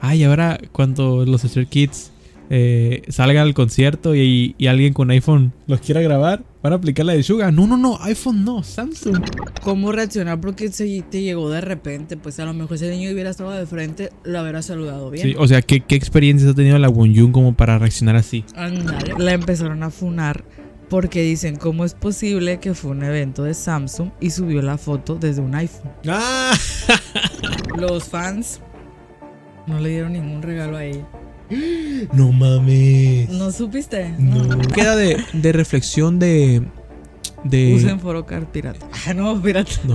ay, ahora cuando los Stray Kids eh, salgan al concierto y, y alguien con iPhone los quiera grabar, van a aplicar la de Suga. No, no, no, iPhone no, Samsung. ¿Cómo reaccionar? Porque se te llegó de repente. Pues a lo mejor el niño hubiera estado de frente, lo hubiera saludado bien. Sí, o sea, ¿qué, qué experiencias ha tenido la Wonjun como para reaccionar así? Ándale. La empezaron a funar porque dicen cómo es posible que fue un evento de Samsung y subió la foto desde un iPhone. ¡Ah! Los fans no le dieron ningún regalo a ella. No mames. ¿No supiste? No. Queda de, de reflexión de. de Usen Forocard pirata. Ah, no, pirata. no.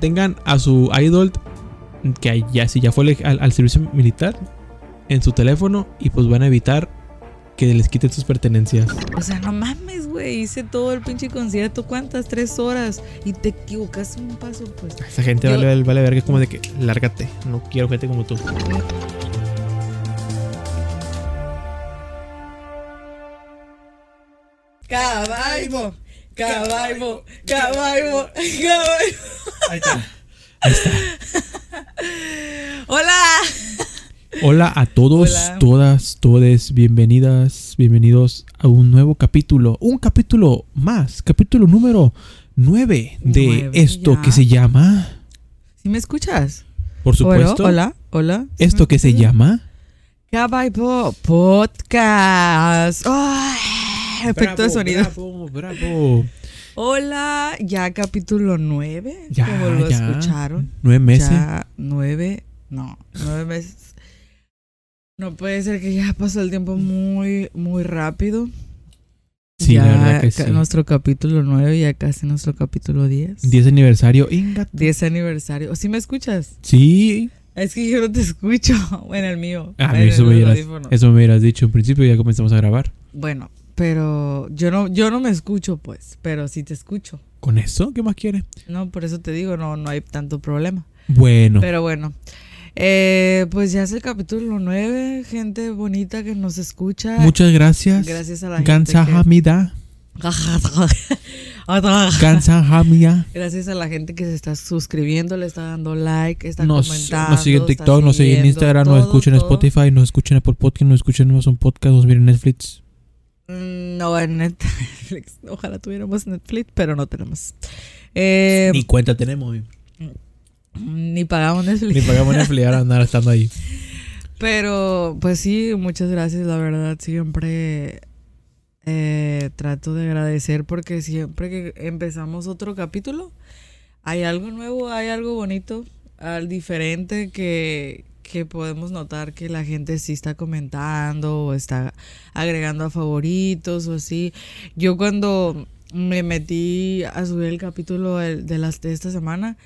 Tengan a su idol que ya si ya fue al, al servicio militar en su teléfono y pues van a evitar que les quiten sus pertenencias. O sea, no mames, güey. Hice todo el pinche concierto. ¿Cuántas? Tres horas. Y te equivocas un paso, pues. Esa gente Yo- vale, vale, vale verga como de que lárgate, no quiero gente como tú. Caballo, caballo, caballo, caballo. Ahí está. Ahí está. Hola. Hola a todos, Hola. todas, todes, bienvenidas, bienvenidos a un nuevo capítulo, un capítulo más, capítulo número 9 de esto ya. que se llama, ¿Sí me escuchas? por supuesto, Hola, hola. ¿Sí esto que se llama Caballo Podcast. ¡Ay! efecto de Bravo, sonido. Bravo, bravo. Hola, ya capítulo 9. Ya, como lo ya. escucharon. Nueve meses. Ya nueve, no, nueve meses. No puede ser que ya pasó el tiempo muy, muy rápido. Sí, Ya la verdad que sí. Nuestro capítulo 9, ya casi nuestro capítulo 10. 10 aniversario. Inga. 10 aniversario. ¿Sí me escuchas? Sí. Es que yo no te escucho en el mío. A en mí eso el me, hubieras, eso me hubieras dicho en principio ya comenzamos a grabar. Bueno, pero yo no, yo no me escucho, pues, pero sí te escucho. ¿Con eso? ¿Qué más quiere? No, por eso te digo, no, no hay tanto problema. Bueno. Pero bueno, eh, pues ya es el capítulo 9, gente bonita que nos escucha. Muchas gracias. Gracias a la gente. Gamsahamida. que- Gamsahamida. Gracias a la gente que se está suscribiendo, le está dando like, está Nos, comentando. nos sigue en TikTok, nos sigue en Instagram, nos todo, escucha en. Spotify, nos escucha en Apple Podcast, nos escucha en Amazon Podcast, nos viene en Netflix. Mm, No, en Netflix. Ojalá tuviéramos Netflix, pero no tenemos. Eh, Ni cuenta tenemos. Ni pagamos Netflix. Ni pagamos Netflix ahora andar estando ahí. Pero, pues sí, muchas gracias, la verdad. Siempre eh, trato de agradecer porque siempre que empezamos otro capítulo, hay algo nuevo, hay algo bonito, al diferente que, que podemos notar que la gente sí está comentando o está agregando a favoritos o así. Yo cuando me metí a subir el capítulo de las, de esta semana,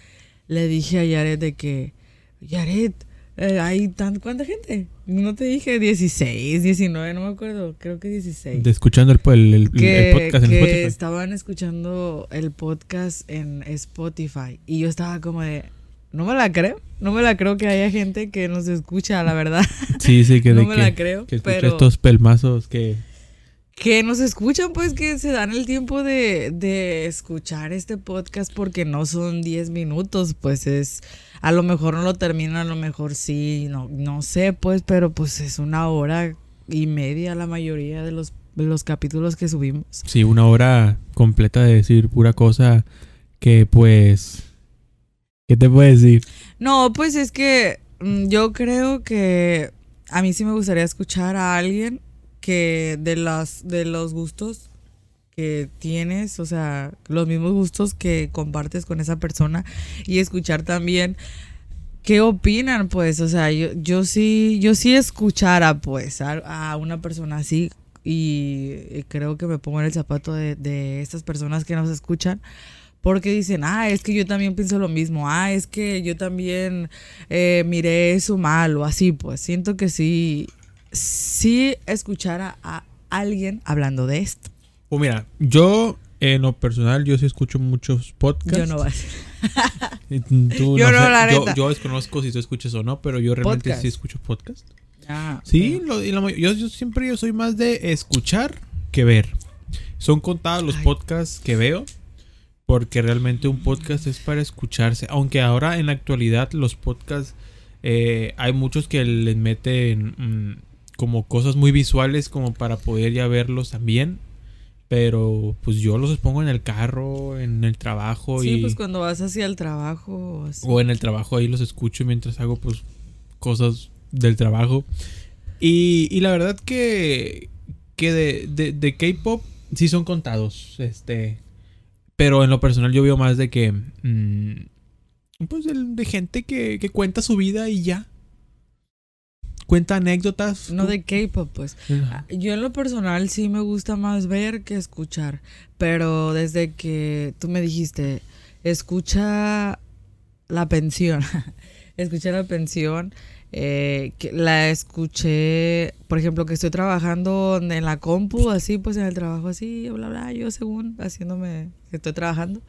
le dije a Yaret de que, Yaret, eh, hay tan, ¿cuánta gente? No te dije 16, 19, no me acuerdo, creo que 16. De escuchando el, el, el- que, el podcast en que Spotify. estaban escuchando el podcast en Spotify y yo estaba como de, no me la creo, no me la creo que haya gente que nos escucha, la verdad, Sí, sí, que, no de me que, la creo, que escucha pero estos pelmazos que... que nos escuchan, pues que se dan el tiempo de, de escuchar este podcast porque no son 10 minutos, pues es, a lo mejor no lo terminan, a lo mejor sí, no, no sé, pues, pero pues es una hora y media la mayoría de los, de los capítulos que subimos. Sí, una hora completa de decir pura cosa que pues... ¿Qué te puedo decir? No, pues es que mm, yo creo que a mí sí me gustaría escuchar a alguien que de las de los gustos que tienes, o sea, los mismos gustos que compartes con esa persona y escuchar también qué opinan, pues, o sea, yo, yo sí yo sí escuchara pues a, una persona así y, y creo que me pongo en el zapato de, de estas personas que nos escuchan porque dicen, ah, es que yo también pienso lo mismo, ah, es que yo también eh, miré eso mal o así, pues siento que sí, sí escuchar a, alguien hablando de esto. Pues mira, yo en lo personal yo sí escucho muchos podcasts. Yo no tú, Yo no, sé, la yo, yo desconozco si tú escuchas o no, pero yo realmente Podcast. sí escucho podcast. Ah, Sí, lo- y la may- yo, yo siempre yo soy más de escuchar que ver. Son contados los Ay. podcasts que veo. Porque realmente un podcast es para escucharse. Aunque ahora en la actualidad los podcasts Eh, hay muchos que les meten mm, como cosas muy visuales como para poder ya verlos también. Pero pues yo los pongo en el carro, en el trabajo Sí, y... pues cuando vas hacia el trabajo o así. O en el trabajo ahí los escucho mientras hago pues cosas del trabajo. Y, y la verdad que, que de, de, de K-Pop sí son contados. Este. Pero en lo personal yo veo más de que... mm, pues de, de gente que, que cuenta su vida y ya. Cuenta anécdotas. No de K-pop, pues. Ajá. Yo en lo personal sí me gusta más ver que escuchar. Pero desde que tú me dijiste, escucha la pensión. escucha la pensión. eh, que la escuché, por ejemplo, que estoy trabajando en la compu, así, pues en el trabajo, así, bla, bla, yo según haciéndome que estoy trabajando.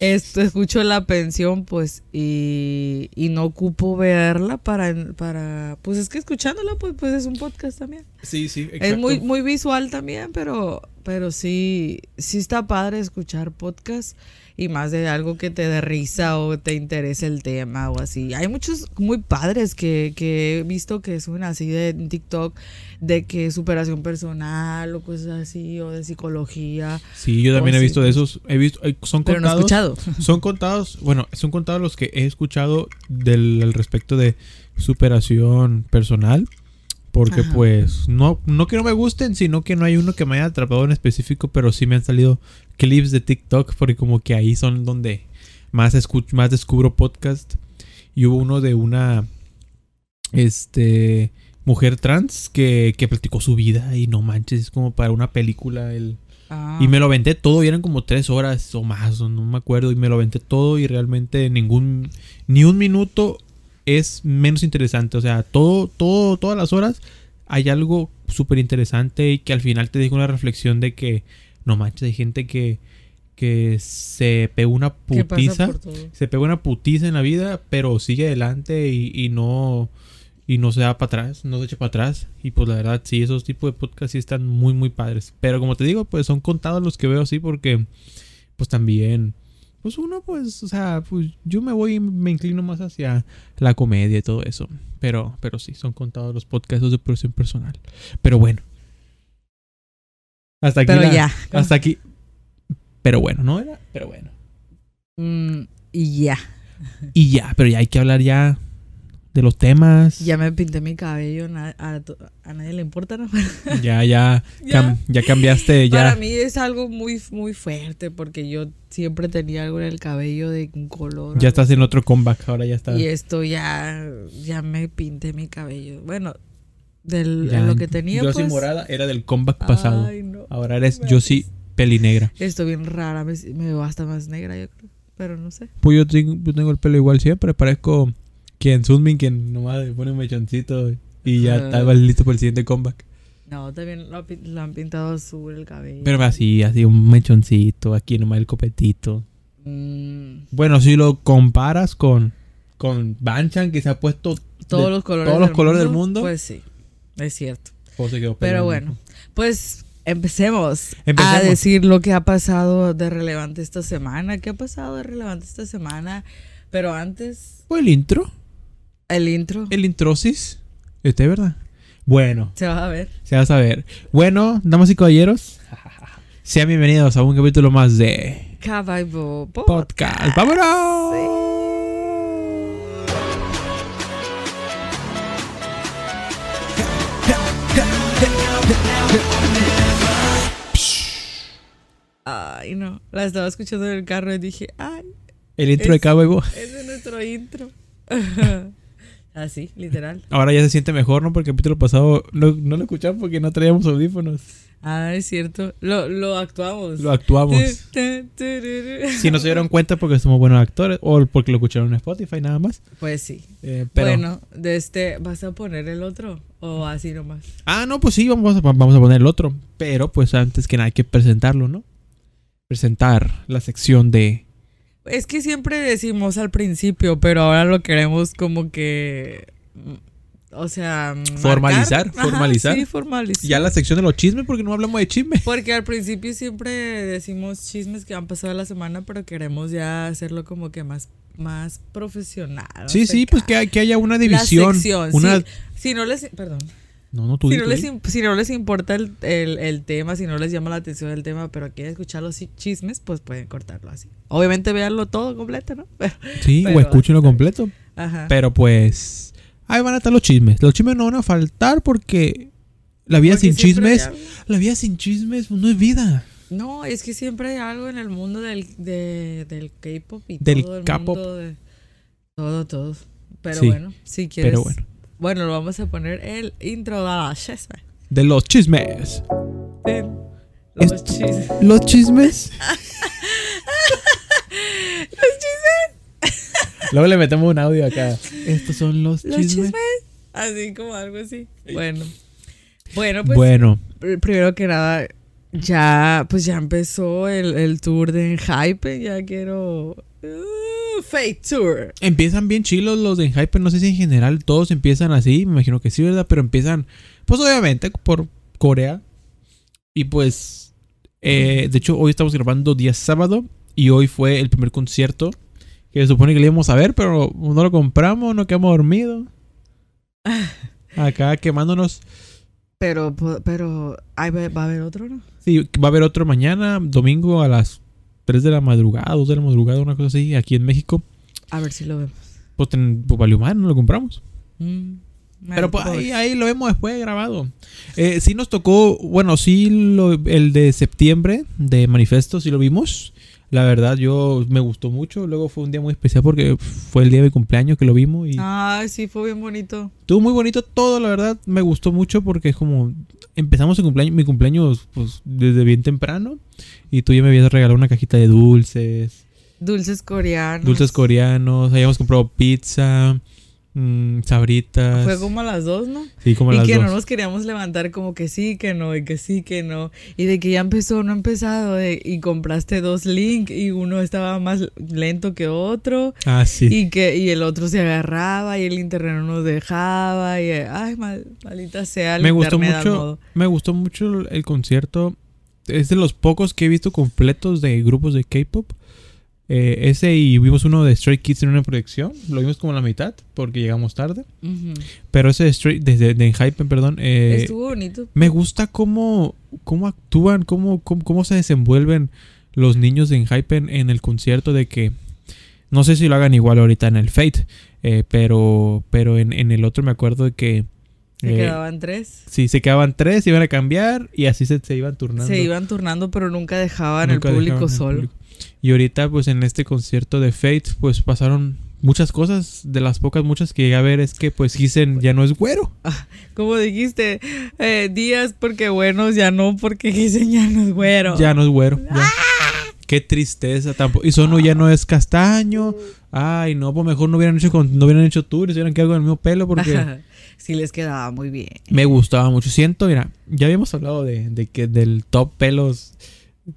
Esto, escucho la pensión, pues, y, y no ocupo verla para, para, pues es que escuchándola, pues, pues es un podcast también. Sí, sí, Es muy, muy visual también, pero, pero sí, sí está padre escuchar podcast y más de algo que te dé risa o te interese el tema o así. Hay muchos muy padres que, que he visto que suben así de TikTok de que superación personal o cosas así o de psicología, Sí, yo también he visto de esos. He visto, eh, son pero no he contados. escuchado. Son contados, bueno, son contados los que he escuchado del respecto de superación personal. Porque Ajá. pues no, no que no me gusten, sino que no hay uno que me haya atrapado en específico, pero sí me han salido clips de TikTok porque como que ahí son donde más escucho, más descubro podcast. Y hubo uno de una este mujer trans que, que platicó su vida y no manches, es como para una película el, Ah, y me lo aventé todo y eran como tres horas o más, no me acuerdo. Y me lo aventé todo y realmente ningún, ni un minuto es menos interesante. O sea, todo, todo, todas las horas hay algo súper interesante y que al final te deja una reflexión de que, no manches, hay gente que, que se pegó una ¿qué pasa putiza. Se pegó una putiza en la vida, pero sigue adelante y, y no y no se da para atrás, no se echa para atrás. Y pues la verdad, sí, esos tipos de podcasts sí están muy, muy padres. Pero como te digo, pues son contados los que veo así porque pues también, pues uno pues, o sea, pues yo me voy y me inclino más hacia la comedia y todo eso. Pero, pero sí, son contados los podcasts de producción personal. Pero bueno. Hasta aquí. Pero la- ya. Hasta aquí. Pero bueno, ¿no era? Pero bueno. Mm, y ya. Y ya, pero ya hay que hablar ya de los temas. Ya me pinté mi cabello, na- a, a nadie le importa, ¿no? Ya, ya, Ya. cam- ya cambiaste, Para mí es algo muy, muy fuerte porque yo siempre tenía algo en el cabello de un color. Ya estás en otro comeback, ahora ya está. Y esto ya, ya me pinté mi cabello. Bueno, del, Ya, de lo que tenía, Yo soy pues. morada, era del comeback pasado. Ay, no. Ahora eres yo sí pelinegra. Estoy bien rara, me, me veo hasta más negra, yo creo. Pero no sé. Pues yo tengo, yo tengo el pelo igual siempre, parezco quien Sunmin, quien nomás le pone un mechoncito y ya estaba listo para el siguiente comeback. No, también lo, lo han pintado azul el cabello. Pero así, así un mechoncito, aquí nomás el copetito. Mm, Bueno, si lo comparas con, con Banchan, que se ha puesto todos de- los colores, todos los colores del mundo. Pues sí, es cierto. Pero bueno, pues empecemos, Empecemos. a decir lo que ha pasado de relevante esta semana. ¿Qué ha pasado de relevante esta semana? Pero antes, Pues el intro, el intro el introsis, este, ¿verdad? Bueno, se va a ver. se va a saber. Bueno, damas y caballeros, sean bienvenidos a un capítulo más de Cabaibo Podcast. ¡Vámonos! Ay, no. La estaba escuchando en el carro y dije, ay, El intro de Evo. ese es nuestro intro. Así, literal. Ahora ya se siente mejor, ¿no? Porque el capítulo pasado no, no lo escuchamos porque no traíamos audífonos. Ah, es cierto. Lo, lo actuamos. Lo actuamos. Si no se dieron cuenta porque somos buenos actores o porque lo escucharon en Spotify nada más. Pues sí. Eh, pero... Bueno, de este, ¿vas a poner el otro? ¿O así nomás? Ah, no, pues sí, vamos a, vamos a poner el otro. Pero pues antes que nada hay que presentarlo, ¿no? Presentar la sección de... Es que siempre decimos al principio, pero ahora lo queremos como que. O sea. marcar. Formalizar, Ajá, formalizar. Sí, formalizar. Ya la sección de los chismes porque no hablamos de chisme. Porque al principio siempre decimos chismes que han pasado la semana, pero queremos ya hacerlo como que más, más profesional. Sí, o sea, sí, pues que, hay- que haya una división. sección, una... sí. Si no les, perdón, No, no, tú si no, les, si no les importa el, el- el tema, si no les llama la atención el tema, pero quieren escuchar los chi- chismes, pues pueden cortarlo así. Obviamente véanlo todo completo, ¿no? Pero, Sí, pero o escúchenlo completo. ajá. Pero pues. Ahí van a estar los chismes. Los chismes no van a faltar porque. La vida Porque sin hay chismes. La vida sin chismes pues, no es vida. No, es que siempre hay algo en el mundo del, de- del K-pop y Del todo el K-pop. mundo de- todo, todo. Pero Sí, bueno, si quieres. Pero bueno. Bueno, lo vamos a poner el intro de la chisme. De los chismes. Los Esto- chismes. Los chismes. Luego le metemos un audio acá. Estos son los, Los chismes. chismes. Así como algo así. Bueno. Bueno, pues bueno, pr- primero que nada, ya, pues ya empezó el, el tour de Hype. Ya quiero. Uh, Fate Tour. empiezan bien chilos los de Hyper. No sé si en general todos empiezan así. Me imagino que sí, ¿verdad? Pero empiezan, pues obviamente, por Corea. Y pues, eh, de hecho, hoy estamos grabando día sábado. Y hoy fue el primer concierto. Que se supone que le íbamos a ver, pero no lo compramos, no quedamos dormidos. Acá quemándonos. Pero, pero, va a haber otro, ¿no? Sí, va a haber otro mañana, domingo a las 3 de la madrugada, 2 de la madrugada, una cosa así, aquí en México. A ver si lo vemos. Pues, ten- pues valió mal, no lo compramos. Mm. Pero pues, ahí, ahí lo vemos después grabado. Eh, sí nos tocó, bueno, sí lo- el de septiembre de Manifesto, sí lo vimos. La verdad, yo me gustó mucho. Luego fue un día muy especial porque fue el día de mi cumpleaños que lo vimos y Ay, sí, fue bien bonito. estuvo muy bonito todo, la verdad. Me gustó mucho porque es como empezamos el cumpleaños, mi cumpleaños pues desde bien temprano y tú ya me habías regalado una cajita de dulces, Dulces coreanos. dulces coreanos, habíamos comprado pizza, mm, sabritas. Fue como a las dos, ¿no? sí, como a y las que dos. no nos queríamos levantar como que sí, que no, y que sí, que no. Y de que ya empezó, no ha empezado, de- y compraste dos link y uno estaba más lento que otro. Ah, sí. Y que y el otro se agarraba y el internet no nos dejaba. Y, ay, mal, maldita sea, el me gustó mucho, me gustó mucho el concierto. Es de los pocos que he visto completos de grupos de K-pop. Eh, ese y vimos uno de Stray Kids en una proyección. Lo vimos como a la mitad porque llegamos tarde. Pero ese de Stray, desde de Hype, perdón. eh, Estuvo bonito. me gusta cómo, cómo actúan, cómo, cómo, cómo se desenvuelven los niños de Hype en, en el concierto de que no sé si lo hagan igual ahorita en el Fate, eh, pero pero en, en el otro me acuerdo de que Se eh, quedaban tres. Sí, se quedaban tres, iban a cambiar y así se, se iban turnando. Se iban turnando, pero nunca dejaban Nunca el público dejaban el solo. público. Y ahorita, pues en este concierto de Fate, pues pasaron muchas cosas. De las pocas muchas que llegué a ver es que, pues, Gisen ya no es güero. Como dijiste, eh, días porque buenos, ya no porque dicen ya no es güero. Ya no es güero. ya. Qué tristeza tampoco. Y Sono ya no es castaño. Ay, no, pues mejor no hubieran hecho, con- no hubieran hecho tours, hubieran quedado con el mismo pelo porque sí les quedaba muy bien. me gustaba mucho. Siento, mira, ya habíamos hablado de, de que del top pelos.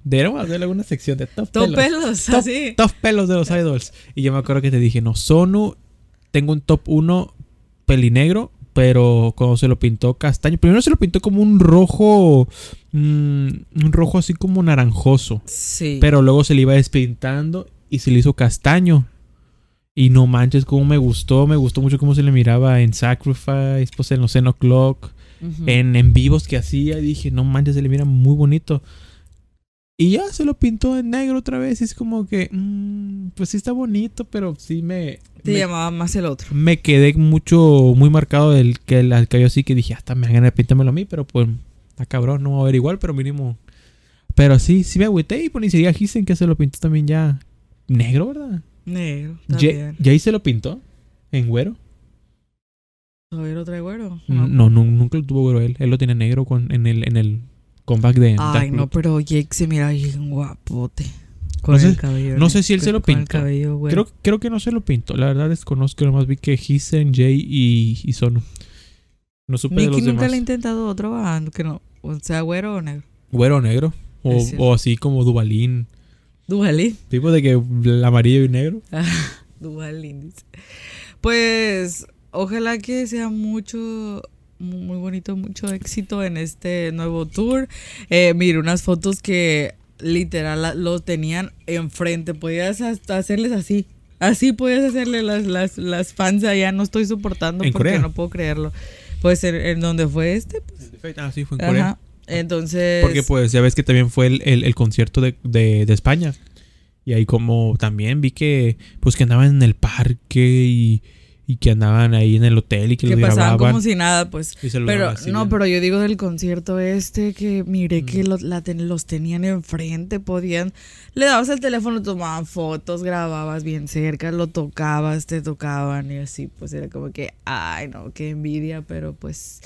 Deberíamos hacer alguna sección de top, Top pelos. pelos, Top, así. top pelos de los idols. Y yo me acuerdo que te dije, no, Sonu, tengo un top 1 pelinegro, pero cuando se lo pintó castaño, primero se lo pintó como un rojo, mm, un rojo así como naranjoso, Sí. pero luego se le iba despintando y se le hizo castaño. Y no manches, cómo me gustó, me gustó mucho cómo se le miraba en Sacrifice, pues en los Zen O'Clock, en, en vivos que hacía. Y dije, no manches, se le mira muy bonito. Y ya se lo pintó en negro otra vez. Y es como que, mm, pues sí está bonito, pero sí me. Te me, llamaba más el otro. me quedé mucho, muy marcado del que el al cabello así que dije, hasta me dan ganas de pintármelo a mí, pero pues está cabrón, no va a ver igual, pero mínimo. Pero sí, sí me agüité y pues ni siquiera Gisen que se lo pintó también ya negro, ¿verdad? Negro. Ya También. Jay se lo pintó en güero. ¿Todavía lo trae güero? No, no, nunca lo tuvo güero él. Él lo tiene negro con, en el, en el comeback de Ay, no, pero Jake se mira bien guapote. Con No sé- el cabello. no sé si él se lo con el pintó. cabello, güey. Creo, creo que no se lo pintó. La verdad desconozco. Nomás vi que Hisen, Jay y, y Sono. No supe de Nicky los nunca demás. le ha intentado otro band, que no. O sea, güero o negro. Güero o negro. O, así como Dubalín. Duvalín. Tipo de que el amarillo y negro. Duvalín, dice. Pues, ojalá que sea mucho, mu- muy bonito, mucho éxito en este nuevo tour. Eh, mire, unas fotos que literal lo tenían enfrente. Podías hasta hacerles así. Así puedes hacerle las, las, las fans allá. No estoy soportando ¿En porque Corea? no puedo creerlo. Pues en, en donde fue este. Pues, Ah, sí, fue en Corea. ajá. Entonces. Porque pues ya ves que también fue el, el- el concierto de, de- de España. Y ahí como también vi que pues que andaban en el parque y, y que andaban ahí en el hotel y que, que los pasaban grababan. como si nada, pues. y se lo Pero, no, bien. pero yo digo del concierto este que miré que Mm. lo- la ten- los tenían enfrente, podían, le dabas el teléfono, tomaban fotos, grababas bien cerca, lo tocabas, te tocaban y así, pues era como que, ay no, qué envidia, pero pues,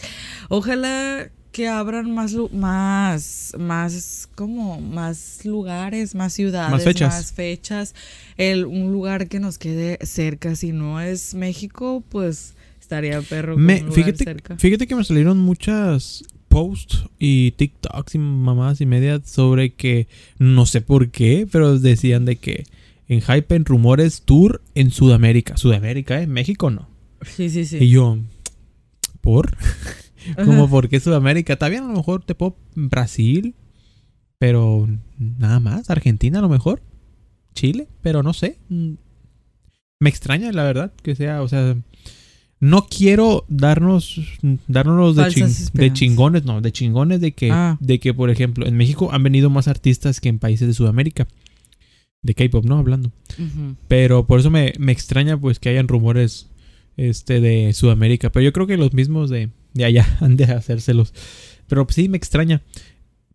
ojalá que abran más, más, más, como, más lugares, más ciudades, Más fechas. más fechas, el, un lugar que nos quede cerca, si no es México, pues estaría perro. con Me- un lugar fíjate, cerca. fíjate que me salieron muchas posts y TikToks y mamadas y media sobre que no sé por qué, pero decían de que en Hype en rumores tour en Sudamérica. Sudamérica, ¿eh? México no. Sí, sí, sí. Y yo, ¿por? Como por qué Sudamérica. Está bien, a lo mejor te puedo Brasil, pero nada más. Argentina a lo mejor. Chile, pero no sé. Mm. Me extraña, la verdad, que sea, o sea, no quiero darnos, darnos de, Falsas chin- de chingones, no, de chingones de que, Ah. de que, por ejemplo, en México han venido más artistas que en países de Sudamérica. De K-pop, ¿no? Hablando. Pero por eso me, me extraña pues que hayan rumores este de Sudamérica. Pero yo creo que los mismos de, de allá han de hacérselos. Pero sí me extraña.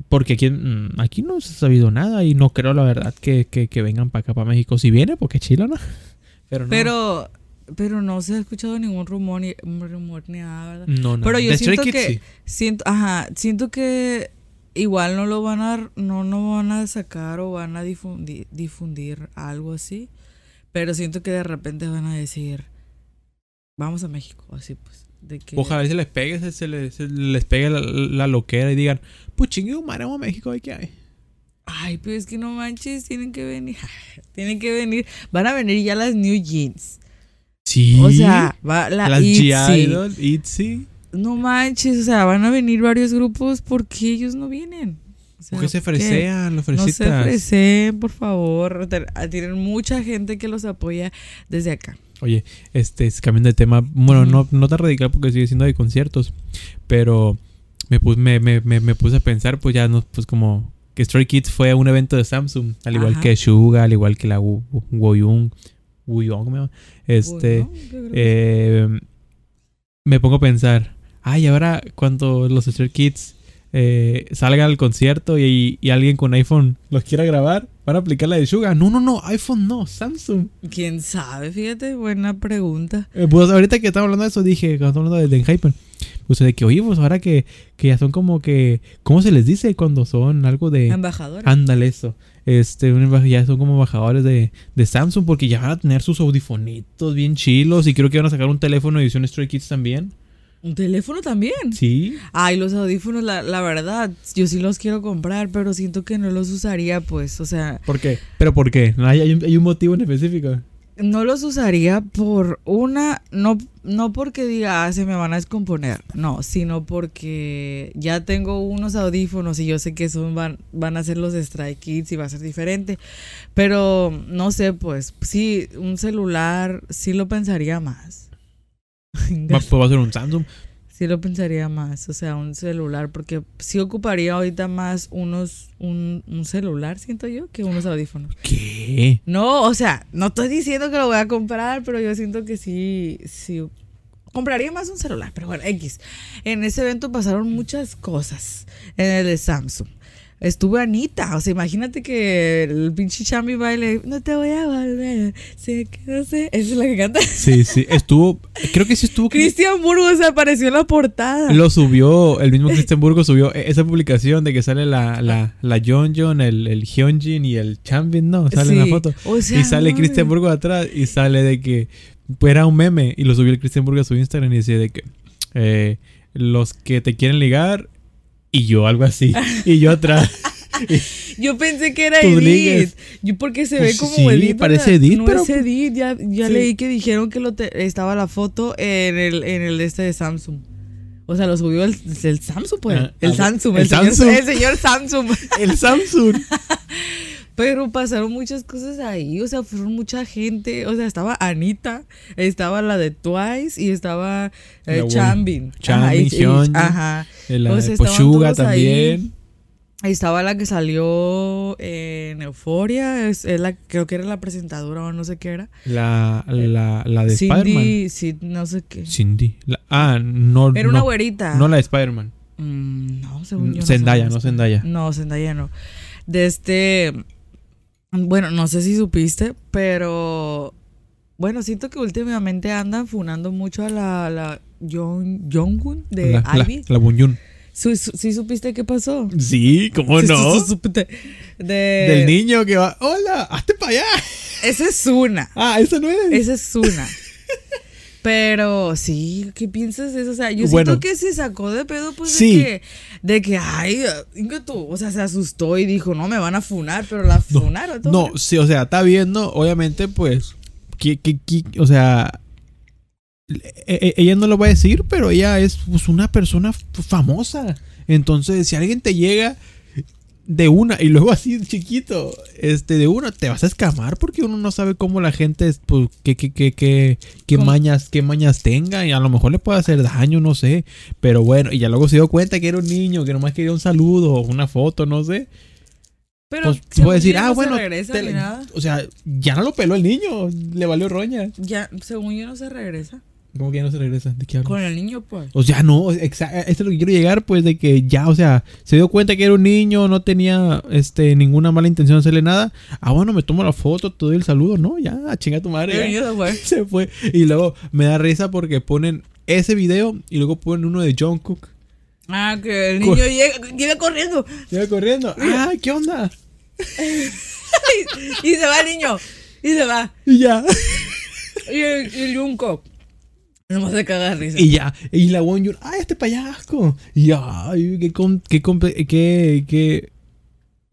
Porque aquí, mm, aquí no se ha sabido nada y no creo la verdad que, que, que vengan para acá, para México. Si viene, porque chilo, ¿no? Pero no. Pero, pero no se ha escuchado ningún rumor ni, rumor ni nada, ¿verdad? no, no. pero yo Stray siento Kids que- sí. Siento, ajá, siento que igual no lo van a, no, no van a sacar o van a difundir, difundir algo así. Pero siento que de repente van a decir, vamos a México, así pues. De que, Ojalá se les pegue, se, se les, se les pegue la, la loquera y digan, pues chingue, maremos a México, ¿ahí qué hay? Ay, pero es que no manches, tienen que venir. tienen que venir. Van a venir ya las New Jeans. Sí. O sea, va la las. G-Idol, ITZY. No manches, o sea, van a venir varios grupos porque ellos no vienen. O sea, ¿Por qué se fresean los No se fresitas? freseen, por favor. Ten- Tienen mucha gente que los apoya desde acá. Oye, este, es cambiando de tema, bueno, no, no tan radical porque sigue siendo de conciertos, pero me, pus- me, me, me, me puse a pensar, pues ya, no, pues como que Stray Kids fue a un evento de Samsung, al igual Ajá. que Suga, al igual que la Woyung, Wuyong, ¿me llama? este, eh, me pongo a pensar, ay, ahora cuando los Stray Kids eh, salgan al concierto y, y alguien con iPhone los quiera grabar, van a aplicar la de Suga. No, no, no, iPhone no, Samsung. ¿Quién sabe? Fíjate, buena pregunta. Eh, pues ahorita que estaba hablando de eso, dije, cuando estaba hablando de Enhypen, pues de que, oye, pues ahora que, que ya son como que, ¿cómo se les dice cuando son algo de... Embajadora. Ándale eso. Este, ya son como embajadores de, de Samsung porque ya van a tener sus audifonitos bien chilos y creo que van a sacar un teléfono edición Stray Kids también. ¿Un teléfono también? Sí. Ay, los audífonos, la, la verdad, yo sí los quiero comprar, pero siento que no los usaría, pues, o sea, ¿Por qué? ¿Pero por qué? ¿No hay, hay un, hay un motivo en específico? no los usaría por una, no, no porque diga, ah, se me van a descomponer, no, sino porque ya tengo unos audífonos y yo sé que son, van, van a ser los Strike Kids y va a ser diferente, pero no sé, pues, sí, un celular, sí lo pensaría más. Va, pues va a ser un Samsung. Sí lo pensaría más, o sea, un celular, porque sí ocuparía ahorita más unos, un, un celular, siento yo, que unos audífonos. ¿Qué? No, o sea, no estoy diciendo que lo voy a comprar, pero yo siento que sí, sí. Compraría más un celular, pero bueno, X. En ese evento pasaron muchas cosas en el de Samsung. Estuve Anita, o sea, imagínate que el pinche Chami baile, no te voy a volver, sé que no sé, esa es la que canta. Sí, sí. Estuvo, creo que sí estuvo... Cristian Burgos apareció en la portada. Lo subió, el mismo Christian Burgo subió e- esa publicación de que sale la, la, la Yeonjun, el, el Hyunjin y el Chanbin, ¿no? Sale en la Sí, foto. o sea, y sale no, Christian Burgo atrás y sale de que pues, era un meme y lo subió el Christian Burgo a su Instagram y decía de que eh, los que te quieren ligar y yo, algo así. y yo atrás. Yo pensé que era Edith. Yo porque se Pues ve como sí, Edith. parece. Edith, no pero es Edith. Ya, ya Sí. leí que dijeron que lo te- estaba la foto en el, en el este de Samsung. O sea, lo subió el, el Samsung, pues. Ah, el ah, Samsung. el El, señor, Samsung. el señor Samsung. el Samsung. Pero pasaron muchas cosas ahí, o sea, fueron mucha gente, o sea, estaba Anita, estaba la de Twice y estaba eh, La Chanbin. Chanbin, Ajá. Ajá. La O sea, todos ahí. también. Estaba la que salió en Euforia, es, es la, creo que era la presentadora o no sé qué era. La, la, la de Spider-Man. Cindy, Sid, no sé qué. Cindy. La- ah, no. Era una no, güerita. No la de Spider-Man. Mm, no, según yo. no Zendaya, no. Zendaya. No, Zendaya no. De este. Bueno, no sé si supiste, pero. Bueno, siento que últimamente andan funando mucho a la, la Jong, Jonggun de la, la, Ivy. la Bunyun. Su- su- ¿Sí supiste qué pasó? Sí, ¿cómo Sí, no? sí, supiste. De... Del niño que va. ¡Hola! ¡Hazte para allá! Esa es una. Ah, esa no es. Esa es una. Pero sí, ¿qué piensas de eso? O sea, yo Bueno. siento que se sacó de pedo, pues, Sí. de que, de que, ay, tú, o sea, se asustó y dijo, no, me van a funar, pero la funaron. todo. No, sí, o sea, está viendo, obviamente, pues. Que, que, que- o sea. e- e- ella no lo va a decir, pero ella es pues, una persona famosa. Entonces, si alguien te llega de una y luego así chiquito, este, de una, te vas a escamar porque uno no sabe cómo la gente, es, pues, qué, qué, qué, qué, qué mañas, qué mañas tenga y a lo mejor le puede hacer daño, no sé. Pero bueno, y ya luego se dio cuenta que era un niño, que nomás quería un saludo o una foto, no sé. pero Pues puedo decir, ah, no bueno, te o sea, ya no lo peló el niño, le valió roña. Ya, según yo no se regresa. ¿Cómo que ya no se regresa? ¿De qué hablas? Con el niño, pues. O sea, no, exa- esto es lo que quiero llegar, pues, de que ya, o sea, se dio cuenta que era un niño, no tenía, este, ninguna mala intención de hacerle nada. Ah, bueno, me tomo la foto, te doy el saludo, ¿no? Ya, chinga tu madre. Se fue. Y luego me da risa porque ponen ese video y luego ponen uno de John Cook. Ah, que el niño llega, llega corriendo. Llega corriendo. Ah, ¿qué onda? y se va el niño. Y se va. Y ya. Y el, el Junko. Nomás de risa. Y ya, y la Won Yun, ay, este payasco. Y ya, ay, qué, com- qué, qué, qué,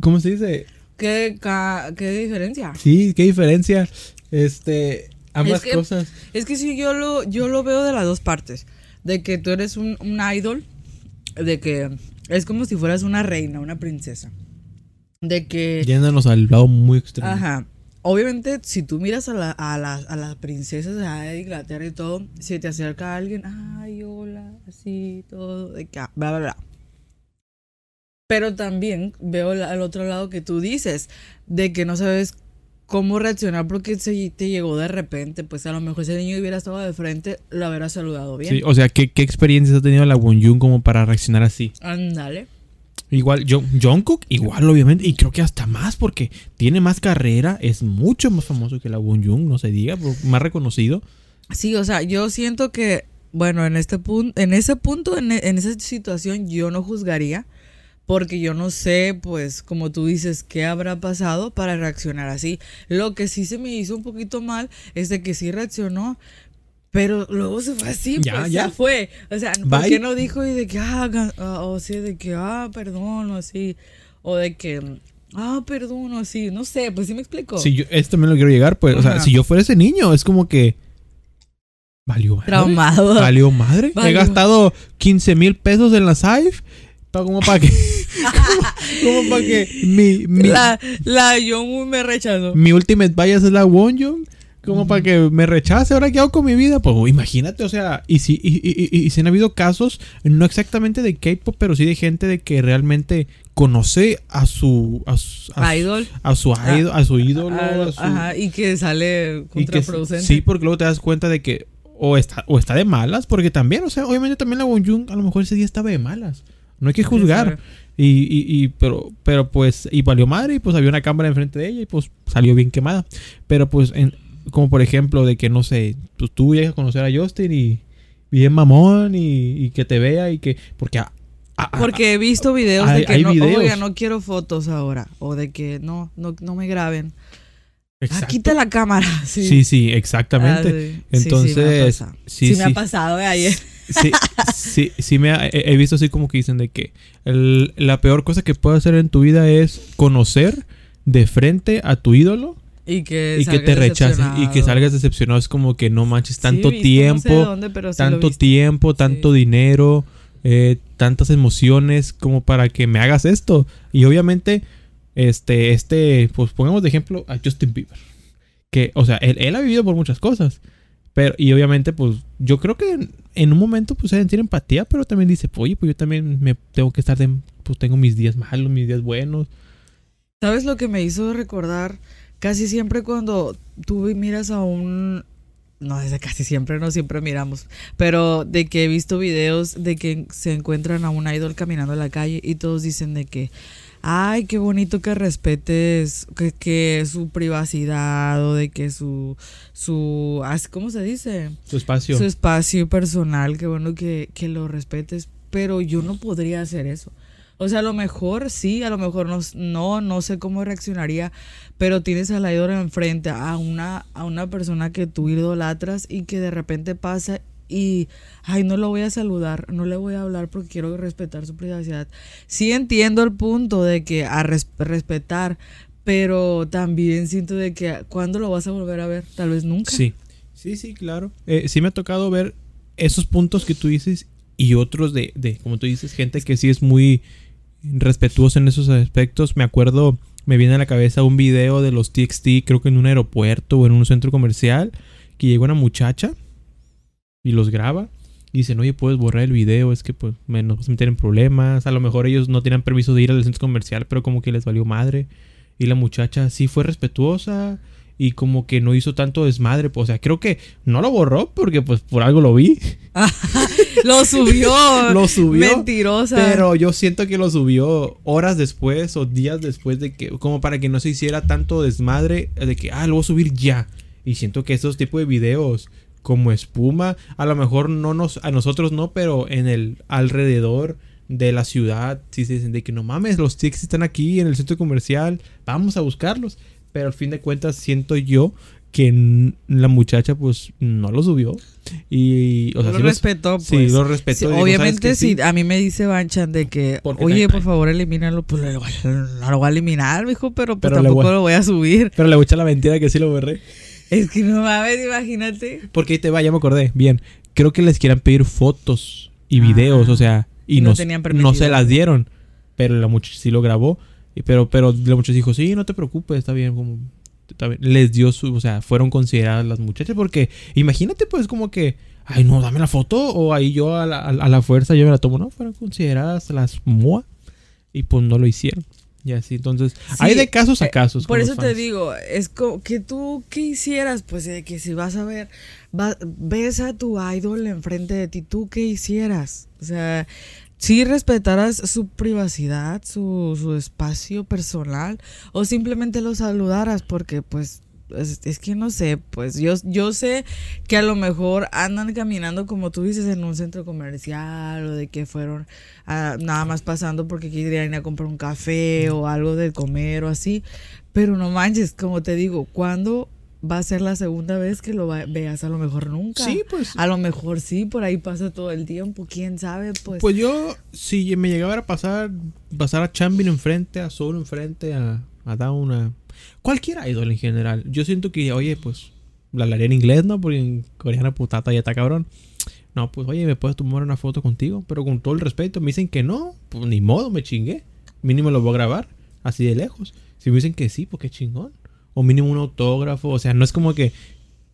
¿cómo se dice? ¿Qué, ca- ¿Qué diferencia? Sí, qué diferencia, este, ambas Es que- cosas. Es que sí, yo lo, yo lo veo de las dos partes. De que tú eres un, un idol. De que es como si fueras una reina, una princesa. De que... Yéndonos al lado muy extremo. Ajá. Obviamente, si tú miras a, la, a, las, a las princesas de Inglaterra y todo, si te acerca alguien, ay, hola, así, todo, de que, ah, bla, bla, bla. Pero también veo la- al otro lado que tú dices, de que no sabes cómo reaccionar porque se te llegó de repente. Pues a lo mejor ese niño hubiera estado de frente, lo hubiera saludado bien. Sí, o sea, ¿qué, qué experiencias ha tenido la Won Yun como para reaccionar así? Ándale. Igual, John, Jungkook, igual, obviamente, y creo que hasta más, porque tiene más carrera, es mucho más famoso que la Won Yun, no se diga, más reconocido. Sí, o sea, yo siento que, bueno, en este punto, en ese punto, en, en esa situación, yo no juzgaría, porque yo no sé, pues, como tú dices, qué habrá pasado para reaccionar así. Lo que sí se me hizo un poquito mal es de que sí reaccionó, pero luego se fue así, Ya, pues, ya. fue. O sea, ¿por Bye. qué no dijo y de que, ah, ah, o sí, de que, ah, perdón, o así, o de que, ah, perdón, o así, no sé, pues sí me explico. Si yo, esto también lo quiero llegar, pues, o sea, Ajá. si yo fuera ese niño, es como que. Valió madre. Traumado. Valió madre. He Valió. gastado 15 mil pesos en la SAIF. como para que. como para que mi, mi, La, la Young me rechazó. mi ultimate bias es la Wonjong. Como para que me rechace. Ahora qué hago con mi vida. Pues imagínate, o sea. Y si, y, y, y, y si han habido casos, no exactamente de K-pop, pero sí de gente de que realmente conoce a su. A su, a su- Idol. a su, ídolo, a su ídolo. Ah, a su- Ajá, y que sale y que contraproducente. sí, porque luego te das cuenta de que o está, o está de malas, porque también, o sea, obviamente también la Wonjung a lo mejor ese día estaba de malas. No hay que juzgar. Y, y, y, pero, pero pues, y valió madre, y pues había una cámara enfrente de ella, y pues salió bien quemada. Pero pues, en- como por ejemplo, de que no sé, pues tú llegas a conocer a Justin y bien mamón, y, y que te vea, y que, porque a- a- a- Porque he visto videos Hay- de que no, videos. oiga, no quiero fotos ahora. O de que no, no, no me graben. Ah, quita la cámara. Sí, Sí, sí, exactamente. Ah, sí. Entonces, pasado. sí, Sí, me ha pasado de ayer. Sí, sí, sí me ha- he, he visto así como que dicen de que el- la peor cosa que puedes hacer en tu vida es conocer de frente a tu ídolo Y que, y que te rechacen y que salgas decepcionado. Es como que no manches, Sí, tanto visto, tiempo, no sé de dónde, pero sí tanto tiempo, tanto dinero, eh, tantas emociones como para que me hagas esto. Y obviamente, Este, este, pues pongamos de ejemplo a Justin Bieber. Que, o sea, él, él ha vivido por muchas cosas. Pero, y obviamente, pues, yo creo que en, en un momento, pues, él tiene empatía, pero también dice, oye, pues yo también me tengo que estar de, pues tengo mis días malos, mis días buenos. ¿Sabes lo que me hizo recordar? Casi siempre cuando tú miras a un... No, desde casi siempre, no siempre miramos. Pero de que he visto videos de que se encuentran a un idol caminando en la calle y todos dicen de que... Ay, qué bonito que respetes que, que su privacidad o de que su su ¿cómo se dice? Su espacio. Su espacio personal, qué bueno que, que lo respetes, pero yo no podría hacer eso. O sea, a lo mejor sí, a lo mejor no, no, no sé cómo reaccionaría, pero tienes al idol enfrente a una, a una persona que tú idolatras y que de repente pasa y, ay, no lo voy a saludar, no le voy a hablar porque quiero respetar su privacidad. Sí entiendo el punto de que a res- respetar, pero también siento de que, ¿cuándo lo vas a volver a ver? Tal vez nunca. Sí, sí, sí, claro. Eh, sí me ha tocado ver esos puntos que tú dices y otros de, de, como tú dices, gente que sí es muy respetuosa en esos aspectos. Me acuerdo, me viene a la cabeza un video de los TXT, creo que en un aeropuerto o en un centro comercial, que llega una muchacha y los graba. Y dicen, oye, puedes borrar el video, es que pues me, nos vas a meter en problemas. A lo mejor ellos no tenían permiso de ir al centro comercial, pero como que les valió madre. Y la muchacha sí fue respetuosa y como que no hizo tanto desmadre. pues, O sea, creo que no lo borró porque pues por algo lo vi. Lo subió. Lo subió. Mentirosa. Pero yo siento que lo subió horas después o días después de que, como para que no se hiciera tanto desmadre de que, ah, lo voy a subir ya. Y siento que esos tipos de videos como espuma, a lo mejor no nos, a nosotros no, pero en el alrededor de la ciudad, si se dicen de que no mames, los tics están aquí en el centro comercial, vamos a buscarlos. Pero al fin de cuentas siento yo que la muchacha pues no lo subió. Y, o sea, lo sí los- respetó, sí, pues. lo respetó, Sí, digo, ¿sabes obviamente, si Sí. a mí me dice Banchan de que, oye, por favor, elimínalo, pues lo, no lo voy a eliminar, mijo, pero pues Pero tampoco voy- lo voy a subir. Pero le voy a echar la mentira que sí lo borré. Es que no mames, imagínate. Porque ahí te va, ya me acordé. Bien, creo que les quieran pedir fotos y Ah, videos, o sea, y no no, tenían no se las dieron. Pero la muchacha sí lo grabó. Y- Pero, pero la muchacha dijo, sí, no te preocupes, está bien. Como, está bien". Les dio su, o sea, fueron consideradas las muchachas. Porque imagínate, pues, como que, ay, no, dame la foto. O ahí yo a la, a la- fuerza yo me la tomo. No, fueron consideradas las MOA. Y pues no lo hicieron. Y así, entonces, Sí, hay de casos a eh, casos. Por eso te digo, es como que tú, ¿qué hicieras? Pues de que si vas a ver, va- ves a tu idol enfrente de ti, ¿tú qué hicieras? O sea, si respetaras su privacidad, su, su espacio personal, o simplemente lo saludaras, porque pues es, que no sé, pues yo, yo sé que a lo mejor andan caminando como tú dices en un centro comercial o de que fueron nada más pasando porque querían ir a comprar un café o algo de comer o así, pero no manches, como te digo, ¿cuándo va a ser la segunda vez que lo veas? A lo mejor nunca. Sí, pues. A lo mejor sí, por ahí pasa todo el tiempo, quién sabe, pues. Pues yo, si me llegaba a pasar, pasar a Chambin enfrente, a Soul enfrente, a, a Down, a cualquier idol en general, yo siento que, oye, pues, la hablaría en inglés, ¿no? Porque en coreana putata ya está cabrón. No, pues, oye, ¿me puedes tomar una foto contigo? Pero con todo el respeto, me dicen que no, pues ni modo, me chingué. Mínimo lo voy a grabar, así de lejos. Si me dicen que sí, pues qué chingón. O mínimo un autógrafo, o sea, no es como que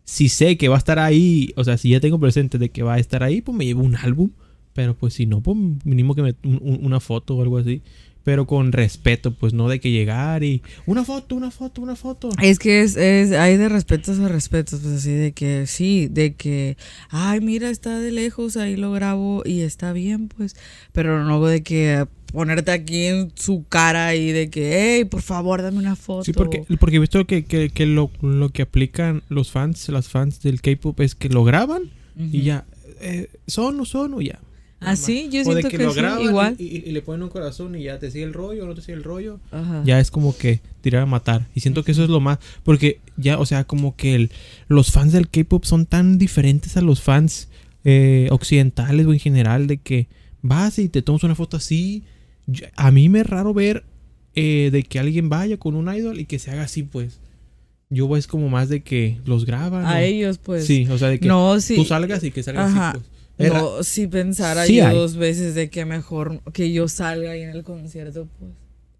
si sé que va a estar ahí, o sea, si ya tengo presente de que va a estar ahí, pues me llevo un álbum. Pero pues si no, pues mínimo que me un- un- una foto o algo así. Pero con respeto, pues no de que llegar y una foto, una foto, una foto. Es que es, es, hay de respetos a respetos, pues así de que sí, de que, ay, mira, está de lejos, ahí lo grabo y está bien, pues, pero no de que ponerte aquí en su cara y de que, hey, por favor, dame una foto. Sí, porque, porque he visto que, que, que lo, lo que aplican los fans, las fans del K-pop es que lo graban y Ujú. ya. Eh, son o son o ya. Nada Ah, yo o de siento que, que lo sí, graban igual. Y, y- y le ponen un corazón y ya te sigue el rollo o no te sigue el rollo. Ajá. ya es como que tirar a matar. Y siento que eso es lo más. Porque ya, o sea, como que el- los fans del K-pop son tan diferentes a los fans eh, occidentales o en general. De que vas y te tomas una foto así. Yo- a mí me es raro ver eh, de que alguien vaya con un idol y que se haga así, pues. Yo es como más de que los graban. a o- ellos, pues. Sí, o sea, de que no, sí. tú salgas y que salgas Ajá. así, pues. Es ra- No, si pensara Sí yo hay. dos veces de que mejor que yo salga ahí en el concierto, pues.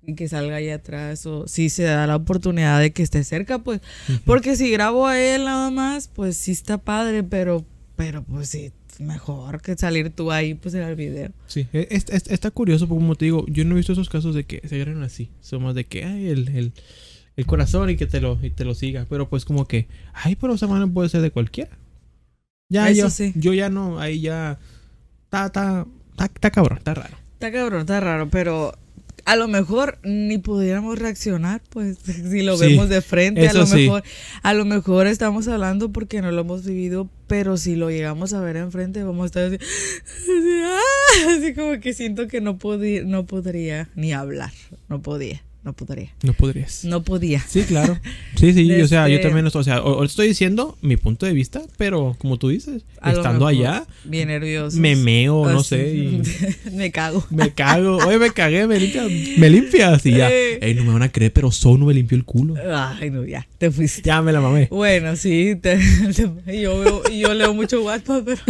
y que salga ahí atrás o si se da la oportunidad de que esté cerca, pues. Porque si grabo a él nada más, pues sí está padre, pero, pero pues sí, mejor que salir tú ahí pues en el video. Sí, e, es- es- está curioso, porque como te digo, yo no he visto esos casos de que se agarren así. Son más de que, ay, el, el, el corazón y que te lo, y te lo siga. Pero pues como que, ay, pero esa mano puede ser de cualquiera. Ya, Eso yo, sí. yo ya no, ahí ya. Está, está, está, cabrón, está raro. Está cabrón, está raro, pero a lo mejor ni pudiéramos reaccionar, pues, si lo Sí, vemos de frente, a lo sí. mejor, a lo mejor estamos hablando porque no lo hemos vivido, pero si lo llegamos a ver enfrente, vamos a estar así, así, ¡ah! así como que siento que no podía, no podría ni hablar, no podía, no podría, No podrías. no podía. Sí, claro. Sí, sí, o sea, yo Este- también, o sea, o- o estoy diciendo mi punto de vista, pero como tú dices, A estando allá, Bien nervioso. me meo, no Así. sé, y me cago. me cago. Oye, me cagué, me limpias, me limpias y ya. Ey, no me van a creer, pero Sono me limpió el culo. Ay, no, ya, te fuiste. Ya me la mamé. Bueno, sí, te- te- yo, veo- yo leo mucho WhatsApp, pero...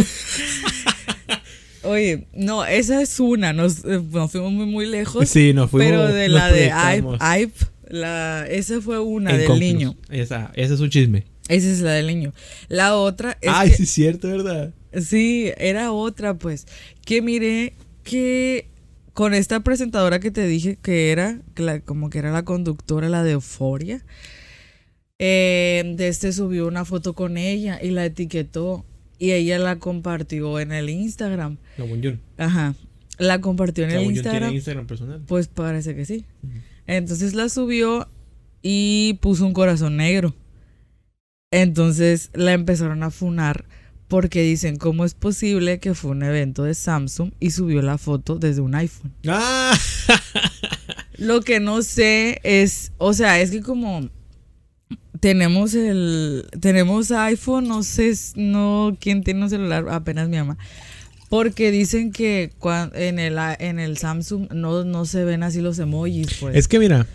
Oye, no, esa es una, nos, eh, nos fuimos muy, muy lejos, Sí, nos fuimos. pero de la de Ive, la, esa fue una en del Conclus. niño, Esa, ese es un chisme. esa es la del niño. La otra es Ay, que, sí, es cierto, ¿verdad? sí, era otra, pues, que miré que con esta presentadora que te dije que era, que la- como que era la conductora, la de Euforia, eh, de este subió una foto con ella y la etiquetó y ella la compartió en el Instagram. La Bunyun. Ajá. La compartió en La el Bunyun Instagram. tiene Instagram personal. Pues parece que sí. Entonces la subió y puso un corazón negro. Entonces la empezaron a funar porque dicen, ¿cómo es posible que fue un evento de Samsung y subió la foto desde un iPhone? ¡Ah! Lo que no sé es, o sea, es que como tenemos el, tenemos iPhone, no sé, no, quién tiene un celular, apenas mi mamá. Porque dicen que en el, en el Samsung no, no se ven así los emojis, pues. Es que mira,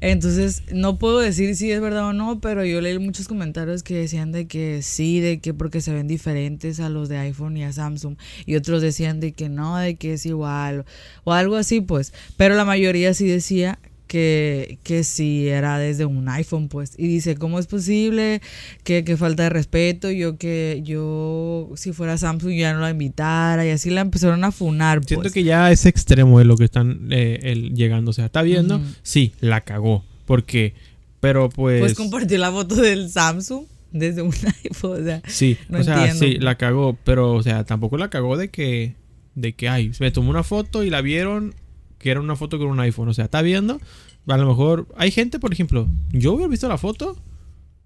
Entonces, no puedo decir si es verdad o no, pero yo leí muchos comentarios que decían de que sí, de que porque se ven diferentes a los de iPhone y a Samsung. Y otros decían de que no, de que es igual. O algo así, pues. Pero la mayoría sí decía que, que sí era desde un iPhone, pues. Y dice, ¿cómo es posible? Que, que falta de respeto. Yo que yo, si fuera Samsung, ya no la invitara. Y así la empezaron a funar, pues. siento que ya es extremo de lo que están eh, el- llegando. O sea, ¿está viendo? Sí, la cagó. Porque, pero pues... Pues compartió la foto del Samsung desde un iPhone. O sea, Sí, No o sea, entiendo. sí, la cagó, pero, o sea, tampoco la cagó de que, de que, ay, me tomó una foto y la vieron que era una foto con un iPhone, o sea, está viendo, a lo mejor, hay gente, por ejemplo, yo hubiera visto la foto,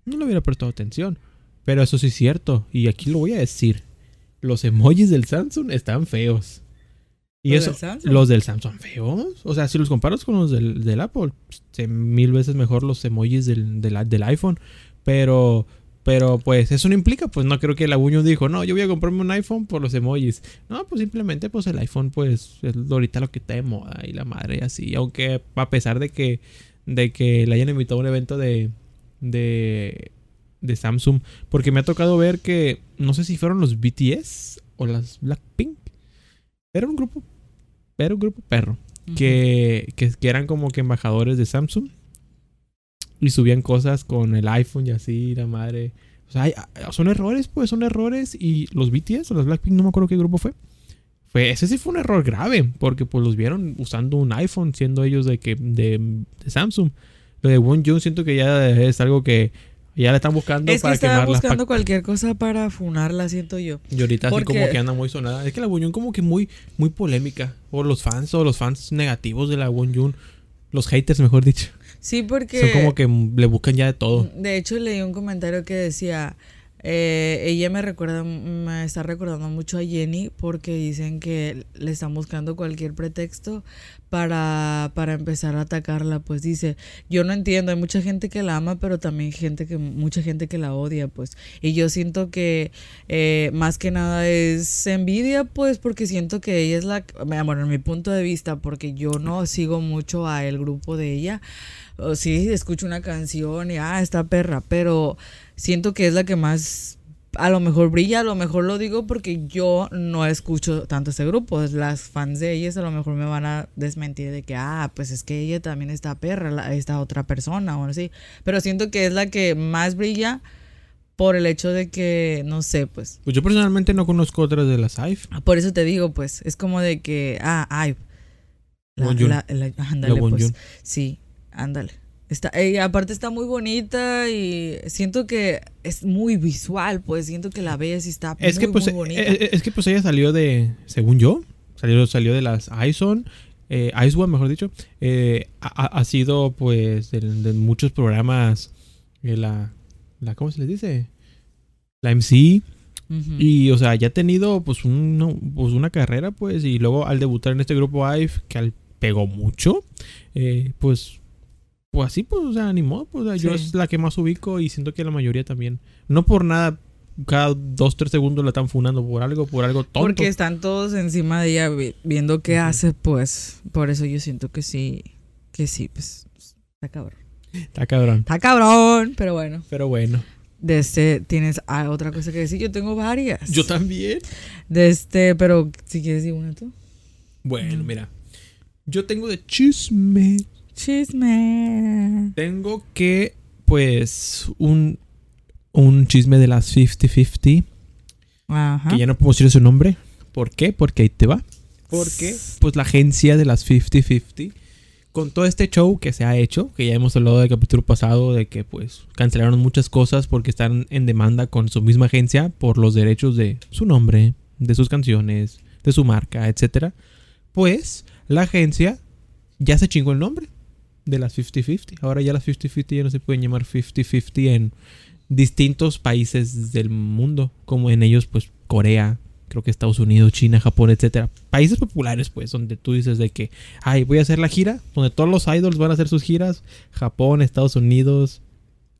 no le hubiera prestado atención, pero eso sí es cierto, y aquí lo voy a decir, los emojis del Samsung están feos. Y ¿Los eso, del Samsung? los del Samsung feos, o sea, si los comparas con los del, del Apple, mil veces mejor los emojis del, del, del iPhone, pero pero pues eso no implica, pues no creo que la Buño dijo, no, yo voy a comprarme un iPhone por los emojis. No, pues simplemente pues el iPhone pues es ahorita lo que está de moda y la madre y así. Aunque a pesar de que, de que le hayan invitado a un evento de, de, de Samsung. Porque me ha tocado ver que, no sé si fueron los BTS o las Blackpink. Era un grupo, era un grupo perro. Que, que, que eran como que embajadores de Samsung y subían cosas con el iPhone y así, la madre. O sea, hay- son errores, pues, son errores. Y los BTS o los Blackpink, no me acuerdo qué grupo fue. Fue, ese sí fue un error grave, porque pues los vieron usando un iPhone, siendo ellos de que de, de Samsung. Lo de Wonjun siento que ya es algo que ya le están buscando Es que para quemarla. buscando cualquier cosa para funarla, siento yo. Y ahorita así Porque- como que anda muy sonada. Es que la Wonjun como que muy, muy polémica. O los fans, o los fans negativos de la Wonjun. Los haters, mejor dicho. Sí, porque... Son como que le buscan ya de todo. De hecho, leí un comentario que decía, eh, ella me recuerda, me está recordando mucho a Jenny porque dicen que le están buscando cualquier pretexto para, para empezar a atacarla. Pues dice, yo no entiendo, hay mucha gente que la ama, pero también gente que, mucha gente que la odia, pues. Y yo siento que eh, más que nada es envidia, pues, porque siento que ella es la, bueno, en mi punto de vista, porque yo no sigo mucho a el grupo de ella. O sí, escucho una canción y, ah, esta perra, pero siento que es la que más a lo mejor brilla, a lo mejor lo digo porque yo no escucho tanto ese grupo. Las fans de ellas a lo mejor me van a desmentir de que, ah, pues es que ella también está perra, la- esta otra persona o así. Pero siento que es la que más brilla por el hecho de que, no sé, pues. Pues yo personalmente no conozco otras de las AIF. Por eso te digo, pues, es como de que, ah, ay. La, la- la- ándale, pues. Sí, ándale. Está, y aparte está muy bonita y siento que es muy visual, pues siento que la ves y está Es muy, que pues muy bonita. eh, eh, es que pues ella salió de, según yo, salió, salió de las ISON, eh, Ice One, mejor dicho, eh, ha, sido pues de, de muchos programas, eh, la, la, ¿cómo se les dice? La MC, y o sea, ya ha tenido pues, un- pues una carrera pues, y luego al debutar en este grupo IVE, que al pegó mucho, eh, pues, pues así pues, o sea, animó, pues o sea, yo es la que más ubico y siento que la mayoría también, no por nada cada dos, tres segundos la están funando por algo, por algo tonto. Porque están todos encima de ella vi- viendo qué Ujú. hace, pues por eso yo siento que sí, que sí, pues está cabrón. Está cabrón. Está cabrón, pero bueno. Pero bueno. De este, ¿tienes ah, otra cosa que decir? Yo tengo varias. Yo también. De este, pero si quieres decir una tú. Bueno, mira. Yo tengo de chisme. Chisme. Tengo que, pues, un, un chisme de las 50-50. Ajá. Que ya no puedo decir su nombre. ¿Por qué? Porque ahí te va. Porque, pues, la agencia de las 50-50, con todo este show que se ha hecho, que ya hemos hablado del capítulo pasado, de que, pues, cancelaron muchas cosas porque están en demanda con su misma agencia por los derechos de su nombre, de sus canciones, de su marca, etcétera. Pues, la agencia ya se chingó el nombre de las 50-50. Ahora ya las 50-50 ya no se pueden llamar 50-50 en distintos países del mundo, como en ellos, pues, Corea, creo que Estados Unidos, China, Japón, etcétera. Países populares, pues, donde tú dices de que, ay, voy a hacer la gira, donde todos los idols van a hacer sus giras, Japón, Estados Unidos,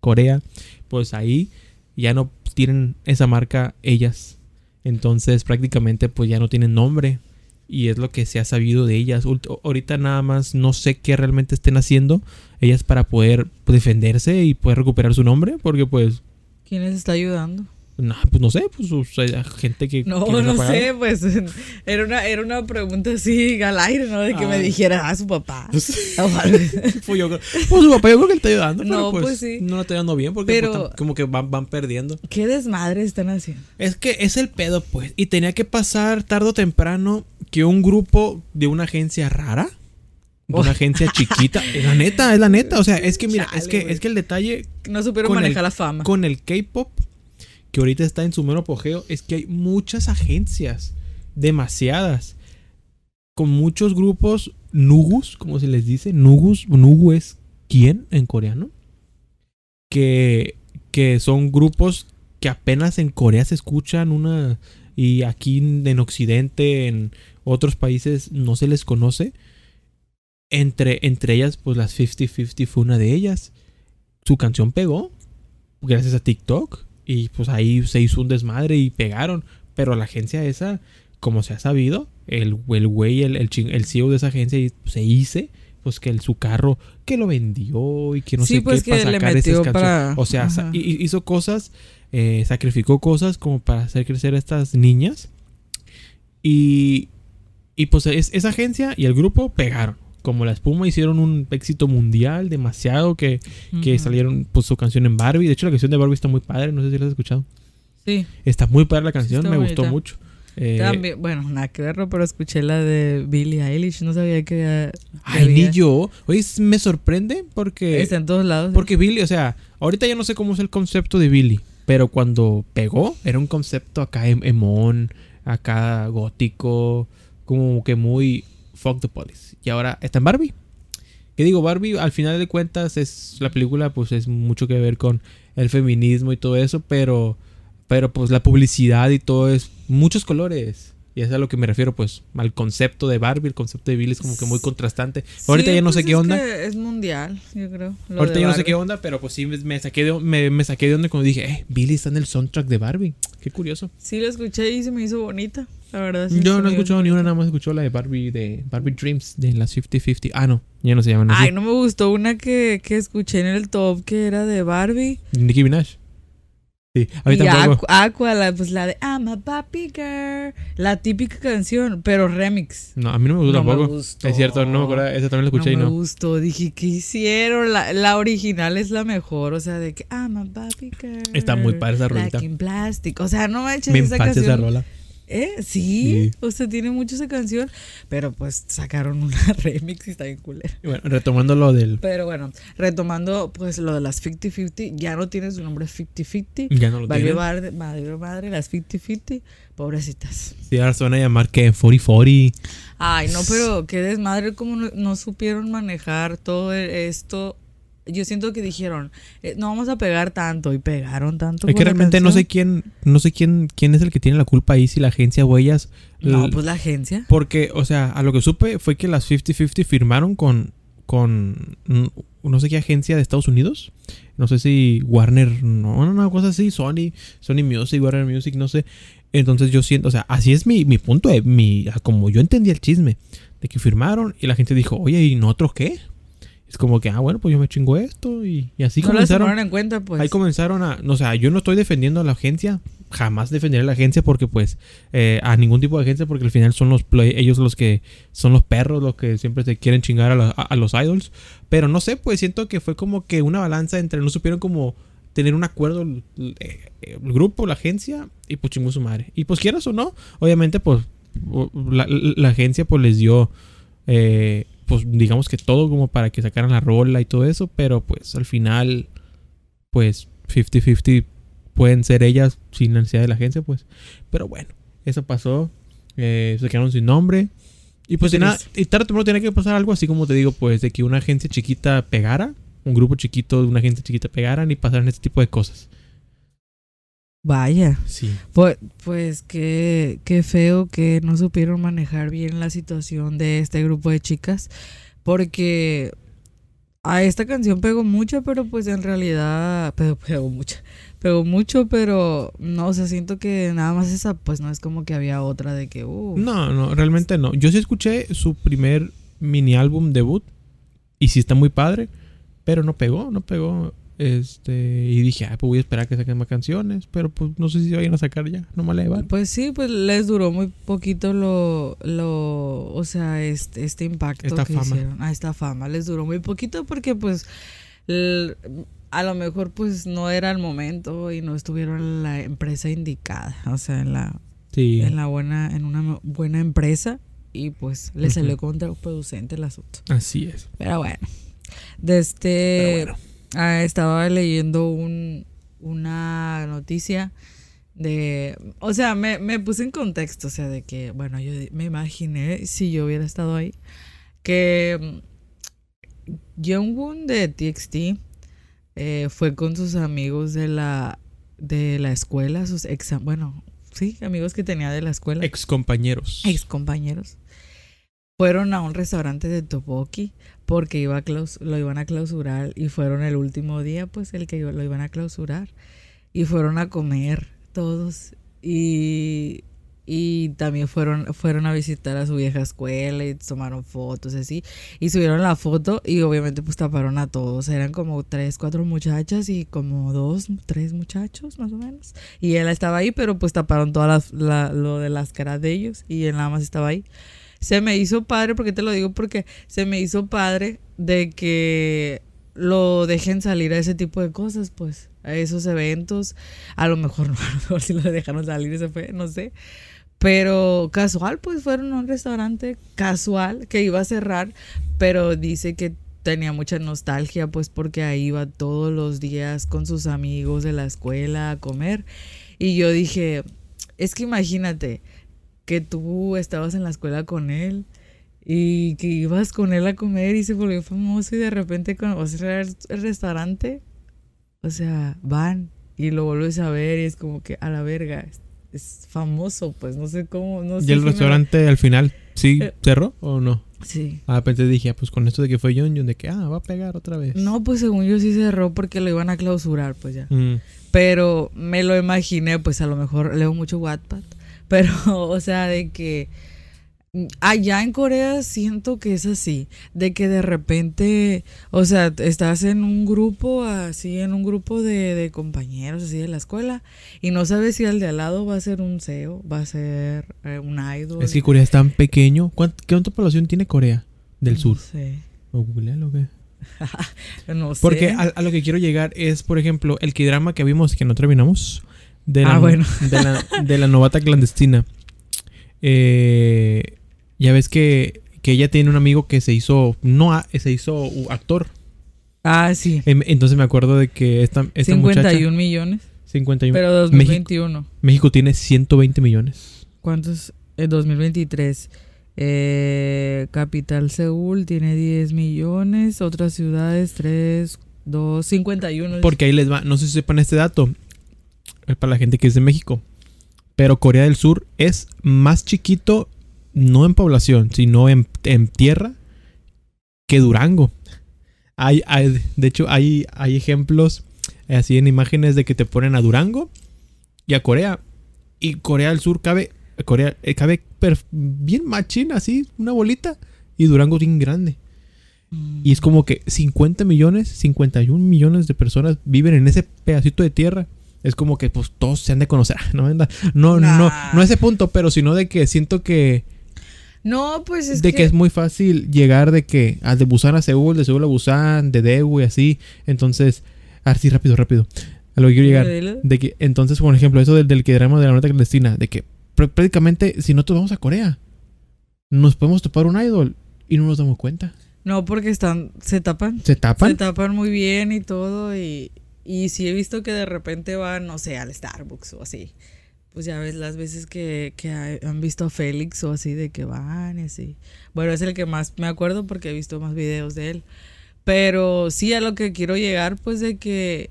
Corea, pues ahí ya no tienen esa marca ellas. Entonces, prácticamente, pues ya no tienen nombre. Y es lo que se ha sabido de ellas. Ahorita nada más no sé qué realmente estén haciendo ellas para poder defenderse y poder recuperar su nombre. Porque pues, ¿Quién les está ayudando? No, pues no sé, pues o sea, gente que... No, que no sé, pues era una, era una pregunta así al aire, ¿no? De que me Ah. dijera, ah, su papá. Pues, yo pues su papá yo creo que le está ayudando. pero, No, pues, pues, sí. No lo está ayudando bien porque Pero- pues, como que van, van perdiendo. ¿Qué desmadre están haciendo? Es que es el pedo, pues. Y tenía que pasar tarde o temprano que un grupo de una agencia rara, de una Oh. agencia chiquita, es la neta, es la neta. O sea, es que mira, es que, es que el detalle No supieron el- manejar la fama. con el K-pop, que ahorita está en su mero apogeo, es que hay muchas agencias, demasiadas, con muchos grupos nugus, como se les dice, nugus, nugu es quién en coreano, que, que son grupos que apenas en Corea se escuchan una y aquí en Occidente, en otros países no se les conoce. Entre, entre ellas, pues las 50-50 fue una de ellas. Su canción pegó gracias a TikTok. Y pues ahí se hizo un desmadre y pegaron. Pero la agencia esa, como se ha sabido, el el güey, el, el, CEO de esa agencia se hice, pues que el, su carro, que lo vendió y que no Sí, sé pues, qué para que sacar metió para- O sea, sa- hizo cosas, eh, sacrificó cosas como para hacer crecer a estas niñas. Y, y pues es- esa agencia y el grupo pegaron. Como la espuma hicieron un éxito mundial demasiado que, que salieron pues su canción en Barbie. De hecho la canción de Barbie está muy padre, no sé si la has escuchado. Sí, Está muy padre la canción, me gustó mucho. Eh, también. Bueno, nada que verlo, pero escuché la de Billie Eilish. No sabía que. eh, ay, había- ni yo. Oye, me sorprende porque... Está en todos lados. Porque Billy, o sea, ahorita ya no sé cómo es el concepto de Billy, pero cuando pegó era un concepto acá em- emón, acá gótico, como que muy fuck the police. Y ahora está en Barbie. Que digo, Barbie al final de cuentas es la película pues es mucho que ver con el feminismo y todo eso, pero pero pues la publicidad y todo es muchos colores. Y es a lo que me refiero pues al concepto de Barbie, el concepto de Billy es como que muy contrastante. Ahorita ya no pues sé qué es onda. que es mundial, yo creo. Ahorita yo no sé qué onda, pero pues sí me, saqué de, me, me saqué de onda cuando dije, eh, Billy está en el soundtrack de Barbie. Qué curioso. Sí, lo escuché y se me hizo bonita. La verdad. sí, Yo no he escuchado ni una, nada más escuchado la de Barbie, de Barbie Dreams, de las 50-50. Ah, no, ya no se llaman así. Ay, no me gustó una que, que escuché en el top que era de Barbie. Nicki Minaj. Sí, a mí y tampoco. Aqua, la, pues la de I'm a Papi Girl. La típica canción, pero remix. No, a mí no me gustó No me tampoco. gustó. Es cierto, no me acuerdo. Esa también la escuché no y me no. gustó. Dije, ¿qué hicieron? La, la original es la mejor. O sea, de que I'm a Papi Girl. Está muy padre esa rolita. Like in plastic. O sea, no manches Me esa canción. esa rola. ¿Eh? ¿Sí? Sí. O sea, tiene mucho esa canción. Pero pues sacaron una remix y está bien culera. Y bueno, retomando lo del. Pero bueno, retomando pues lo de las 50-50, ya no tiene su nombre 50-50. Ya no lo Valió tiene. madre, madre, madre, las 50-50, pobrecitas. Sí, ahora se van a llamar que 40-40. Ay, no, pero qué desmadre, como no, no supieron manejar todo e- esto. Yo siento que dijeron, eh, no vamos a pegar tanto, y pegaron tanto. Es que realmente no sé quién, no sé quién, quién es el que tiene la culpa ahí, si la agencia o ellas. No, pues la agencia. Porque, o sea, a lo que supe fue que las 50-50 firmaron con, con mm, no sé qué agencia de Estados Unidos. No sé si Warner, no, no, una cosa así, Sony, Sony Music, Warner Music, no sé. Entonces yo siento, o sea, así es mi, mi punto, de, mi, como yo entendí el chisme, de que firmaron y la gente dijo, oye, ¿y nosotros qué? Es como que, ah, bueno, pues yo me chingo esto y, y así no comenzaron. en cuenta, pues. Ahí comenzaron a. No, o sea, yo no estoy defendiendo a la agencia. Jamás defenderé a la agencia porque, pues, eh, a ningún tipo de agencia, porque al final son los play, ellos los que son los perros, los que siempre se quieren chingar a, la- a- a los idols. Pero no sé, pues siento que fue como que una balanza entre no supieron como tener un acuerdo el, eh, el grupo, la agencia, y pues chingó su madre. Y pues quieras o no, obviamente, pues, la- la agencia pues les dio. eh, pues digamos que todo como para que sacaran la rola y todo eso, pero pues al final pues 50-50 pueden ser ellas sin necesidad de la agencia, pues. Pero bueno, eso pasó. eh, se quedaron sin nombre. Y pues nada, y tarde o temprano tiene que pasar algo así como te digo, pues de que una agencia chiquita pegara, un grupo chiquito de una agencia chiquita pegaran y pasaran este tipo de cosas. Vaya. Sí. Pues, pues qué, qué feo que no supieron manejar bien la situación de este grupo de chicas. Porque a esta canción pegó mucho, pero pues en realidad pegó, pegó mucho. Pegó mucho, pero no, o sea, siento que nada más esa, pues no es como que había otra de que, uh, No, no, realmente no. Yo sí escuché su primer mini álbum debut y sí está muy padre, pero no pegó, no pegó. Este, y dije, ah, pues voy a esperar a que saquen más canciones, pero pues no sé si se vayan a sacar ya, no me la llevan. Pues sí, pues les duró muy poquito lo, lo, o sea, este, este impacto Esta que fama. hicieron. Ah, esta fama les duró muy poquito porque pues a lo mejor pues no era el momento y no estuvieron en la empresa indicada, o sea, en la, Sí. en la buena, en una buena empresa y pues le salió contraproducente el asunto. Así es. Pero bueno, de este, Pero bueno. Ah, estaba leyendo un, una noticia de, o sea, me, me puse en contexto, o sea, de que, bueno, yo me imaginé si yo hubiera estado ahí, que mm, Jungwoon de TXT eh, fue con sus amigos de la, de la escuela, sus ex, bueno, sí, amigos que tenía de la escuela Ex compañeros. ex compañeros fueron a un restaurante de Topoki porque iba lo iban a clausurar y fueron el último día pues el que lo iban a clausurar. Y fueron a comer todos y y también fueron fueron a visitar a su vieja escuela y tomaron fotos así. Y subieron la foto y obviamente pues taparon a todos. Eran como tres cuatro muchachas y como dos tres muchachos más o menos. Y él estaba ahí pero pues taparon todas las la- lo de las caras de ellos y él nada más estaba ahí se me hizo padre, porque te lo digo? Porque se me hizo padre de que lo dejen salir a ese tipo de cosas, pues, a esos eventos. A lo mejor no, a lo mejor si lo dejaron salir se fue, no sé. Pero casual, pues fueron a un restaurante casual que iba a cerrar, pero dice que tenía mucha nostalgia, pues porque ahí iba todos los días con sus amigos de la escuela a comer. Y yo dije, es que imagínate, que tú estabas en la escuela con él y que ibas con él a comer y se volvió famoso y de repente cuando vas a cerrar el restaurante, o sea, van y lo vuelves a ver y es como que a la verga, es, es famoso, pues no sé cómo, no sé. ¿Y el si me restaurante al final sí Eh. cerró o no? Sí. Ah, pensé, dije, ah, pues con esto de que fue John, John, de que, ah, va a pegar otra vez. No, pues según yo sí cerró porque lo iban a clausurar, pues ya. Mm, Pero me lo imaginé, pues a lo mejor leo mucho Wattpad. Pero, o sea, de que Allá en Corea siento que es así, de que de repente, o sea, estás en un grupo, así, en un grupo de, de compañeros, así, de la escuela, y no sabes si al de al lado va a ser un CEO, va a ser eh, un idol. Es que Corea es tan pequeño. ¿Cuánta, ¿Qué cuánta población tiene Corea del sur? No sé. ¿O googlealo o qué? no sé. Porque a, a lo que quiero llegar es, por ejemplo, el drama que vimos que no terminamos. De la, Ah, bueno. de, la, de la novata clandestina. Eh, ya ves que, que ella tiene un amigo que se hizo. No, se hizo actor. Ah, sí. Em, Entonces me acuerdo de que esta, esta 51 muchacha. millones. 51. Pero México, 2021. México tiene 120 millones. ¿Cuántos? En 2023. Eh, Capital Seúl tiene 10 millones. Otras ciudades 3, 2, 51. Porque ahí les va. No sé si sepan este dato. Para la gente que es de México. Pero Corea del Sur es más chiquito, no en población, sino en, en tierra, que Durango. Hay, de hecho, hay, hay ejemplos eh, así en imágenes de que te ponen a Durango y a Corea. Y Corea del Sur cabe, Corea, eh, cabe bien machín, así, una bolita. Y Durango bien grande. Y es como que 50 millones, 51 millones de personas viven en ese pedacito de tierra. Es como que pues todos se han de conocer. No, no, no, no, no a ese punto, pero sino de que siento que No, pues es de que, que es muy fácil llegar de que a de Busan a Seúl, de Seúl a Busan, de Daegu y así. Entonces, así rápido, rápido. A lo que quiero llegar. De que, entonces, por ejemplo, eso del, del que drama de la nota clandestina, de que pr- prácticamente si nosotros vamos a Corea, nos podemos topar un idol y no nos damos cuenta. No, porque están, se tapan. Se tapan. Se tapan muy bien y todo. Y, y sí he visto que de repente van, no sé, al Starbucks o así. Pues ya ves las veces que, que han visto a Félix o así de que van y así. Bueno, es el que más me acuerdo porque he visto más videos de él. Pero sí a lo que quiero llegar, pues de que,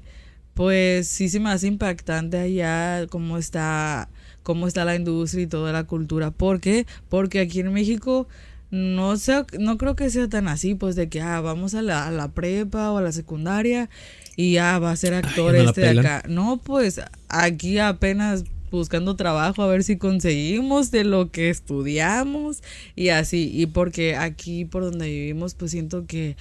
pues sí se me hace impactante allá cómo está, cómo está la industria y toda la cultura. ¿Por qué? Porque aquí en México no sé, no creo que sea tan así, pues de que ah, vamos a la, a la prepa o a la secundaria y ya va a ser actor este de acá. No, pues aquí apenas buscando trabajo a ver si conseguimos de lo que estudiamos y así. Y porque aquí por donde vivimos, pues siento que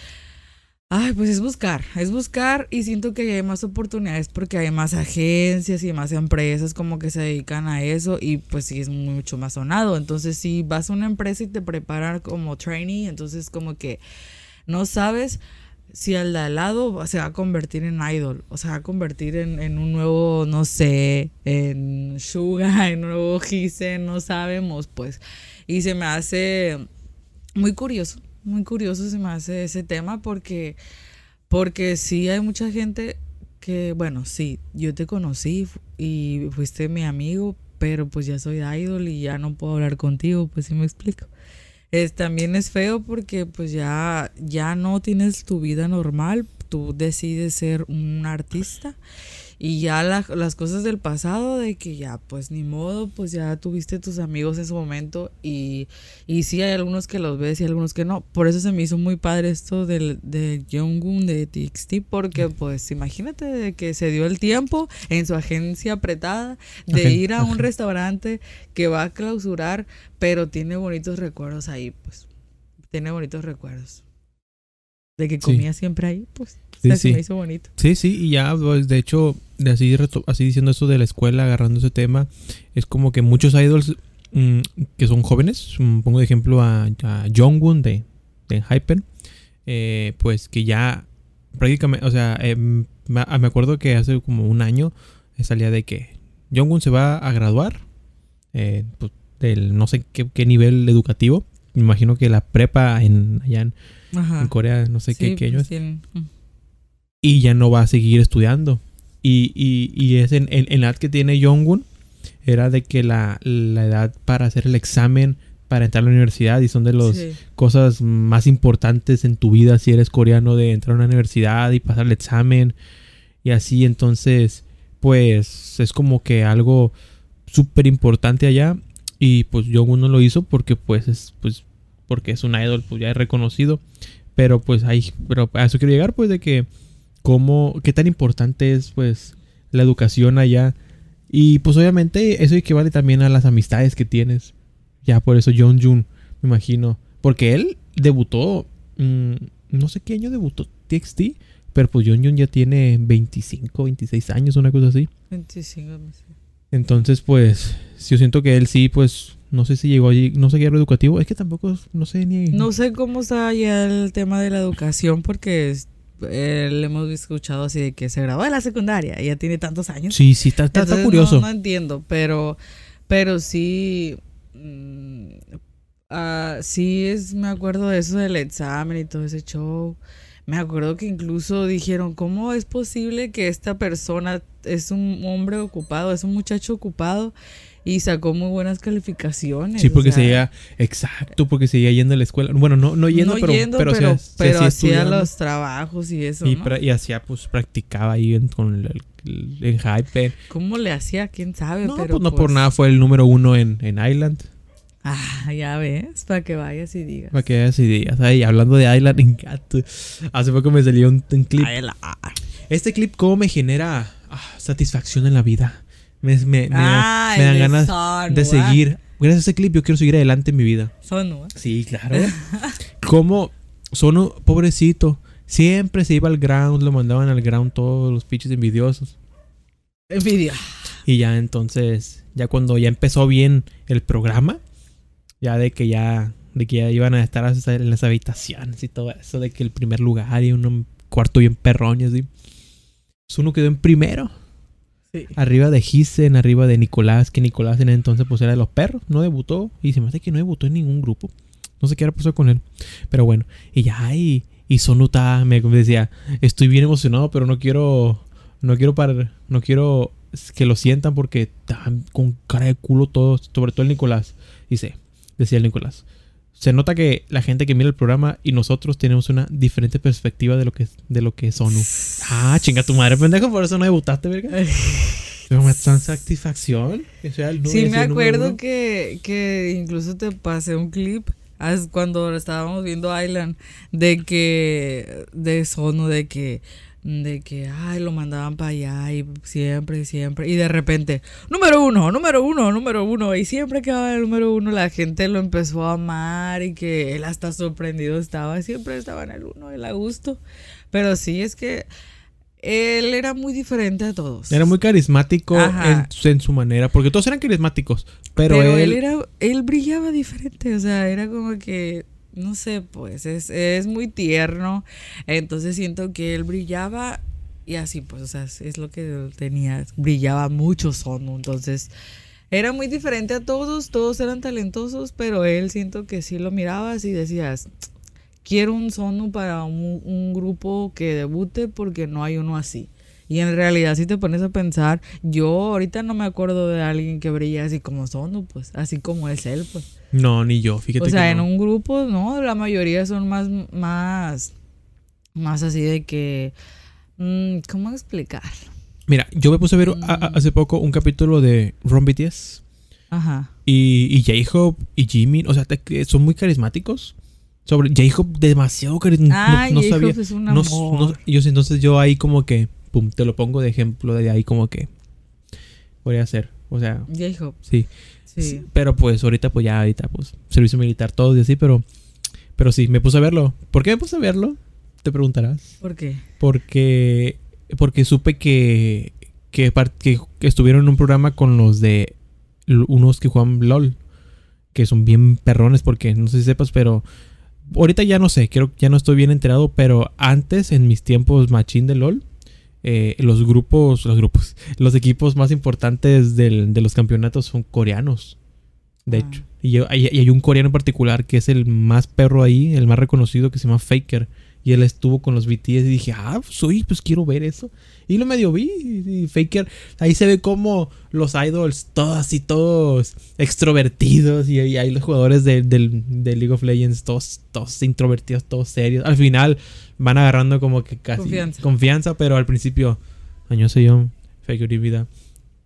Ay, pues es buscar, es buscar y siento que hay más oportunidades porque hay más agencias y más empresas como que se dedican a eso y pues sí es mucho más sonado. Entonces si vas a una empresa y te preparan como trainee, entonces como que no sabes si al de al lado se va a convertir en idol, o se va a convertir en, en un nuevo, no sé, en Suga, en un nuevo Gise, no sabemos, pues. Y se me hace muy curioso, muy curioso se me hace ese tema porque, porque sí hay mucha gente que, bueno, sí, yo te conocí y fuiste mi amigo, pero pues ya soy idol y ya no puedo hablar contigo, pues sí me explico. Es, también es feo porque pues ya, ya no tienes tu vida normal, tú decides ser un artista y ya la- las cosas del pasado de que ya pues ni modo, pues ya tuviste tus amigos en su momento y, y sí hay algunos que los ves y algunos que no. Por eso se me hizo muy padre esto del, de Jungkook de TXT porque pues imagínate de que se dio el tiempo en su agencia apretada de ir a un restaurante que va a clausurar, pero tiene bonitos recuerdos ahí, pues. Tiene bonitos recuerdos. De que Sí. comía siempre ahí, pues. O Sí, se sí. me hizo bonito. Sí, sí, y ya, pues, de hecho, de así, así diciendo eso de la escuela, agarrando ese tema, es como que muchos idols mm, que son jóvenes, mm, pongo de ejemplo a, a Jongwon de, de Hypen, eh, pues que ya prácticamente, o sea, em, me acuerdo que hace como un año eh, salía de que Jongwon se va a graduar, eh, pues, del no sé qué, qué nivel educativo, me imagino que la prepa en, allá en, Corea, no sé qué, Sí, qué año pues es mm. Y ya no va a seguir estudiando. Y, y, y es en, en, en la edad que tiene Jongwon, era de que la, la edad para hacer el examen para entrar a la universidad y son de las Sí. cosas más importantes en tu vida si eres coreano de entrar a una universidad y pasar el examen y así entonces pues es como que algo súper importante allá y pues Jongwon no lo hizo porque pues es pues porque es un idol pues ya es reconocido pero pues ahí pero a eso quiero llegar pues de que cómo qué tan importante es pues la educación allá y pues obviamente eso equivale también a las amistades que tienes ya por eso Jong Jun Me imagino. Porque él debutó. mm, no sé qué año debutó TXT. Pero pues John John ya tiene 25, 26 años, una cosa así. 25, no sé. Entonces, pues, yo siento que él sí, pues, no sé si llegó allí, no sé qué era educativo. Es que tampoco, no sé ni. No sé cómo está ya el tema de la educación porque eh, le hemos escuchado así de que se graduó de la secundaria y ya tiene tantos años. Sí, sí, está, está, curioso. No, no entiendo, pero, pero sí, mm, ah, sí es, me acuerdo de eso del examen y todo ese show. Me acuerdo que incluso dijeron, ¿cómo es posible que esta persona es un hombre ocupado, es un muchacho ocupado y sacó muy buenas calificaciones? Sí, O porque sea, seguía, exacto, porque seguía yendo a la escuela. Bueno, no, no yendo, no pero, yendo, pero, pero, o sea, se pero hacía estudiando. los trabajos y eso, y, ¿no? y hacía, pues, practicaba ahí en, con el, en Hype. ¿Cómo le hacía? ¿Quién sabe? No, pero pues no por nada fue el número uno en, en Island. Ah, ya ves, para que vayas y digas. Para que veas ideas. Ay, hablando de Island, en gato. Hace poco me salió un, un clip. Este clip, ¿cómo me genera ah, satisfacción en la vida? Me, me, me, Ah, me dan ganas Son, de ¿verdad? seguir. Gracias a este clip, yo quiero seguir adelante en mi vida. Son, ¿no? Sí, claro. Como Sono, pobrecito, siempre se iba al ground, lo mandaban al ground todos los pinches envidiosos. Envidia. Y ya entonces, ya cuando ya empezó bien el programa, ya de que ya, de que ya iban a estar en las habitaciones y todo eso, de que el primer lugar y un cuarto bien perrón y así. Sono quedó en primero, Arriba de Gissen, arriba de Nicolás, que Nicolás en ese entonces pues era de los perros, no debutó, y se me hace que no debutó en ningún grupo. No sé qué era pasó con él. Pero bueno, y ya, y, y Sonu ta- me decía, estoy bien emocionado, pero no quiero, no quiero parar, no quiero que lo sientan porque están con cara de culo todos, sobre todo el Nicolás. Dice, decía el Nicolás. Se nota que la gente que mira el programa y nosotros tenemos una diferente perspectiva de lo que, de lo que es Sonu. Ah, chinga tu madre, pendejo, por eso no debutaste, verga. Pero me dan satisfacción. que sea el Sí, me acuerdo que, que incluso te pasé un clip cuando estábamos viendo Island de que de Sono de que de que ay lo mandaban para allá y siempre siempre y de repente número uno número uno número uno y siempre que va el número uno la gente lo empezó a amar y que él hasta sorprendido estaba. Siempre estaba en el uno él a gusto. Pero sí es que él era muy diferente a todos. Era muy carismático en, su- en su manera, porque todos eran carismáticos, pero, Pero, él, él, era, él brillaba diferente, o sea, era como que, no sé, pues es, es muy tierno, entonces siento que él brillaba y así, pues, o sea, es, lo que tenía, brillaba mucho Sono, entonces era muy diferente a todos, todos eran talentosos, pero él siento que sí lo mirabas y decías, quiero un Sono para un, un grupo que debute porque no hay uno así. Y en realidad, si te pones a pensar, yo ahorita no me acuerdo de alguien que brilla así como Sono, pues, así como es él, pues. No, ni yo, fíjate O sea, que en no. un grupo, no, la mayoría son más, más, más así de que, mm, ¿cómo explicar? Mira, yo me puse a ver a- a- hace poco un capítulo de Ron BTS Ajá. y, y J-Hope y Jimin, o sea, te- son muy carismáticos. Sobre J-Hope demasiado carismático. Ay, no, no sabía. es un No, amor. no- yo, entonces yo ahí como que, pum, te lo pongo de ejemplo de ahí como que podría ser. O sea, sí. sí. Sí, Pero pues ahorita, pues ya, ahorita, pues, servicio militar, todo y así, pero, pero sí, me puse a verlo. ¿Por qué me puse a verlo? Te preguntarás. ¿Por qué? Porque, porque supe que, que, que, que estuvieron en un programa con los de unos que juegan LOL, que son bien perrones, porque no sé si sepas, pero ahorita ya no sé, creo que ya no estoy bien enterado, pero antes, en mis tiempos machín de LOL, eh, los grupos, los grupos, los equipos más importantes del- de los campeonatos son coreanos. De Ah. hecho. Y, yo- hay, y hay un coreano en particular que es el más perro ahí, el más reconocido, que se llama Faker. Y él estuvo con los BTS y dije, ah, pues oye, pues quiero ver eso. Y lo medio vi. Y, y Faker, ahí se ve como los idols, todos así, todos extrovertidos. Y, y ahí los jugadores de League of Legends, todos, todos introvertidos, todos serios. Al final van agarrando como que casi Confianza. confianza, pero al principio, año soy yo, Faker y vida.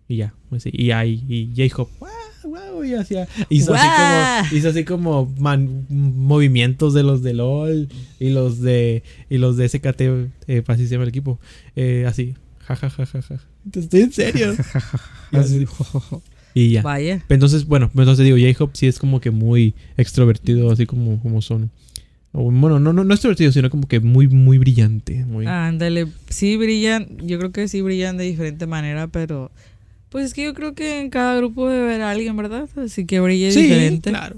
Y ya, pues sí. Y ahí, y J-Hop, wow, wow, y hacía, hizo así como, hizo así como man- movimientos de los de LOL y los de, y los de SKT, eh, así se llama el equipo, eh, así, ja, ja, ja, ja, ja. Estoy en serio. Y así, Y ya. Vaya. Entonces, bueno, entonces digo, J-Hope sí es como que muy extrovertido, así como, como son. Bueno, no, no, no extrovertido, sino como que muy, muy brillante. Muy... Ándale, sí brillan, yo creo que sí brillan de diferente manera, pero pues es que yo creo que en cada grupo debe haber alguien, ¿verdad? Así que brille sí, diferente. claro.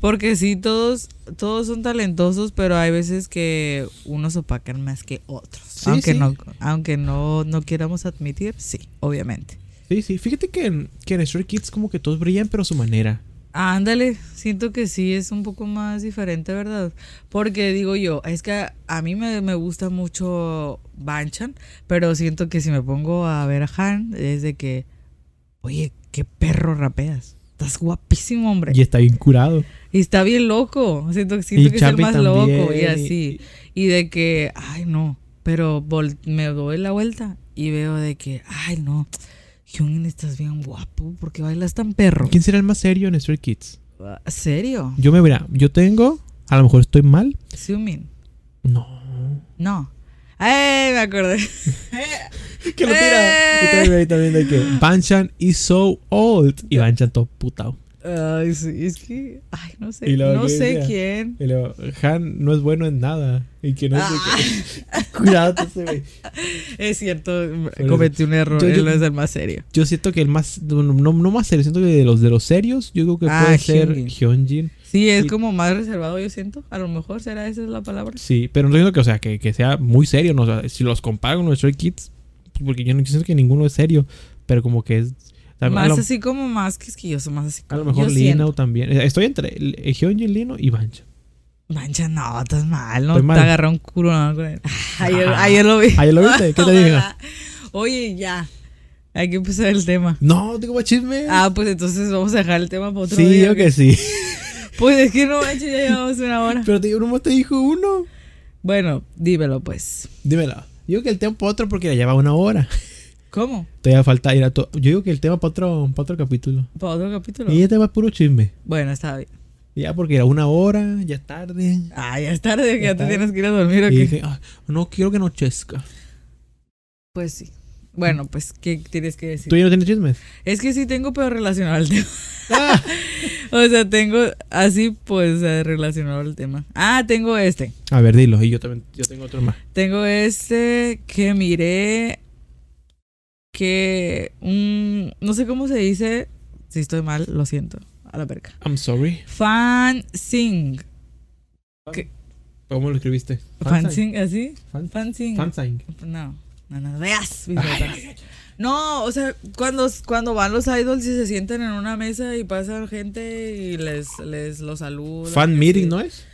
Porque sí, todos, todos son talentosos, pero hay veces que unos opacan más que otros. Sí, aunque sí. no, aunque no, no queramos admitir, sí, obviamente. Sí, sí. Fíjate que, en- que en Stray Kids como que todos brillan, pero a su manera. Ándale, siento que sí es un poco más diferente, ¿verdad? Porque digo yo, es que a, a mí me, me gusta mucho Banchan, pero siento que si me pongo a ver a Han, es de que, oye, qué perro rapeas. Estás guapísimo, hombre. Y está bien curado. Y está bien loco. Siento, siento Y que es el más también, loco y así. Y de que, ay, no. Pero me doy la vuelta y veo de que, ay, no. Hyun, estás bien guapo. porque bailas tan perro? ¿Quién será el más serio en Stray Kids? Ah, ¿Serio? Yo me verá, yo tengo, a lo mejor estoy mal. Xiumin. No. No. ¡Ay! Me acordé. Que lo Eh. tira. Y también, también de que Banchan is so old. Y Banchan todo putado. Ay, sí, es que. Ay, no sé. No ¿qué sé decía? quién. Y luego, Han no es bueno en nada. Y que no sé Ah. qué. Cuidado, ese güey. Es cierto, Pero- cometí un error. yo- yo- Él no es el más serio. Yo siento que el más. No, no, no más serio. Siento que de los de los serios, yo creo que Ah, puede ser Hyunjin. Hyunjin. Sí, es Y- como más reservado, yo siento. A lo mejor será esa es la palabra. Sí, pero no siento que, o sea, que, que sea muy serio. No, O sea, si los comparo con los Stray Kids, porque yo no siento que ninguno es serio. Pero como que es. Más lo- así como más quisquilloso, más así A lo como. mejor Lino siento. también. Eh, Estoy entre Hyunjin, Lino y Banchan. Mancha, no, estás mal, ¿no? Mal. Te agarró un culo ¿no? con él. Ayer, Ah. ayer lo vi. ¿Ayer lo viste? ¿Qué te dije? Oye, ya. Hay que empezar el tema. No, tengo más chisme. Ah, pues entonces vamos a dejar el tema para otro sí, día. yo que sí. Pues es que no manches, ya llevamos una hora. Pero te digo, nomás te dijo uno. Bueno, dímelo pues. Dímelo. Digo que el tema para otro porque ya lleva una hora. ¿Cómo? Todavía falta ir a todo. Yo digo que el tema para otro, para otro capítulo. ¿Para otro capítulo? Y este va puro chisme. Bueno, está bien. Ya porque era una hora, ya es tarde. Ah, ya es tarde, que Ya ya te tarde. tienes que ir a dormir o Y qué? dije, "Ah, no quiero que anochezca. Pues sí. Bueno, pues, ¿qué tienes que decir? ¿Tú ya no tienes chismes? Es que sí tengo, pero relacionado al tema. Ah. o sea, tengo así, pues, eh, relacionado al tema. Ah, tengo este. A ver, dilo. Y yo también yo tengo otro más. Tengo este que miré que un... No sé cómo se dice. Si estoy mal, lo siento. A la verga. I'm sorry. Fan Sing. ¿Cómo lo escribiste? Fan Sing, ¿así? Fan- Fan Sing. No, no, no, veas. mis Ay, notas. ay, ay. No, o sea, cuando, cuando van los idols y se sientan en una mesa y pasa gente y les, les los saluda. Fan meeting, ¿no es?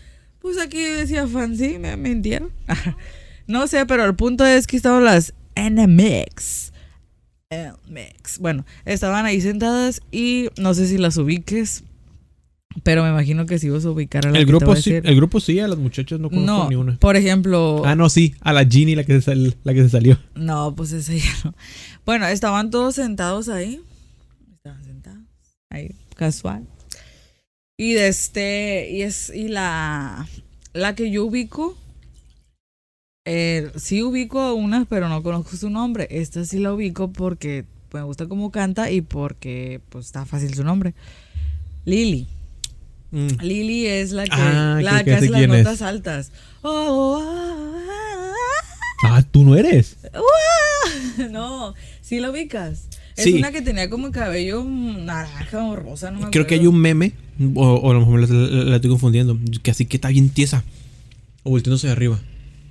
Pues aquí decía fan, sí, me mintieron. no sé, pero el punto es que estaban las NMX. NMX. Bueno, estaban ahí sentadas y no sé si las ubiques, pero me imagino que si vas a ubicar a la El grupo, a sí, decir. el grupo sí, a las muchachas no conozco no, ni una. por ejemplo, Ah, no, sí, a la Ginny la que se, sal- la que se salió. No, pues ese ya no. Bueno, estaban todos sentados ahí. Estaban sentados. Ahí, casual. Y de este. Y es. Y la. La que yo ubico. Eh, sí ubico a una, pero no conozco su nombre. Esta sí la ubico porque me gusta cómo canta y porque pues está fácil su nombre. Lily. Mm. Lily es la que, Ah, la que hace las es. notas altas. Oh, ah, ah, Ah, tú no eres. No, sí lo ubicas. Es Sí. una que tenía como cabello naranja o rosa, no me Creo que hay un meme, o, o a lo mejor la, la- la estoy confundiendo, que así que está bien tiesa. O volteándose de arriba.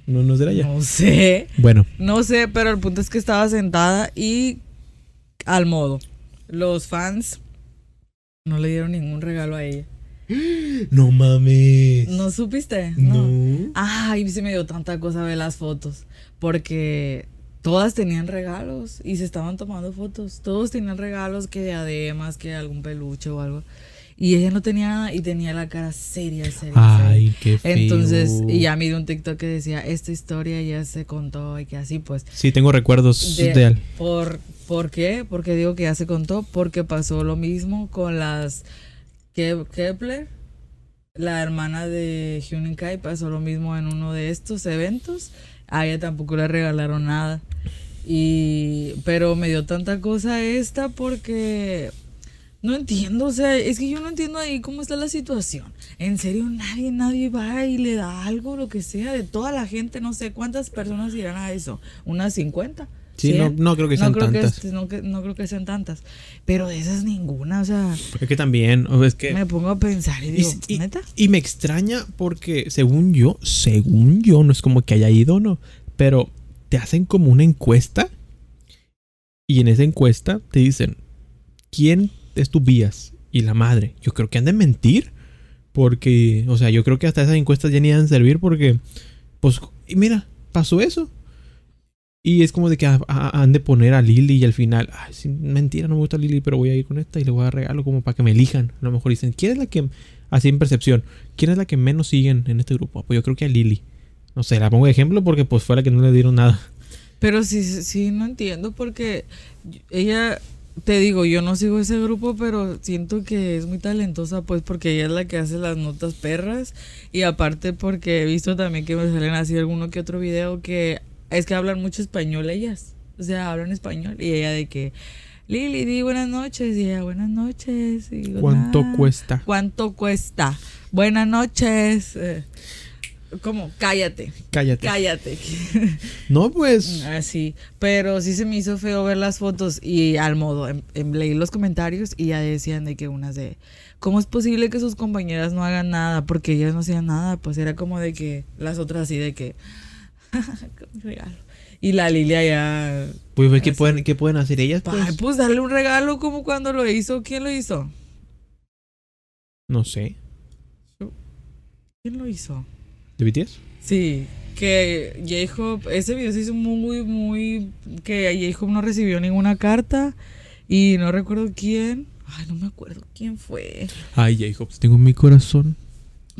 No, no será ella. No sé, Bueno, no sé, pero el punto es que estaba sentada y al modo. Los fans no le dieron ningún regalo a ella. no mames. ¿No supiste? No. Ay, se me dio tanta cosa ver las fotos. Porque todas tenían regalos y se estaban tomando fotos. Todos tenían regalos, que diademas, que algún peluche o algo. Y ella no tenía nada y tenía la cara seria, seria. seria. Ay, qué feo. Entonces, y ya miré un TikTok que decía, esta historia ya se contó y que así pues. Sí, tengo recuerdos de, de- él. por, ¿Por qué? Porque digo que ya se contó, porque pasó lo mismo con las Ke- Kepler, la hermana de Hyunin Kai, pasó lo mismo en uno de estos eventos. A ella tampoco le regalaron nada. Y, pero me dio tanta cosa esta porque No entiendo, o sea, es que yo no entiendo ahí cómo está la situación. En serio, nadie, nadie va y le da algo, lo que sea, de toda la gente, no sé cuántas personas irán a eso. Unas 50. Sí, no, 100. no creo que sean creo tantas. Que, no, no creo que sean tantas. Pero de esas ninguna, o sea, Es que también, o es que... me pongo a pensar y Y, digo, y- ¿neta? y me extraña porque según yo, según yo, no es como que haya ido, no, pero te hacen como una encuesta y en esa encuesta te dicen, ¿quién es tu vías? Y la madre, yo creo que han de mentir porque, o sea, yo creo que hasta esas encuestas ya ni han de servir porque, pues, y mira, pasó eso. Y es como de que han de poner a Lily y al final, ay, mentira, no me gusta Lily, pero voy a ir con esta y le voy a regalo como para que me elijan. A lo mejor dicen, ¿quién es la que, así en percepción, quién es la que menos siguen en este grupo? Pues yo creo que a Lily. No sé, la pongo de ejemplo porque pues fue la que no le dieron nada. Pero sí, sí, no entiendo porque ella, te digo, yo no sigo ese grupo, pero siento que es muy talentosa, pues porque ella es la que hace las notas perras y aparte porque he visto también que me salen así alguno que otro video que es que hablan mucho español ellas, o sea, hablan español y ella de que, Lili, di buenas noches y ella, buenas noches. Y digo, ¿Cuánto cuesta? ¿Cuánto cuesta? Buenas noches. Eh, ¿Cómo? Cállate, Cállate. cállate. No, pues. Así, pero sí se me hizo feo ver las fotos y al modo, em- em, leí los comentarios y ya decían de que unas de, ¿cómo es posible que sus compañeras no hagan nada? Porque ellas no hacían nada, pues era como de que las otras así de que, "Qué regalo. Y la Lilia ya, Pues, ¿qué, pueden, ¿qué pueden hacer ellas? "Ay, Pues, pues darle un regalo como cuando lo hizo, ¿quién lo hizo? no sé. ¿Quién lo hizo? ¿De BTS? Sí, que J-Hope, ese video se hizo muy, muy, que J-Hope no recibió ninguna carta y no recuerdo quién, ay, no me acuerdo quién fue, Ay, J-Hope, tengo en mi corazón.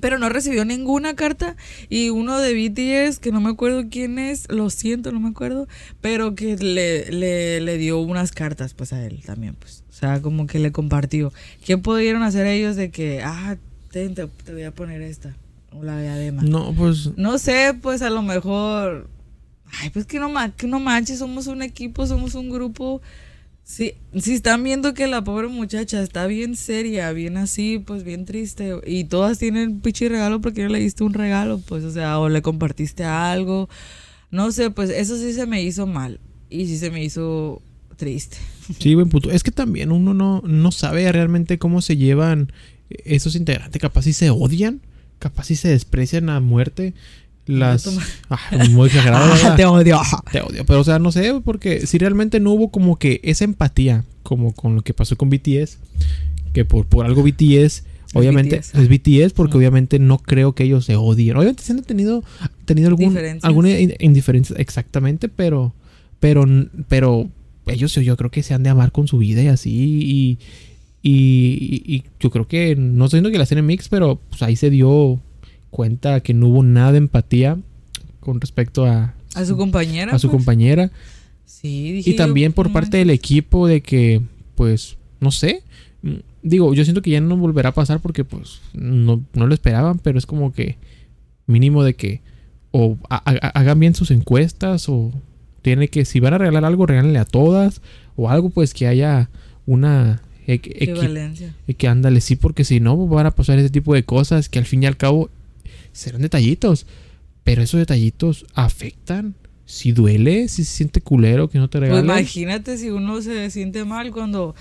pero no recibió ninguna carta y uno de BTS, que no me acuerdo quién es, lo siento, no me acuerdo, pero que le, le, le dio unas cartas pues a él también, pues, o sea, como que le compartió. ¿Qué pudieron hacer ellos de que, ah, te, te voy a poner esta, o la diadema? No, pues. No sé, pues a lo mejor. Ay, pues que no, que no manches, somos un equipo, somos un grupo. Si, si están viendo que la pobre muchacha está bien seria, bien así, pues bien triste, y todas tienen pichi regalo porque no le diste un regalo, pues, o sea, o le compartiste algo. No sé, pues eso sí se me hizo mal. Y sí se me hizo triste. Sí, buen punto. Es que también uno no, no sabe realmente cómo se llevan esos integrantes. Capaz si se odian, capaz si se desprecian a muerte. Las. Ah, muy exagerado. te odio. Te odio. Pero, o sea, no sé, porque si realmente no hubo como que esa empatía, como con lo que pasó con BTS, que por, por algo BTS, obviamente BTS. es BTS, porque Mm. obviamente no creo que ellos se odien. Obviamente se han tenido, tenido algún, Diferencias. alguna in- indiferencia, exactamente, pero, pero, pero ellos yo, yo creo que se han de amar con su vida y así. Y, y, y- y yo creo que, no estoy diciendo que la tienen mix, pero pues ahí se dio cuenta que no hubo nada de empatía con respecto a, A su compañera. a su pues. compañera. Sí, dije Y yo, también por parte del equipo de que, pues, no sé. mm, Digo, yo siento que ya no volverá a pasar porque, pues, no, no lo esperaban, pero es como que mínimo de que o ha- ha- hagan bien sus encuestas o tiene que, si van a regalar algo, regálenle a todas o algo, pues, que haya una... e- equi- Equivalencia. y que ándale, sí, porque si no van a pasar ese tipo de cosas que al fin y al cabo serán detallitos. Pero esos detallitos afectan. Si duele, si se siente culero que no te Pues regalen. imagínate si uno se siente mal cuando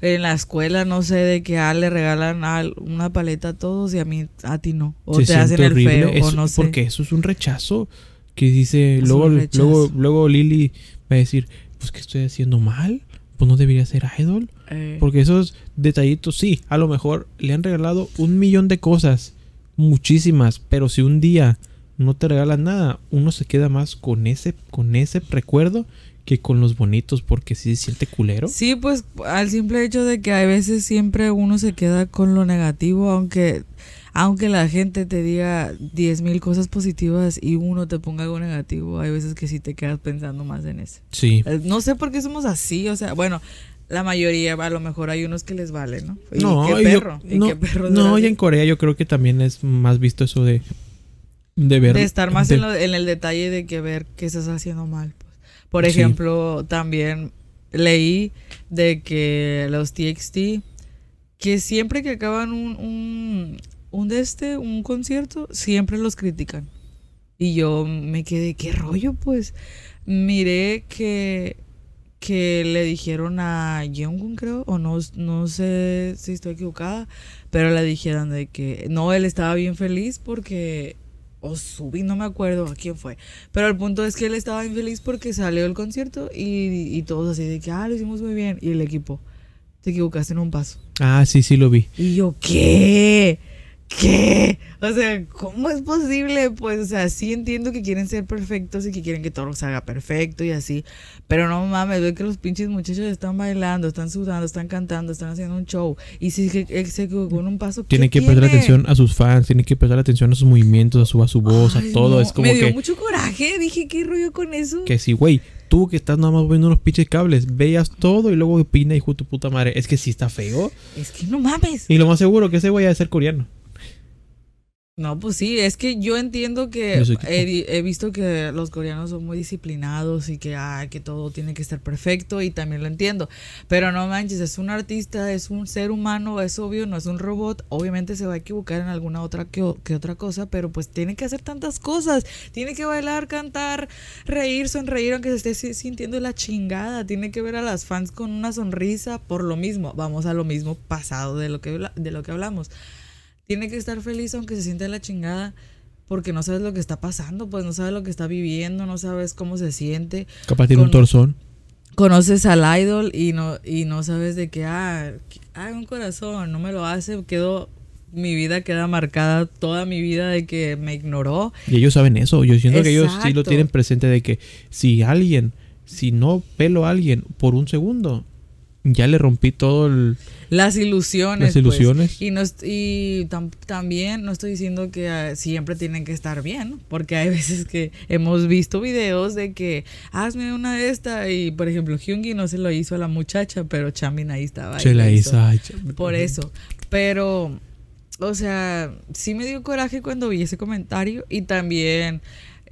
en la escuela, no sé, de que a le regalan al- una paleta a todos y a mí, a ti no. O se te hacen el horrible. feo, o Eso- no sé. Porque eso es un rechazo. Que dice, Es luego, luego, luego Lily va a decir, pues que estoy haciendo mal. Pues no debería ser idol. Eh, Porque esos detallitos, sí, a lo mejor le han regalado un millón de cosas, muchísimas, pero si un día no te regalan nada, uno se queda más con ese, con ese recuerdo que con los bonitos, porque sí se siente culero. Sí, pues al simple hecho de que a veces siempre uno se queda con lo negativo, aunque aunque la gente te diga 10.000 mil cosas positivas y uno te ponga algo negativo, hay veces que sí te quedas pensando más en eso. Sí. Eh, No sé por qué somos así, o sea, bueno, la mayoría, a lo mejor hay unos que les vale, ¿no? Y No, qué yo- perro, y no, qué perro no, y en Corea yo creo que también es más visto eso de de ver de estar más de- en, lo- en el detalle de que ver qué estás haciendo mal. pues. Por Sí. ejemplo, también leí de que los TXT que siempre que acaban un, un, un de este, un concierto, siempre los critican. Y yo me quedé, ¿qué rollo? Pues miré que, que le dijeron a Jungkook, creo, o no, no sé si estoy equivocada, pero le dijeron de que no, él estaba bien feliz porque o subí, no me acuerdo a quién fue. Pero el punto es que él estaba infeliz porque salió el concierto y, y todos así de que, ah, lo hicimos muy bien. Y el equipo, te equivocaste en un paso. Ah, sí, sí lo vi. Y yo, ¿qué? ¿Qué? O sea, ¿cómo es posible? Pues, o sea, sí entiendo que quieren ser perfectos y que quieren que todo se haga perfecto y así. Pero no mames, veo que los pinches muchachos están bailando, están sudando, están cantando, están haciendo un show. Y si se, se equivocó en un paso, ¿qué Tiene que prestar atención a sus fans, tiene que prestar atención a sus movimientos, a su, a su voz, Ay, a todo. no, Es como Me dio que, mucho coraje. Dije, ¿qué rollo con eso? que si, güey, tú que estás nada más viendo unos pinches cables, veas todo y luego opina, hijo de tu puta madre. Es que sí está feo. Es que no mames. Y lo más seguro que ese güey ha de ser coreano. No, pues sí, es que yo entiendo que he, visto que los coreanos son muy disciplinados y que, ah, que todo tiene que estar perfecto y también lo entiendo. Pero no manches, es un artista, es un ser humano, es obvio, no es un robot. Obviamente se va a equivocar en alguna otra que, que otra cosa, pero pues tiene que hacer tantas cosas. Tiene que bailar, cantar, reír, sonreír, aunque se esté si- sintiendo la chingada. Tiene que ver a las fans con una sonrisa por lo mismo. Vamos a lo mismo pasado de lo que, de lo que hablamos tiene que estar feliz aunque se siente la chingada porque no sabes lo que está pasando, pues no sabes lo que está viviendo, no sabes cómo se siente. Capaz tiene un torzón. Conoces al idol y no y no sabes de que ah, hay un corazón, no me lo hace, quedó mi vida queda marcada toda mi vida de que me ignoró. Y ellos saben eso. Yo siento que ellos sí lo tienen presente de que si alguien, si no pelo a alguien por un segundo, ya le rompí todo el... Las ilusiones. Las pues. ilusiones. Y, no, y tam- también no estoy diciendo que ah, siempre tienen que estar bien, porque hay veces que hemos visto videos de que hazme una de esta y por ejemplo Hyungi no se lo hizo a la muchacha, pero Chamin ahí estaba. Se la hizo. ay. Por eso. Pero, o sea, sí me dio coraje cuando vi ese comentario y también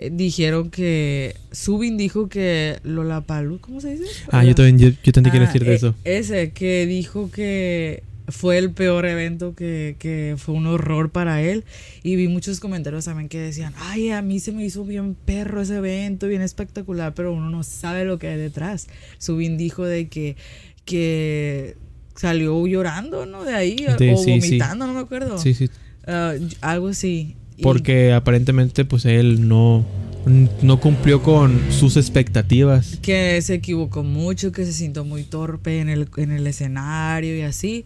eh, dijeron que Subin dijo que Lollapalooza, ¿cómo se dice? Ah, yo también, yo, yo también quiero Ah, decir de e- eso. Ese, que dijo que fue el peor evento, que, que fue un horror para él. Y vi muchos comentarios también que decían, ay, a mí se me hizo bien perro ese evento, bien espectacular, pero uno no sabe lo que hay detrás. Subin dijo de que, que salió llorando, ¿no? De ahí, De- o sí, sí. vomitando, no me acuerdo. Sí, sí. Ah, algo así. Y- Porque aparentemente pues él no, no cumplió con sus expectativas. que se equivocó mucho, que se sintió muy torpe en el, en el escenario y así.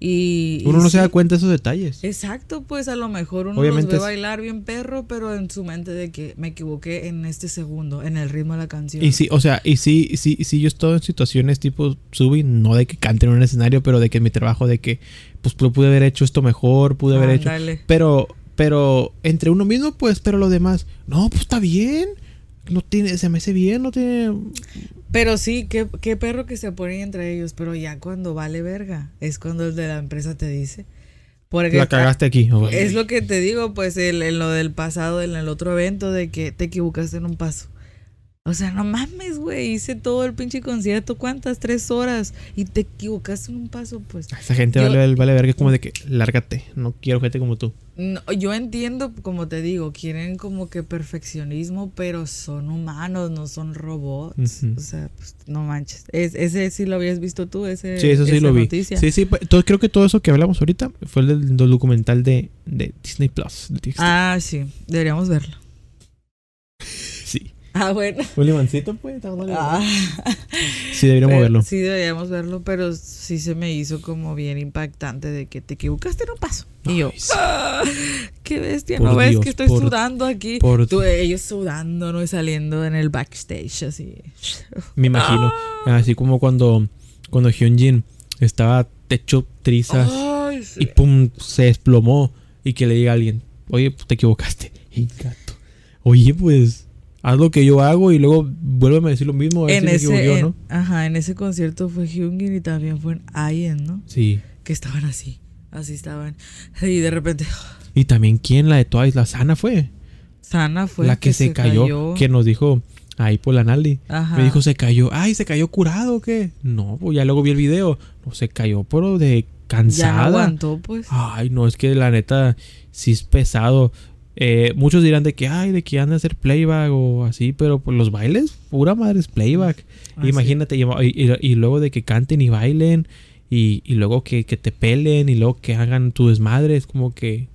Y, y Uno no se da cuenta de esos detalles. Exacto, pues a lo mejor uno Obviamente los ve es- bailar bien perro, pero en su mente de que me equivoqué en este segundo, en el ritmo de la canción. Y sí, o sea, y sí, sí, sí, yo estoy en situaciones tipo Subi, no de que cante en un escenario, pero de que mi trabajo, de que pues pude haber hecho esto mejor, pude haber hecho. Pero, pero entre uno mismo, pues, pero los demás, no, pues está bien. No tiene, se me hace bien, no tiene. Pero sí, qué, qué perro que se ponen entre ellos, pero ya cuando vale verga, es cuando el de la empresa te dice. Porque La cagaste aquí. Es lo que te digo, pues, el- en lo del pasado, en el otro evento, de que te equivocaste en un paso. O sea, no mames, güey. Hice todo el pinche concierto, ¿cuántas? Tres horas. Y te equivocaste en un paso, pues. Esa gente Yo- vale, vale verga, es como de que lárgate. No quiero gente como tú. No, yo entiendo, como te digo, quieren como que perfeccionismo, pero son humanos, no son robots. O sea, pues, no manches. Es- ese sí lo habías visto tú, ese. Sí, eso sí lo vi. Sí, sí, pues, todo- creo que todo eso que hablamos ahorita fue el del, documental de, de Disney Plus. de. Ah, sí. Deberíamos verlo. Ah, bueno. Un limoncito, pues. Ah. Sí, deberíamos Pero- verlo. Sí, deberíamos verlo, pero sí se me hizo como bien impactante de que te equivocaste en un paso. Y yo, sí. "Ah, qué bestia, Por ¿no ves que estoy por- sudando aquí? por- Tú, ellos sudando, ¿no? Y saliendo en el backstage, así. Me imagino. Así como cuando, cuando Hyunjin estaba hecho trizas Ay, sí. y pum, se desplomó. Y que le diga a alguien, oye, pues, te equivocaste. Y gato. Oye, pues, haz lo que yo hago y luego vuélveme a decir lo mismo. A ver En si me ese, equivoqué o en- no. ajá, en ese concierto fue Hyungin y también fue en Ayen, ¿no? Sí. Que estaban así, así estaban. Y de repente, Y también, ¿quién? La de Twice, la Sana fue. Sana fue la que, se, cayó, que nos dijo ahí por la Naldi. Ajá. Me dijo, se cayó. Ay, ¿se cayó curado o qué? No, pues ya luego vi el video. No, se cayó, pero de cansada. Ya no aguantó, pues. Ay, no, es que la neta sí es pesado. Eh, muchos dirán de que, ay, de que han de hacer playback o así, pero pues los bailes, pura madre es playback. Ah, Imagínate, y, y- y luego de que canten y bailen, y, y luego que, que te pelen, y luego que hagan tu desmadre, es como que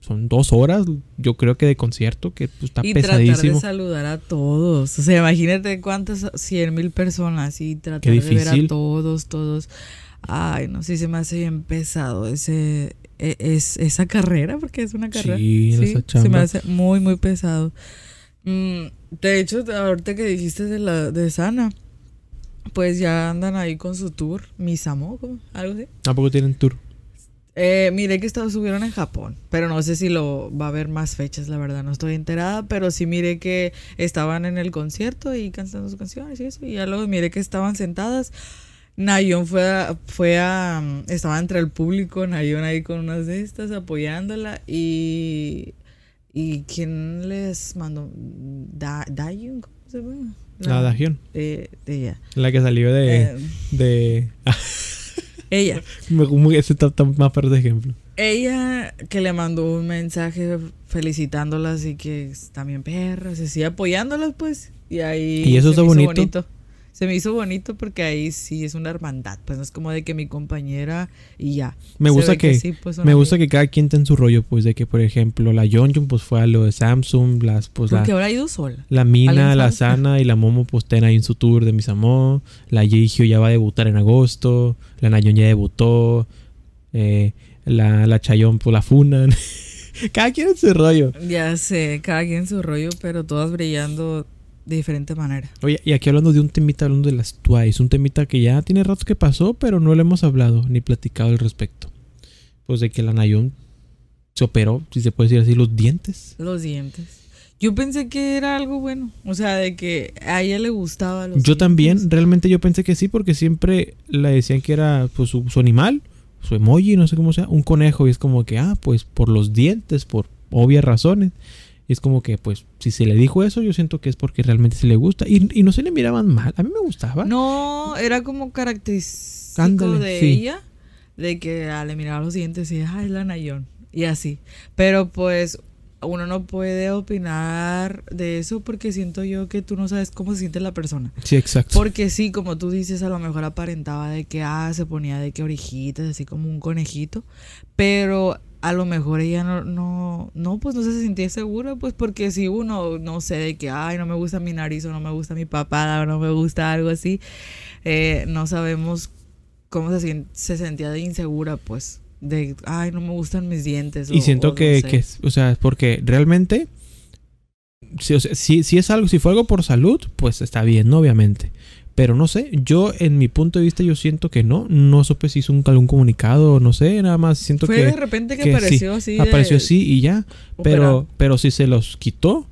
son dos horas, yo creo que de concierto, que pues, está y tratar de saludar a todos. O sea, imagínate cuántas, cien mil personas y tratar de ver a todos, todos. Ay, no, sí se me hace bien pesado ese, es, esa carrera, porque es una carrera. Sí, esa se me hace muy, muy pesado. Mm, de hecho, ahorita que dijiste de la de Sana, pues ya andan ahí con su tour, Misamo, algo así. Tampoco tienen tour. Eh, miré que subieron en Japón, pero no sé si lo va a haber más fechas, la verdad, no estoy enterada, pero sí miré que estaban en el concierto y cantando sus canciones y eso, y ya luego miré que estaban sentadas. Nayon fue a, fue a, estaba entre el público, Nayon ahí con unas de estas apoyándola y, y ¿quién les mandó? Da, Dayun, ¿cómo se llama? La Dajion, de, de ella. la que salió de... Eh, de ella. ese está está más para de ejemplo. Ella que le mandó un mensaje felicitándolas y que también perras, así apoyándolas pues. Y ahí Y eso está bonito. Se me hizo bonito porque ahí sí es una hermandad, pues no es como de que mi compañera y ya. Me gusta que, sí, pues, me gusta que cada quien tenga su rollo, pues de que por ejemplo la Yeonjun pues fue a lo de Samsung, las pues la, Porque ahora ha ido sola. la Mina, ¿Alguien la sabe? Sana y la Momo pues estén ahí en su tour de Misamo, la Yeihyo ya va a debutar en agosto, la Nayeon ya debutó, eh, la, la Chayon pues la funan. cada quien en su rollo. Ya sé, cada quien su rollo, pero todas brillando de diferente manera. Oye, y aquí hablando de un temita, hablando de las Twice, un temita que ya tiene rato que pasó, pero no le hemos hablado ni platicado al respecto. Pues de que la Nayeon se operó, si se puede decir así, los dientes. Los dientes. Yo pensé que era algo bueno, o sea, de que a ella le gustaba los Yo dientes. también, realmente yo pensé que sí, porque siempre le decían que era pues su, su animal, su emoji, no sé cómo sea, un conejo, y es como que, ah, pues por los dientes, por obvias razones. Y es como que, pues, si se le dijo eso, yo siento que es porque realmente se le gusta. Y, y no se le miraban mal, a mí me gustaba. No, era como característico Ándale, de sí. ella, de que ah, le miraba los dientes y ah, es la Nayon, y así. Pero pues uno no puede opinar de eso porque siento yo que tú no sabes cómo se siente la persona. Sí, exacto. Porque sí, como tú dices, a lo mejor aparentaba de que, ah, se ponía de que orejitas, así como un conejito, pero a lo mejor ella no, no, no, pues no se sentía segura, pues porque si uno, no sé, de que, ay, no me gusta mi nariz o no me gusta mi papada o no me gusta algo así, eh, no sabemos cómo se, se sentía de insegura, pues, de, ay, no me gustan mis dientes. Y siento o no que, sé. que o sea, porque realmente, si, o sea, si, si es algo, si fue algo por salud, pues está bien, ¿no? Obviamente. Pero no sé, yo en mi punto de vista yo siento que no, no supe si hizo un, algún comunicado, no sé, nada más siento Fue que de repente que, que sí, apareció así. apareció así y ya. Pero, operado. pero si se los quitó,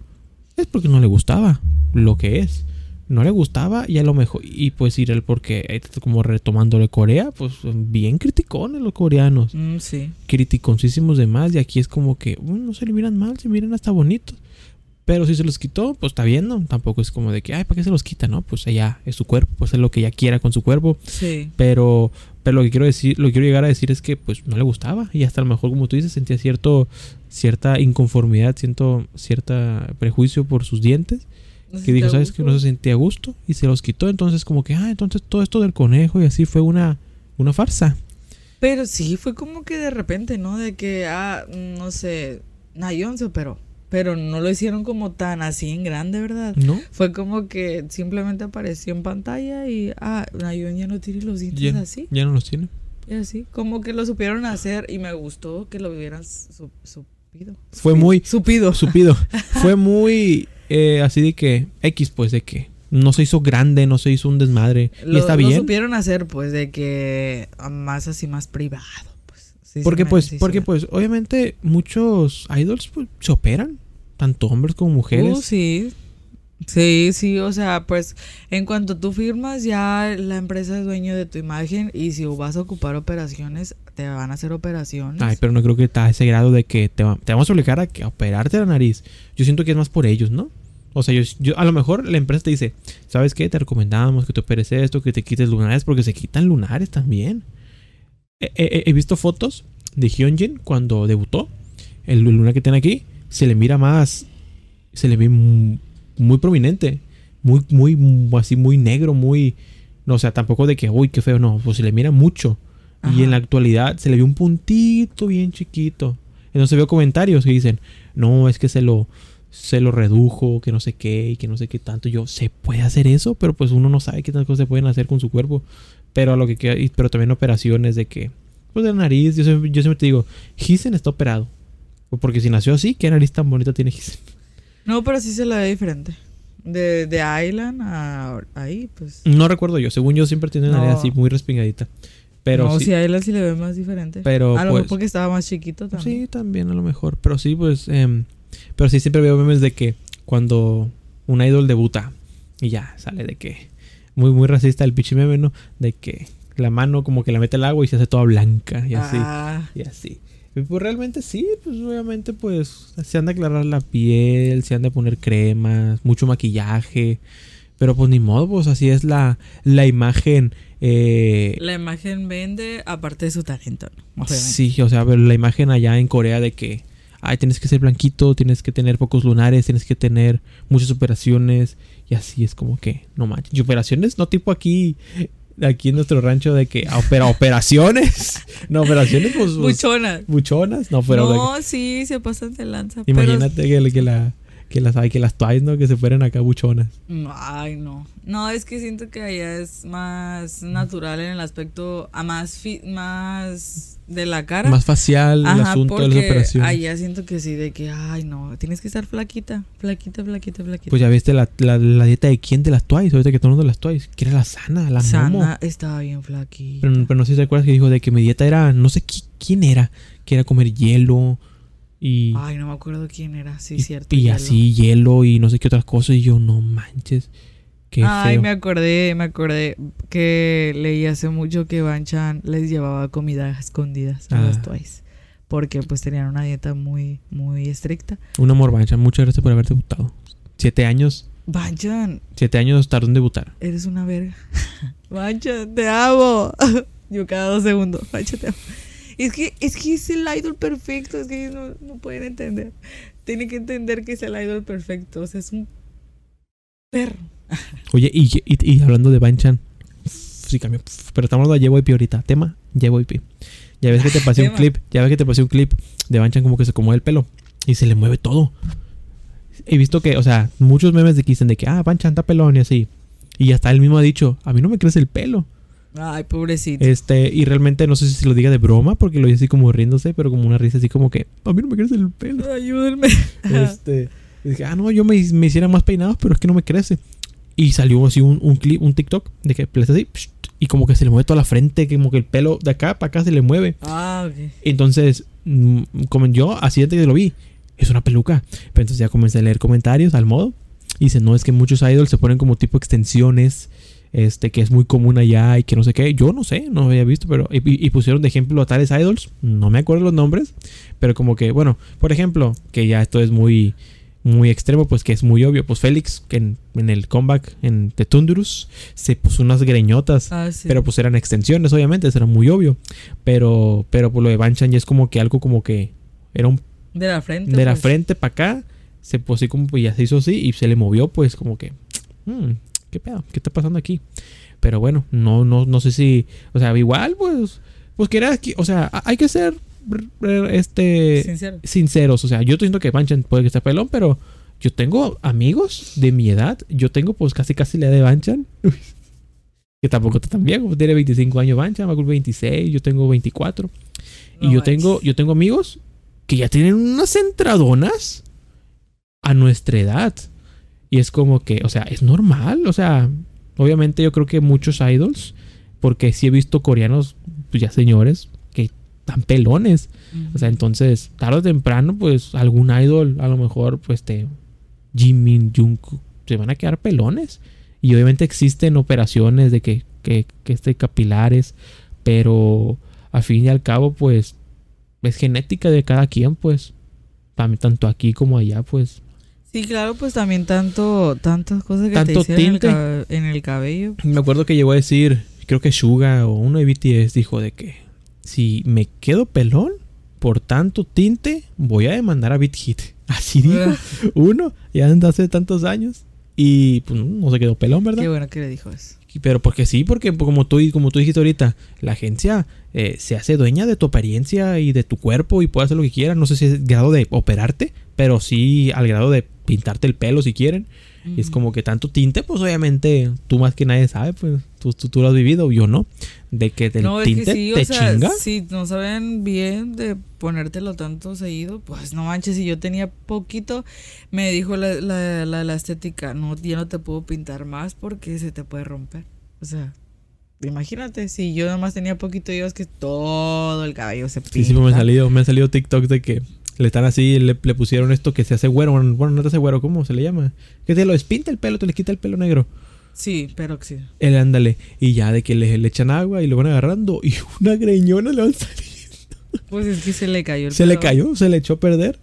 es porque no le gustaba lo que es. No le gustaba y a lo mejor, y pues ir el porque, eh, como retomándole Corea, pues bien criticones los coreanos Mm, sí. criticoncísimos de más y aquí es como que "Uy, no se le miran mal, se miran hasta bonitos. Pero si se los quitó, pues está bien, ¿no? Tampoco es como de que, ay, ¿para qué se los quita, no? Pues ella es su cuerpo, pues es lo que ella quiera con su cuerpo. Sí. Pero, pero lo que quiero decir, lo que quiero llegar a decir es que pues no le gustaba. Y hasta a lo mejor, como tú dices, sentía cierto, cierta inconformidad, siento cierta prejuicio por sus dientes. No Que dijo, ¿sabes que. No se sentía a gusto. Y se los quitó. Entonces, como que, ah, entonces todo esto del conejo y así fue una, una farsa. Pero sí, fue como que de repente, ¿no? De que, ah, no sé, Nayon se operó. Pero no lo hicieron como tan así en grande, ¿verdad? ¿No? Fue como que simplemente apareció en pantalla y, ah, Nayon ya no tiene los dientes Ya, así. ya no los tiene. Y así, como que lo supieron hacer y me gustó que lo hubieran su- supido. Fue muy- Supido. Supido. Fue muy eh, así de que X, pues de que no se hizo grande, no se hizo un desmadre. y Lo, está lo bien. supieron hacer, pues, de que más así, más privado. Sí, Porque pues, sí porque pues, obviamente muchos idols pues, se operan, tanto hombres como mujeres. Uh, sí. Sí, sí, o sea, pues en cuanto tú firmas ya la empresa es dueño de tu imagen y si vas a ocupar operaciones, te van a hacer operaciones. Ay, pero no creo que está a ese grado de que te, va- te vamos a obligar a, que, a operarte la nariz. Yo siento que es más por ellos, ¿no? O sea, yo, yo- a lo mejor la empresa te dice, ¿sabes qué? Te recomendamos que te operes esto, que te quites lunares, porque se quitan lunares también. He, he- he visto fotos de Hyunjin cuando debutó. El luna que tiene aquí se le mira más. Se le ve mu- muy prominente. Muy, muy, mu- así, muy negro, muy. No, o sea, tampoco de que, uy, qué feo, no. Pues se le mira mucho. Y en la actualidad se le ve un puntito bien chiquito. Entonces veo comentarios que dicen, no, es que se lo, se lo redujo, que no sé qué, y que no sé qué tanto. Yo, ¿se puede hacer eso? Pero pues uno no sabe qué tantas cosas se pueden hacer con su cuerpo. Pero a lo que queda, pero también operaciones de que, pues de la nariz, yo siempre, yo siempre te digo, Gisen está operado. Porque si nació así, ¿qué nariz tan bonita tiene Gisen? No, pero sí se la ve diferente. De, de Island a ahí, pues. No recuerdo yo, según yo siempre tiene una nariz No. así muy respingadita. Pero no, sí, sí, a Island sí le ve más diferente. pero a lo pues, mejor porque estaba más chiquito también. Sí, también a lo mejor. Pero sí, pues. em, pero sí, siempre veo memes de que cuando un idol debuta y ya sale de que. Muy, muy racista el pinche meme, ¿no? De que la mano como que la mete al agua y se hace toda blanca y así. Ah, Y así. Y pues realmente sí, pues obviamente pues se han de aclarar la piel, se han de poner cremas, mucho maquillaje. Pero pues ni modo, pues así es la, la imagen. eh, la imagen vende aparte de su talento. Sí, o sea, pero la imagen allá en Corea de que, ay, tienes que ser blanquito, tienes que tener pocos lunares, tienes que tener muchas operaciones. Y así es como que, no manches. Y operaciones, no tipo aquí, aquí en nuestro rancho de que, ah, opera, operaciones. No, operaciones, pues, pues, Buchona. buchonas. No, pero no, sí, se pasan de lanza. pero- imagínate que, que la, que las, ay, que las ¿no? Que se fueran acá buchonas. No, Ay, no. No, es que siento que allá es más natural en el aspecto a más fi- más de la cara. Más facial el asunto de las operaciones. allá siento que sí, de que, ay, no, tienes que estar flaquita, flaquita, flaquita, flaquita. Pues ya viste la, la, la dieta de quién de las Twice, ahorita que todo el mundo de las Twice, que era la sana, la momo. Sana estaba bien flaquita. Pero, pero no sé si te acuerdas que dijo de que mi dieta era, no sé qui- quién era, que era comer hielo y, Ay, no me acuerdo quién era, sí, y, cierto. y hielo. así hielo y no sé qué otras cosas. Y yo, no manches, qué Ay, feo. me acordé, me acordé que leí hace mucho que Banchan les llevaba comida a escondidas a los Ah. Twice. Porque pues tenían una dieta muy, muy estricta. Un amor, Bancha, muchas gracias por haber debutado. Siete años, Banchan, siete años tardó en debutar. eres una verga. Banchan, te amo. Yo cada dos segundos, Banchan, te amo. Es que, es que es el idol perfecto, es que ellos no, no pueden entender. Tienen que entender que es el idol perfecto. O sea, es un perro. Oye, y, y, y hablando de Banchan, sí cambió, pero estamos hablando de JYP ahorita. Tema, JYP. Ya ves que te pasé un clip, ya ves que te pasé un clip de Banchan como que se acomoda el pelo y se le mueve todo. He visto que, o sea, muchos memes de que dicen de que, ah, Banchan está pelón y así. Y hasta él mismo ha dicho, a mí no me crece el pelo. Ay, pobrecito. Este, y realmente no sé si se lo diga de broma, porque lo dice así como riéndose, pero como una risa así como que, a mí no me crece el pelo. Ayúdenme. Este, y dije, ah, no, yo me, me hiciera más peinados, pero es que no me crece. Y salió así un, un clip, un TikTok, de que así, psh, y como que se le mueve toda la frente, como que el pelo de acá para acá se le mueve. Ah, ok. Entonces, mm, como yo, así antes que lo vi, es una peluca. Pero entonces ya comencé a leer comentarios al modo. Y dicen, no, es que muchos idols se ponen como tipo extensiones. Este, que es muy común allá y que no sé qué. Yo no sé, no había visto, pero. Y, y- pusieron de ejemplo a tales idols. No me acuerdo los nombres. Pero como que, bueno, por ejemplo, que ya esto es muy. Muy extremo, pues que es muy obvio. Pues Félix, que en, en el comeback en The Tundurus, se puso unas greñotas. Ah, sí. Pero pues eran extensiones, obviamente, eso era muy obvio. Pero, pero por lo de Banchan ya es como que algo como que era un de la frente. de la pues. frente para acá, se puso así como pues ya se hizo así y se le movió pues como que, "Hmm, ¿qué pedo? ¿Qué está pasando aquí? Pero bueno, no, no, no sé si, o sea, igual pues, pues que era, que- o sea, hay que ser, este, Sincero. sinceros. O sea, yo estoy diciendo que Banchan puede que esté pelón, pero yo tengo amigos de mi edad. Yo tengo pues casi casi la edad de Banchan. que tampoco está tan viejo. pues, Tiene 25 años Banchan, va a cumplir 26, yo tengo 24. y yo tengo, yo tengo amigos que ya tienen unas entradonas a nuestra edad. Y es como que, o sea, es normal. O sea, obviamente yo creo que muchos idols, porque sí he visto coreanos, pues ya señores, que están pelones. O sea, entonces, tarde o temprano, pues algún idol, a lo mejor, pues te. Jimin, Jungkook, se van a quedar pelones. Y obviamente existen operaciones de que, que, que este capilares, pero al fin y al cabo, pues es genética de cada quien, pues. También, tanto aquí como allá, pues. Sí, claro, pues también tanto, tantas cosas que Tanto te hicieron en el, en cabello. Me acuerdo que llegó a decir, creo que Suga o uno de BTS dijo de que si me quedo pelón por tanto tinte, voy a demandar a BitHit. Así dijo uno, ya hace tantos años. Y pues no se quedó pelón, ¿verdad? Qué bueno que le dijo eso. Pero porque sí, porque como tú, como tú dijiste ahorita, la agencia eh, se hace dueña de tu apariencia y de tu cuerpo y puede hacer lo que quiera. No sé si es el grado de operarte, pero sí al grado de pintarte el pelo si quieren. Es como que tanto tinte, pues obviamente tú más que nadie sabe, pues tú, tú, lo has vivido, yo no. De que el no, tinte es que sí, te o sea, chinga. Si no saben bien de ponértelo tanto seguido, pues no manches, si yo tenía poquito, me dijo la, la, la, la estética, no, ya no te puedo pintar más porque se te puede romper. O sea, imagínate, si yo nomás tenía poquito, yo es que todo el cabello se pinta. Sí, sí, me ha salido, me ha salido TikTok de que le están así, le, le pusieron esto que se hace güero. Bueno, no te hace güero, ¿cómo se le llama? Que te lo despinta el pelo, te le quita el pelo negro. Sí, pero sí. Él ándale. Y ya de que le, le echan agua y lo van agarrando. Y una greñona le van saliendo. Pues es que se le cayó el Se le pelo. cayó, se le echó a perder.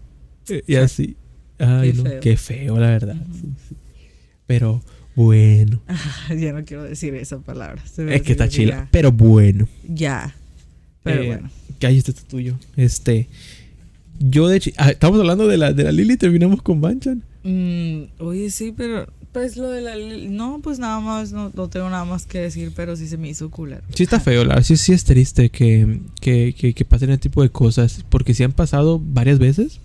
Eh, Y así. Ay, Qué no, feo. qué feo, la verdad. Sí, sí. Pero bueno. ya no quiero decir esa palabra. Es que está chila. Pero bueno. ya. Pero Eh, bueno. Que ahí este tuyo. Este. Yo de hecho. ah, estamos hablando de la, de la Lili y terminamos con Banchan. Mm, oye, sí, pero pues lo de la... No, pues nada más, no, no tengo nada más que decir, pero sí se me hizo culero. Sí está feo, la verdad, sí, sí es triste que, que, que, que pasen ese tipo de cosas. Porque sí han pasado varias veces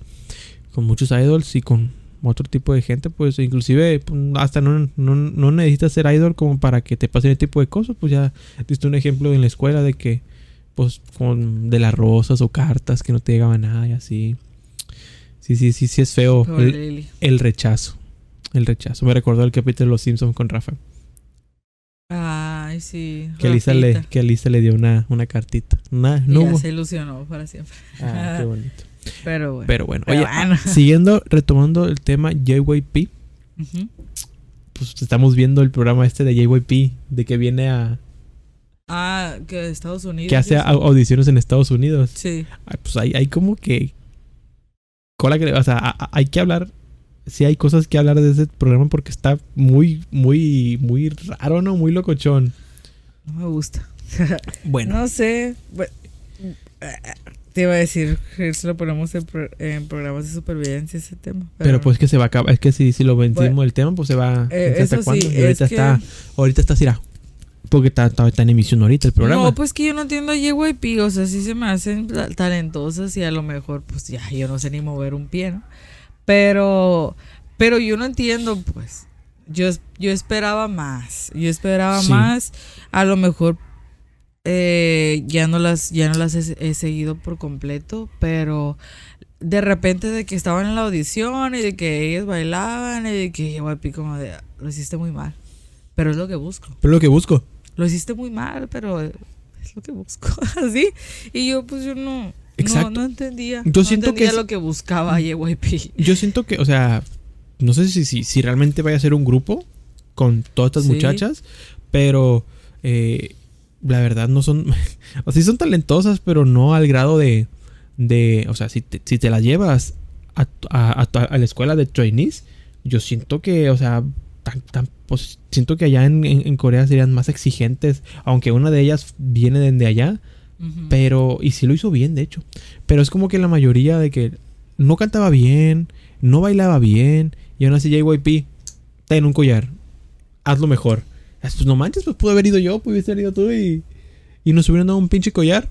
con muchos idols y con otro tipo de gente. Pues inclusive hasta no, no, no necesitas ser idol como para que te pasen ese tipo de cosas. Pues ya diste un ejemplo en la escuela de que pues con de las rosas o cartas que no te llegaban nada y así. Sí, sí, sí, sí es feo el, rechazo. El rechazo. Me recordó el capítulo de Los Simpsons con Rafa. Ay, sí. Que Lisa le, que Lisa le dio una, una cartita. Una, Y no ya se ilusionó para siempre. Ah, qué bonito. Pero bueno. Pero bueno, Pero oye, bueno. siguiendo, retomando el tema JYP, Ujú. pues estamos viendo el programa este de JYP, de que viene a. Ah, que de Estados Unidos. que hace audiciones en Estados Unidos. Sí. Pues hay, hay como que. Cola que. O sea, a- a- hay que hablar. Sí, hay cosas que hablar de ese programa porque está muy, muy, muy raro, ¿no? Muy locochón. No me gusta. Bueno, No sé. Te iba a decir si lo ponemos en, pro- en programas de supervivencia ese tema. pero pues que se va a acabar. Es que si, si lo vencimos el tema, pues se va. Eh, eso hasta sí, cuándo. Ahorita que- está. Ahorita está así, ah, Porque está, está, está en emisión ahorita el programa. No, pues que yo no entiendo a JYP, o sea, sí se me hacen ta- talentosas y a lo mejor, pues ya, yo no sé ni mover un pie, ¿no? Pero, pero yo no entiendo, pues, yo, yo esperaba más, yo esperaba Sí. más, a lo mejor eh, ya no las, ya no las he, he seguido por completo, pero de repente de que estaban en la audición y de que ellas bailaban y de que JYP como de, lo hiciste muy mal, pero es lo que busco Pero es lo que busco. Lo hiciste muy mal, pero es lo que busco, así. Y yo, pues, yo no, Exacto. no, no entendía. Yo no siento que entendía es- lo que buscaba JYP. Yo siento que, o sea, no sé si, si, si realmente vaya a ser un grupo con todas estas Sí. muchachas, pero eh, la verdad no son, o sea, sí son talentosas, pero no al grado de, de o sea, si te, si te las llevas a, a, a a la escuela de trainees, yo siento que, o sea, tan, tan, pues, siento que allá en, en- en Corea serían más exigentes, aunque una de ellas viene de allá, pero, y sí lo hizo bien, de hecho. Pero es como que la mayoría de que no cantaba bien, no bailaba bien, y aún así JYP, ten un collar, hazlo mejor. Pues no manches, pues pude haber ido yo, pudiste haber ido tú y, y nos hubieran dado un pinche collar.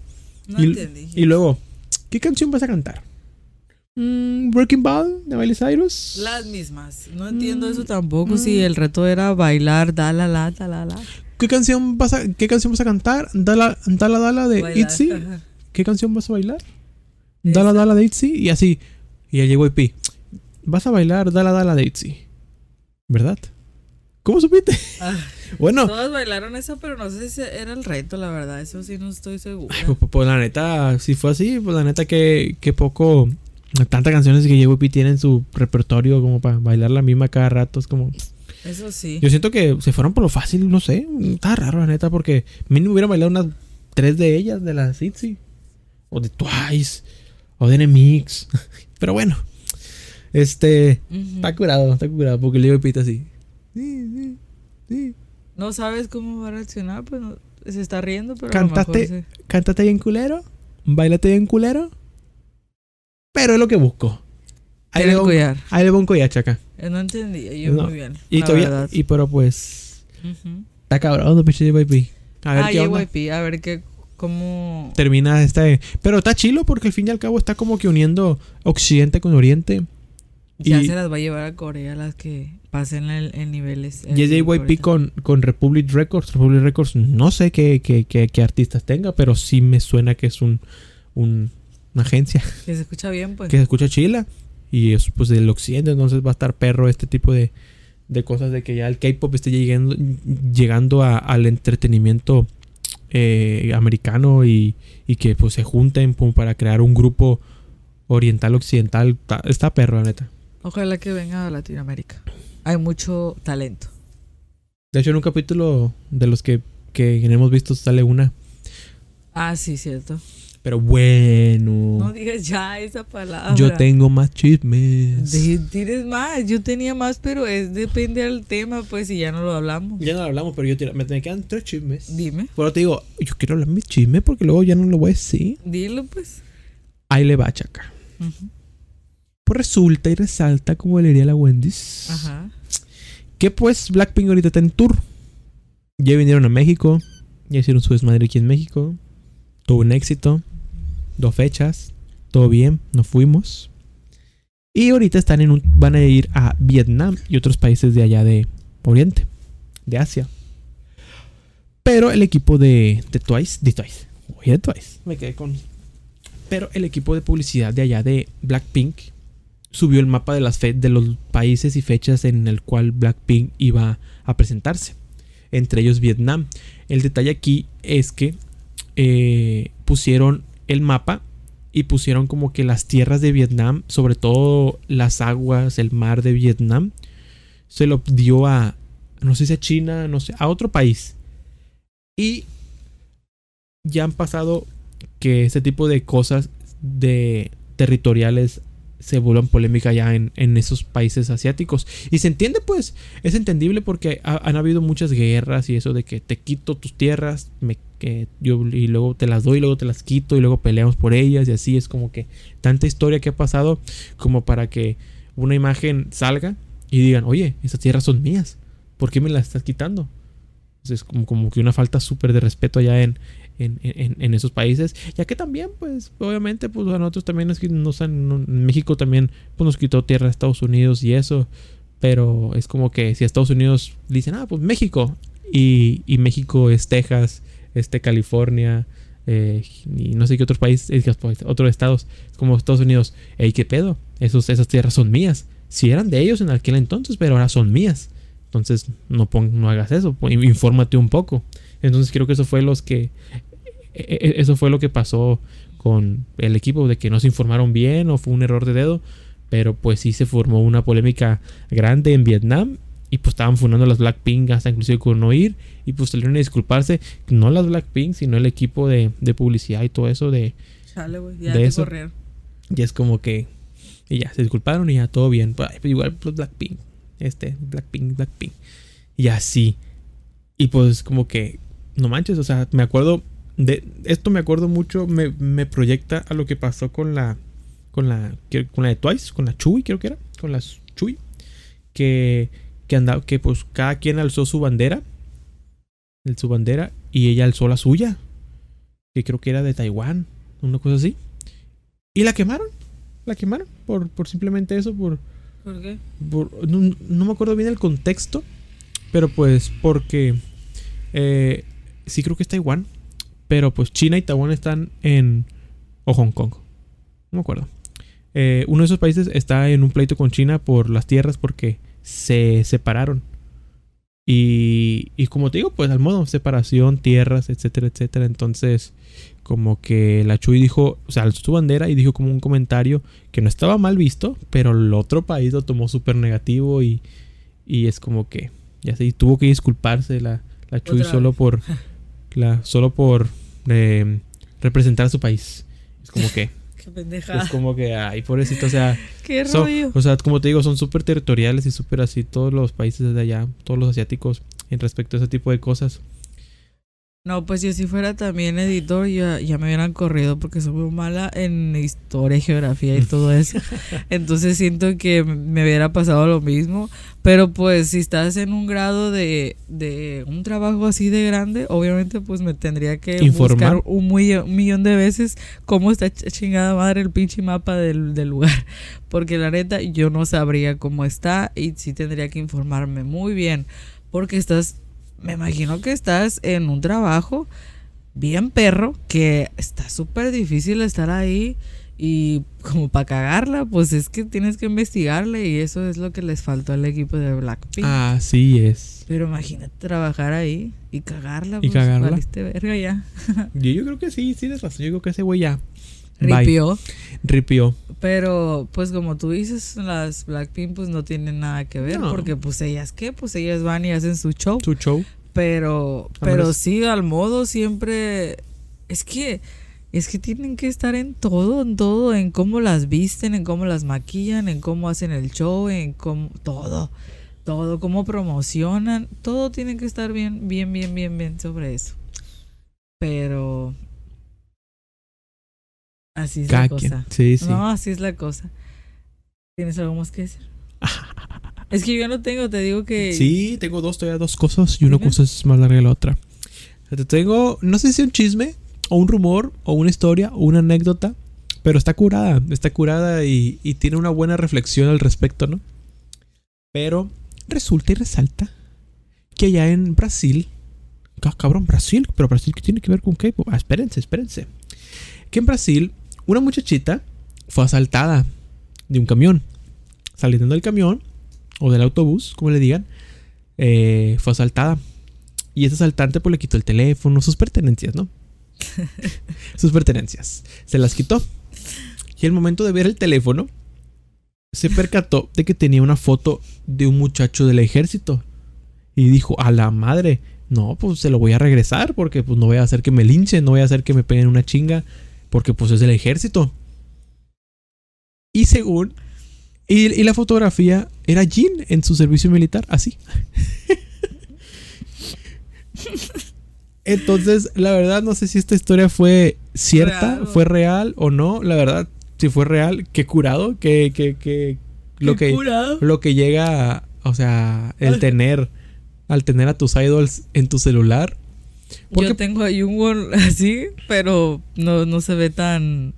no y, entendí. y luego, ¿qué canción vas a cantar? Mm, Breaking Ball de Miley Cyrus. Las mismas. No entiendo Mm, eso tampoco. mm. Si el reto era bailar, da la la, da la la. ¿Qué canción vas a, qué canción vas a cantar? Dala, dala, dala de Bailar, ITZY. ajá. ¿Qué canción vas a bailar? Dala Dala de ITZY y así. Y el JYP. Vas a bailar Dala Dala de ITZY. ¿Verdad? ¿Cómo supiste? Ah, Bueno, Todos bailaron eso, pero no sé si era el reto, la verdad. Eso sí no estoy segura. pues, pues, pues, la neta, si fue así, pues la neta que, que poco. Tantas canciones que JYP tiene en su repertorio como para bailar la misma cada rato. Es como. Eso sí. Yo siento que se fueron por lo fácil, no sé. Está raro, la neta, porque mínimo hubiera bailado unas tres de ellas, de las ITZY. O de Twice. O de NMX. Pero bueno. Este. Está curado, está curado, porque le digo pita así. Sí, sí, sí. No sabes cómo va a reaccionar, pues no- se está riendo, pero a lo mejor cántate bien culero. bailate bien culero. Pero es lo que busco. Ahí le va un collache acá. Eh, No entendí, yo No. muy bien. Y todavía, verdad. y pero pues, está cabrón, no, pinche JYP. A ver ah, qué onda. JYP, a ver qué, cómo... Termina este. Pero está chilo porque al fin y al cabo está como que uniendo Occidente con Oriente. Ya y- se las va a llevar a Corea las que pasen el- en niveles. Y es eh, JYP con, con Republic Records. Republic Records, no sé qué, qué, qué- qué artistas tenga, pero sí me suena que es un, un- una agencia Que se escucha bien, pues. que se escucha chila. Y es pues del occidente, entonces va a estar perro este tipo de, de cosas de que ya el K-pop esté llegando, llegando a- al entretenimiento eh, americano y, y que pues se junten para crear un grupo oriental occidental. Está, está perro, la neta. Ojalá que venga a Latinoamérica. Hay mucho talento. De hecho, en un capítulo de los que, que hemos visto sale una. Ah, sí, cierto. Pero bueno. No digas ya esa palabra. yo tengo más chismes. De- Tienes más. Yo tenía más, pero es depende del tema, pues, y ya no lo hablamos. Ya no lo hablamos, pero yo te- me, me quedan tres chismes. Dime. Pero te digo, yo quiero hablar mi chisme porque luego ya no lo voy a decir. Dilo, pues. Ahí le va, chaca. Ujú. Pues resulta y resalta, como le diría la Wendy's, Ajá. que pues Blackpink ahorita está en tour. Ya vinieron a México, ya hicieron su desmadre aquí en México. Tuvo un éxito, dos fechas, todo bien, nos fuimos. Y ahorita están en un, van a ir a Vietnam y otros países de allá de Oriente, de Asia. Pero el equipo de, de Twice, de Twice, oye, de Twice, me quedé con... Pero el equipo de publicidad de allá de Blackpink subió el mapa de, las fe- de los países y fechas en el cual Blackpink iba a presentarse. Entre ellos Vietnam. El detalle aquí es que eh, pusieron el mapa y pusieron como que las tierras de Vietnam, sobre todo las aguas, el mar de Vietnam, se lo dio a, no sé si a China, no sé, a otro país. Y ya han pasado que este tipo de cosas de territoriales se vuelvan polémica ya en, en esos países asiáticos. Y se entiende, pues, es entendible porque ha- han habido muchas guerras y eso de que te quito tus tierras, me, que yo, y luego te las doy, y luego te las quito, y luego peleamos por ellas, y así es como que tanta historia que ha pasado como para que una imagen salga y digan, oye, esas tierras son mías, ¿por qué me las estás quitando? Entonces, como, como que una falta súper de respeto allá en, en, en- esos países. Ya que también, pues, obviamente, pues a nosotros también es que nos han, México también pues, nos quitó tierra a Estados Unidos y eso. Pero es como que si a Estados Unidos dicen, ah, pues México. Y, y México es Texas, este California, eh, y no sé qué otros países, pues, otros estados, como Estados Unidos. Ey, ¿qué pedo? Esos, esas tierras son mías. Si eran de ellos en aquel entonces, pero ahora son mías. Entonces, no, pon- no hagas eso, pues, infórmate un poco. Entonces, creo que eso fue los que. e- e- Eso fue lo que pasó con el equipo, de que no se informaron bien o fue un error de dedo. Pero pues sí se formó una polémica grande en Vietnam. Y pues estaban fundando las Blackpink hasta inclusive con no ir. Y pues salieron a disculparse. No las Blackpink, sino el equipo de, de publicidad y todo eso de, Chale, güey. Ya De eso. corrieron. y es como que. Y ya, se disculparon y ya todo bien. Pues, pues, igual, pues Blackpink. Este, Blackpink, Blackpink. Y así. Y pues como que. No manches, o sea, me acuerdo. De esto me acuerdo mucho. Me, me proyecta a lo que pasó con la. Con la. Con la de Twice. Con la Chui, creo que era. Con la Chui. Que. Que andaba. Que pues cada quien alzó su bandera. el- Su bandera. Y ella alzó la suya. Que creo que era de Taiwán. Una cosa así. Y la quemaron. La quemaron. Por, por simplemente eso. Por, ¿Por qué? por- no, no me acuerdo bien el contexto. Pero pues porque. eh, sí creo que es Taiwán. Pero pues China y Taiwán están en. O Hong Kong. No me acuerdo. Eh, uno de esos países está en un pleito con China por las tierras porque se separaron. Y, y como te digo, pues al modo, separación, tierras, etcétera, etcétera. Entonces, como que la Chuy dijo, o sea, alzó su bandera y dijo como un comentario que no estaba mal visto, pero el otro país lo tomó súper negativo y, y es como que, ya sé, y tuvo que disculparse la, la Chuy solo vez. por, la, solo por eh, representar a su país. Es como que, Pendejada. es como que, ay, pobrecito, o sea, Qué son- rollo. o sea, como te digo, son súper territoriales y súper así todos los países de allá, todos los asiáticos en respecto a ese tipo de cosas. No, pues yo si fuera también editor ya, ya me hubieran corrido porque soy muy mala en historia, geografía y todo eso. Entonces siento que me hubiera pasado lo mismo. Pero pues si estás en un grado de, de un trabajo así de grande, obviamente pues me tendría que Informar. buscar un, muy- un millón de veces cómo está ch- chingada madre el pinche mapa del, del lugar. Porque la neta yo no sabría cómo está y sí tendría que informarme muy bien. Porque estás, me imagino que estás en un trabajo bien perro, que está súper difícil estar ahí y como para cagarla, pues es que tienes que investigarle y eso es lo que les faltó al equipo de Blackpink. Así es. Pero imagínate trabajar ahí y cagarla, Y pues cagarla. verga ya. Yo, yo creo que sí, sí, tienes razón. Yo creo que ese güey ya. Ripió. Ripió. Pero pues como tú dices, las Blackpink pues no tienen nada que ver No. porque pues ellas qué, pues ellas van y hacen su show. Su show. Pero, A pero menos- sí, al modo siempre. Es que. Es que tienen que estar en todo, en todo, en cómo las visten, en cómo las maquillan, en cómo hacen el show, en cómo. Todo. Todo, cómo promocionan. Todo tiene que estar bien, bien, bien, bien, bien sobre eso. Pero. Así es Cada la quien. cosa. Sí, sí. No, así es la cosa. ¿Tienes algo más que decir? es que yo no tengo, te digo que. Sí, tengo dos, todavía dos cosas y una cosa es más larga que la otra. Te tengo, no sé si un chisme, o un rumor, o una historia, o una anécdota, pero está curada, está curada y, y tiene una buena reflexión al respecto, ¿no? Pero resulta y resalta que allá en Brasil, ca- cabrón, Brasil, pero Brasil, ¿qué tiene que ver con qué? Ah, espérense, espérense. Que en Brasil, una muchachita fue asaltada de un camión. Saliendo del camión, o del autobús, como le digan, eh, fue asaltada. Y ese asaltante pues le quitó el teléfono, sus pertenencias, ¿no? sus pertenencias. Se las quitó. Y al momento de ver el teléfono, se percató de que tenía una foto de un muchacho del ejército. Y dijo, a la madre, no, pues se lo voy a regresar porque pues no voy a hacer que me linchen, no voy a hacer que me peguen una chinga, porque pues es del ejército. Y según... Y, y la fotografía era Jean en su servicio militar, así. Entonces, la verdad, no sé si esta historia fue cierta, Real fue real o no. La verdad, si fue real, qué curado, que, que, que lo Qué que curado. lo que llega, o sea, el Ay. tener, al tener a tus idols en tu celular. Porque Yo tengo a Jungwon así, pero no, no se ve tan,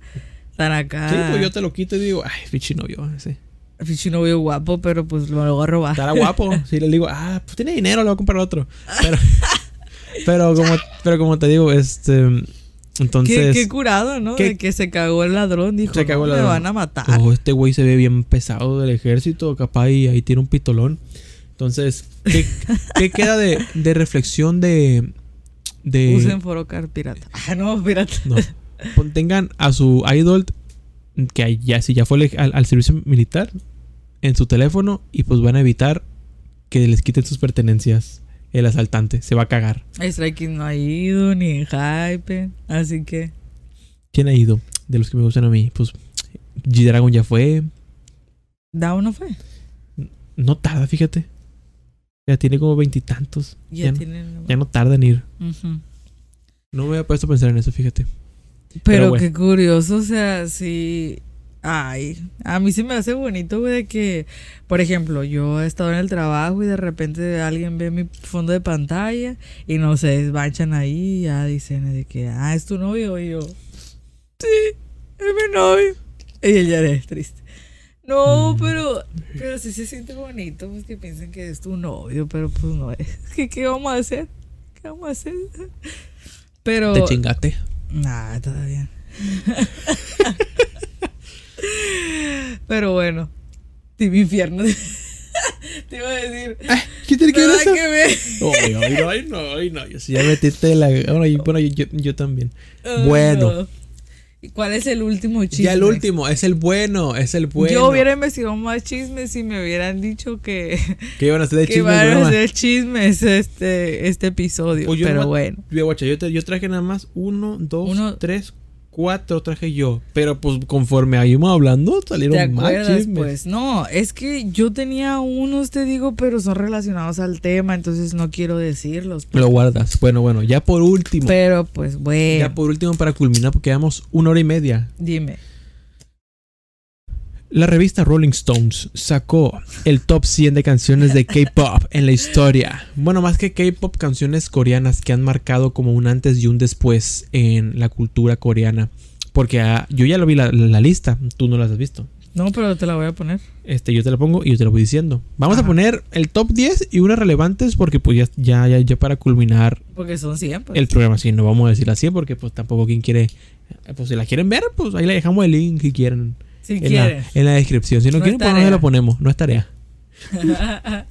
tan acá. sí, pues yo te lo quito y digo, ay, fichi novio, ese. Fichi novio guapo, pero pues lo voy a robar. Estará guapo. Si le digo, ah, pues tiene dinero, le voy a comprar otro. Pero, pero como, pero como te digo, este, Qué, entonces, qué curado, ¿no? ¿Qué? De que se cagó el ladrón, dijo, Se cagó "No, el me ladrón. van a matar. oh, este güey se ve bien pesado del ejército, capaz y ahí tiene un pitolón. Entonces, ¿qué, qué queda de, de reflexión de, de, Usen Forocar pirata. Ah, no, pirata. No. Tengan a su idol que ya si ya fue al, al servicio militar en su teléfono y pues van a evitar que les quiten sus pertenencias el asaltante. Se va a cagar. Strike Kids no ha ido, ni Hype. Así que. ¿Quién ha ido? De los que me gustan a mí. Pues G-Dragon ya fue. Down no fue. No tarda, fíjate. Ya tiene como veintitantos. Ya, Ya, no, ya no tarda en ir. No me había puesto a pensar en eso, fíjate. Pero, Pero bueno. qué curioso, o sea, sí. Ay, a mí sí me hace bonito, güey, de que, por ejemplo, yo he estado en el trabajo y de repente alguien ve mi fondo de pantalla y no se desbanchan ahí y ya dicen de que, ah, es tu novio. Y yo, sí, es mi novio. Y ella es triste. No, pero, pero sí se siente bonito, pues que piensen que es tu novio, pero pues no es. ¿Qué, qué vamos a hacer? ¿Qué vamos a hacer? Pero. Te chingate. Nah, todavía. Pero bueno, Team Infierno. Te iba a decir. ¿Quién tiene que ver Nada eso? que ver. Ay, ay, no, ay, no, ay, no. Yo sí ya metiste la. Bueno, yo, bueno, yo, yo también. Bueno. No. ¿Y cuál es el último chisme? Ya el último, es el bueno, es el bueno. Yo hubiera investigado más chismes si me hubieran dicho que, Que iban a hacer que chisme del iban a hacer chismes este, este episodio. Pues pero bueno. Yo, guacha, yo, te- yo traje nada más uno, dos, Uno- tres, cuatro traje yo. Pero pues conforme íbamos hablando, ¿Te salieron más acuerdas? chismes. Pues no, es que yo tenía unos, te digo, pero son relacionados al tema, entonces no quiero decirlos. Lo guardas. Bueno, bueno, ya por último. Pero pues bueno, Ya por último, para culminar, porque llevamos una hora y media. dime. La revista Rolling Stones sacó el top 100 de canciones de K-pop en la historia. Bueno, más que K-pop, canciones coreanas que han marcado como un antes y un después en la cultura coreana. Porque ah, yo ya lo vi la, la lista, tú no las has visto. No, pero te la voy a poner. Este, yo te la pongo y yo te lo voy diciendo. Vamos a poner el top 10 y unas relevantes porque pues ya, ya, ya, para culminar Porque son 100, pues. el programa. Sí, no vamos a decir así porque pues tampoco quien quiere... Pues si la quieren ver, pues ahí le dejamos el link si quieren si en la, en la descripción. Si no, No quieren, es pues no se lo ponemos. No es tarea.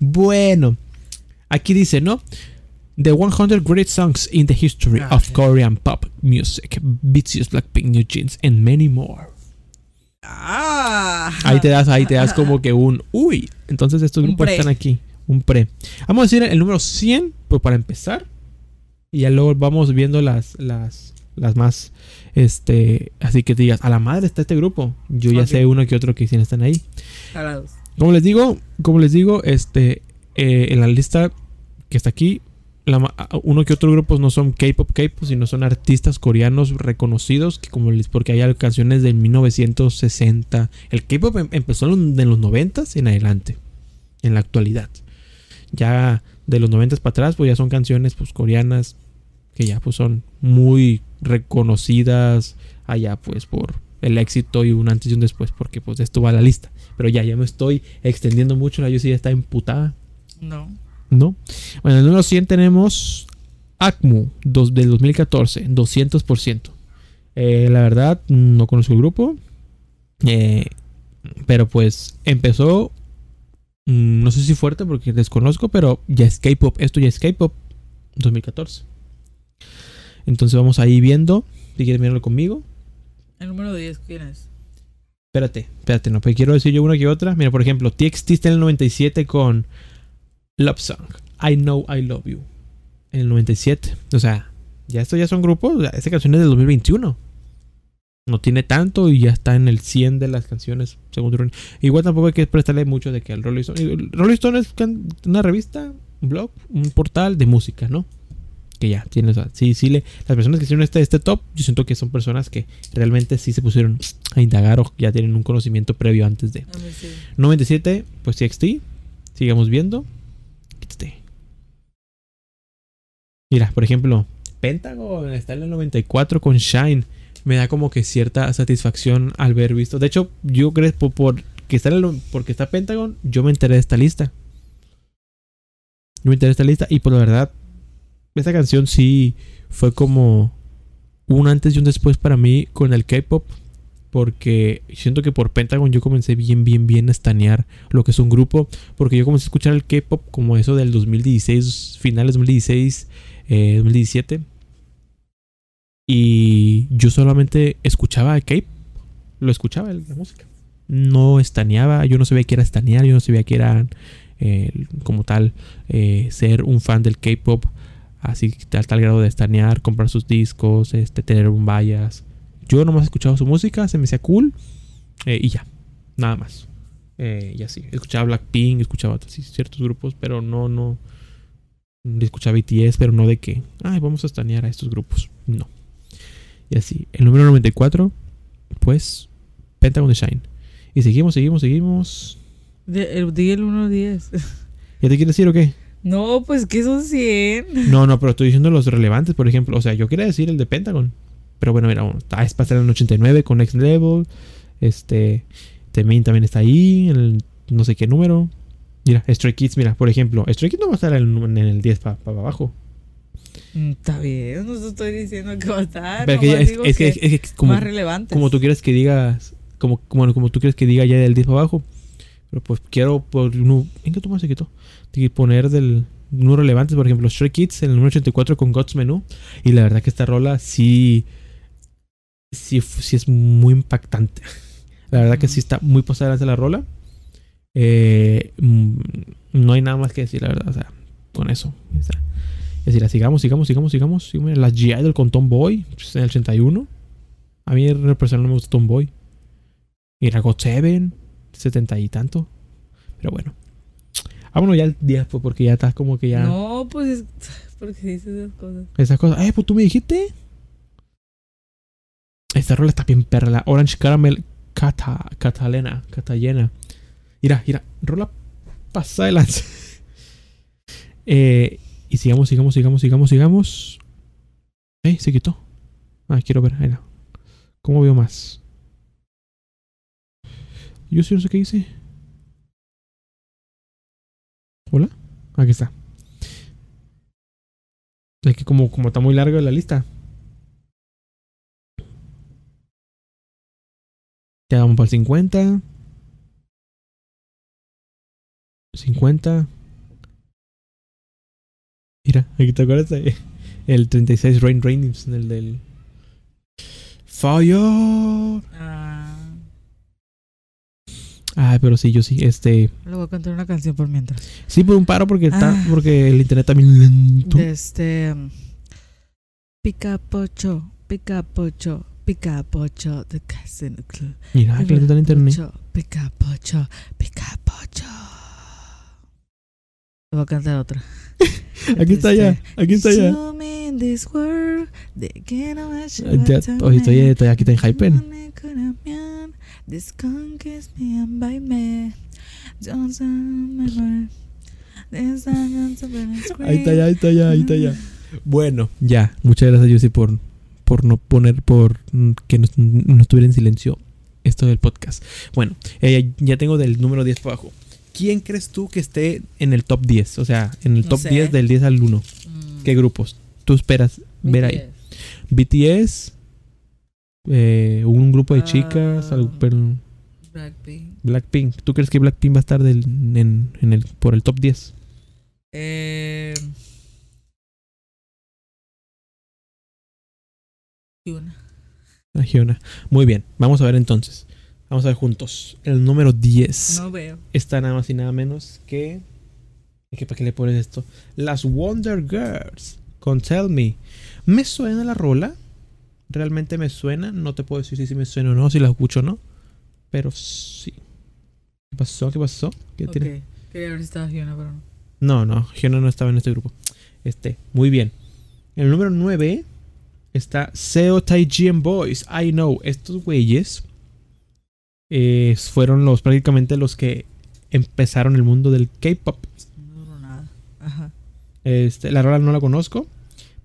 Bueno, aquí dice, ¿no? The 100 Great Songs in the History Ah, of sí. Korean Pop Music. BTS, Blackpink, New Jeans, and many more. ah. Ahí te das, ahí te das como que un... Uy, entonces estos grupos están aquí. Un pre. Vamos a decir el número 100, pues para empezar. Y ya luego vamos viendo las, las, las más... Este, así que te digas, a la madre está este grupo. Yo ya sé uno que otro que sí están ahí. Como les digo, como les digo, este, eh, en la lista que está aquí, la uno que otro grupos no son K-pop, K-pop, sino son artistas coreanos reconocidos, que como les, porque hay canciones del 1960. El K-pop em- empezó en los- de los 90 en adelante, en la actualidad. Ya de los 90 para atrás, pues ya son canciones pues coreanas que ya pues son muy reconocidas allá pues por el éxito y un antes y un después, porque pues esto va a la lista. Pero ya, ya me estoy extendiendo mucho. La yo sí ya está emputada. No. ¿No? Bueno, en el número 100 tenemos ACMU dos, del 2014, 200%. Eh, la verdad, no conozco el grupo. Eh, pero pues empezó, mm, no sé si fuerte porque desconozco, pero ya es K-pop. Esto ya es K-pop 2014. Entonces vamos ahí viendo. Si quieres mirarlo conmigo. El número 10, ¿quién es? Espérate, espérate, no, pero quiero decir yo una que otra. Mira, por ejemplo, TXT está en el 97 con Love Song. I Know I Love You. En el 97. O sea, ya estos ya son grupos. o sea, Esta canción es del 2021. No tiene tanto y ya está en el 100 de las canciones, según Rolling. Igual tampoco hay que prestarle mucho de que el Rolling Stone. Rolling Stone es una revista, un blog, un portal de música, ¿no? Que ya tiene, o sea, sí, sí, le, las personas que hicieron este, este top, yo siento que son personas que realmente sí se pusieron a indagar o ya tienen un conocimiento previo antes de. A mí sí. 97, pues TXT. Sigamos viendo. Quítate. Mira, por ejemplo, Pentagon está en el 94 con Shine. Me da como que cierta satisfacción al ver visto. De hecho, yo creo por, por que está en el- porque está Pentagon, yo me enteré de esta lista. Yo me enteré de esta lista y por la verdad, esta canción sí fue como un antes y un después para mí con el K-pop. Porque siento que por Pentagon yo comencé bien, bien, bien a estanear lo que es un grupo. Porque yo comencé a escuchar el K-pop como eso del 2016, finales 2016, eh, 2017. Y yo solamente escuchaba el K-pop. Lo escuchaba la música. No estaneaba, yo no sabía que era estanear, yo no sabía que era eh, como tal eh, ser un fan del K-pop. Así tal, tal grado de estanear, comprar sus discos, este, tener un bias. Yo nomás escuchaba su música, se me hacía cool eh, y ya, nada más. Eh, y así, escuchaba Blackpink, escuchaba así, ciertos grupos, pero no, no. Escuchaba BTS, pero no de que, ay, vamos a estanear a estos grupos. No. Y así, el número 94, pues, Pentagon de Shine. Y seguimos, seguimos, seguimos. De- el- Di el 1 10. ¿Ya te quieres decir o qué? No, pues que son 100. No, no, pero estoy diciendo los relevantes, por ejemplo. O sea, yo quería decir el de Pentagon. Pero bueno, mira, está es pasar en el 89 con Next Level. Este. Temin también está ahí. En el no sé qué número. Mira, Stray Kids, mira, por ejemplo. Stray Kids no va a estar en, el- en el 10 para abajo. Mm, Está bien, no te estoy diciendo que va a estar. Pero que es, que, es que como, más relevantes. como tú quieres que digas. Como, como, como tú quieres que diga ya del 10 para abajo. Pero pues quiero por uno. ¿En qué toma se quitó? De poner del. Unos relevantes, por ejemplo, Stray Kids en el número 84 con God's Menu. Y la verdad que esta rola sí. Sí, sí es muy impactante. La verdad que sí está muy pasada de la rola. Eh, mm, no hay nada más que decir, la verdad. O sea, con eso. o sea. Es decir, sigamos, sigamos, sigamos, sigamos. sigamos. La GI del con Tomboy, pues, en el 81. A mí en personal no me gusta Tomboy. Y era God 7, 70 y tanto. Pero bueno. Vámonos ya al 10, pues, porque ya estás como que ya. No, pues es porque dices esas cosas. Esas cosas. Eh, pues tú me dijiste. Esta rola está bien perra. La Orange Caramel Cata, Catalena. Catalena. Mira, mira. Rola pasada de lanza. eh, y sigamos, sigamos, sigamos, sigamos, sigamos. Eh, se quitó. Ah, quiero ver. Ahí no. ¿Cómo veo más? Yo sí no sé qué hice. ¿Hola? Aquí está. Es que como, como está muy larga la lista. Ya vamos para el 50. 50. Mira, aquí te acuerdas de el 36 Rain Rainings, el del Fire. Ah, Ah, pero sí, yo sí, este, le voy a cantar una canción por mientras. sí por un paro porque está, Ah. porque el internet también lento. Este. um, Pica pocho, pica pocho, pica pocho, de el club. Mira, que está el internet. Pica pocho, pica pocho. Le voy a cantar otra. Aquí está ya, aquí está ya. Oye, estoy, estoy aquí está en This conquers me and by me. Don't remember. This song is a burning Ahí está ya, ahí está ya, ahí está ya. Bueno, ya. Muchas gracias, Yossi, por, por no poner, por que no, no estuviera en silencio esto del podcast. Bueno, eh, ya tengo del número 10 para abajo. ¿Quién crees tú que esté en el top 10? O sea, en el No top sé. 10 del 10 al 1. Mm. ¿Qué grupos tú esperas ver ahí? BTS, eh, un grupo de chicas, Ah. algo- pero Blackpink. Blackpink. ¿Tú crees que Blackpink va a estar del, en, en el, por el top 10? Eh, y una. Ah. Muy bien, vamos a ver entonces. Vamos a ver juntos. El número 10 No veo. está nada más y nada menos que. ¿y que ¿Para qué le pones esto? Las Wonder Girls con Tell Me. ¿Me suena la rola? Realmente me suena. No te puedo decir si, si me suena o no, si la escucho o no. Pero sí. ¿Qué pasó? ¿Qué pasó? ¿Qué tiene? Quería ver si estaba Fiona, pero no. No, no, Giona no estaba en este grupo. Este, muy bien. En el número 9 está Seo Taijin Boys. I know, estos güeyes eh, fueron los prácticamente los que empezaron el mundo del K-pop. No duró nada. Ajá. Este, la rola no la conozco,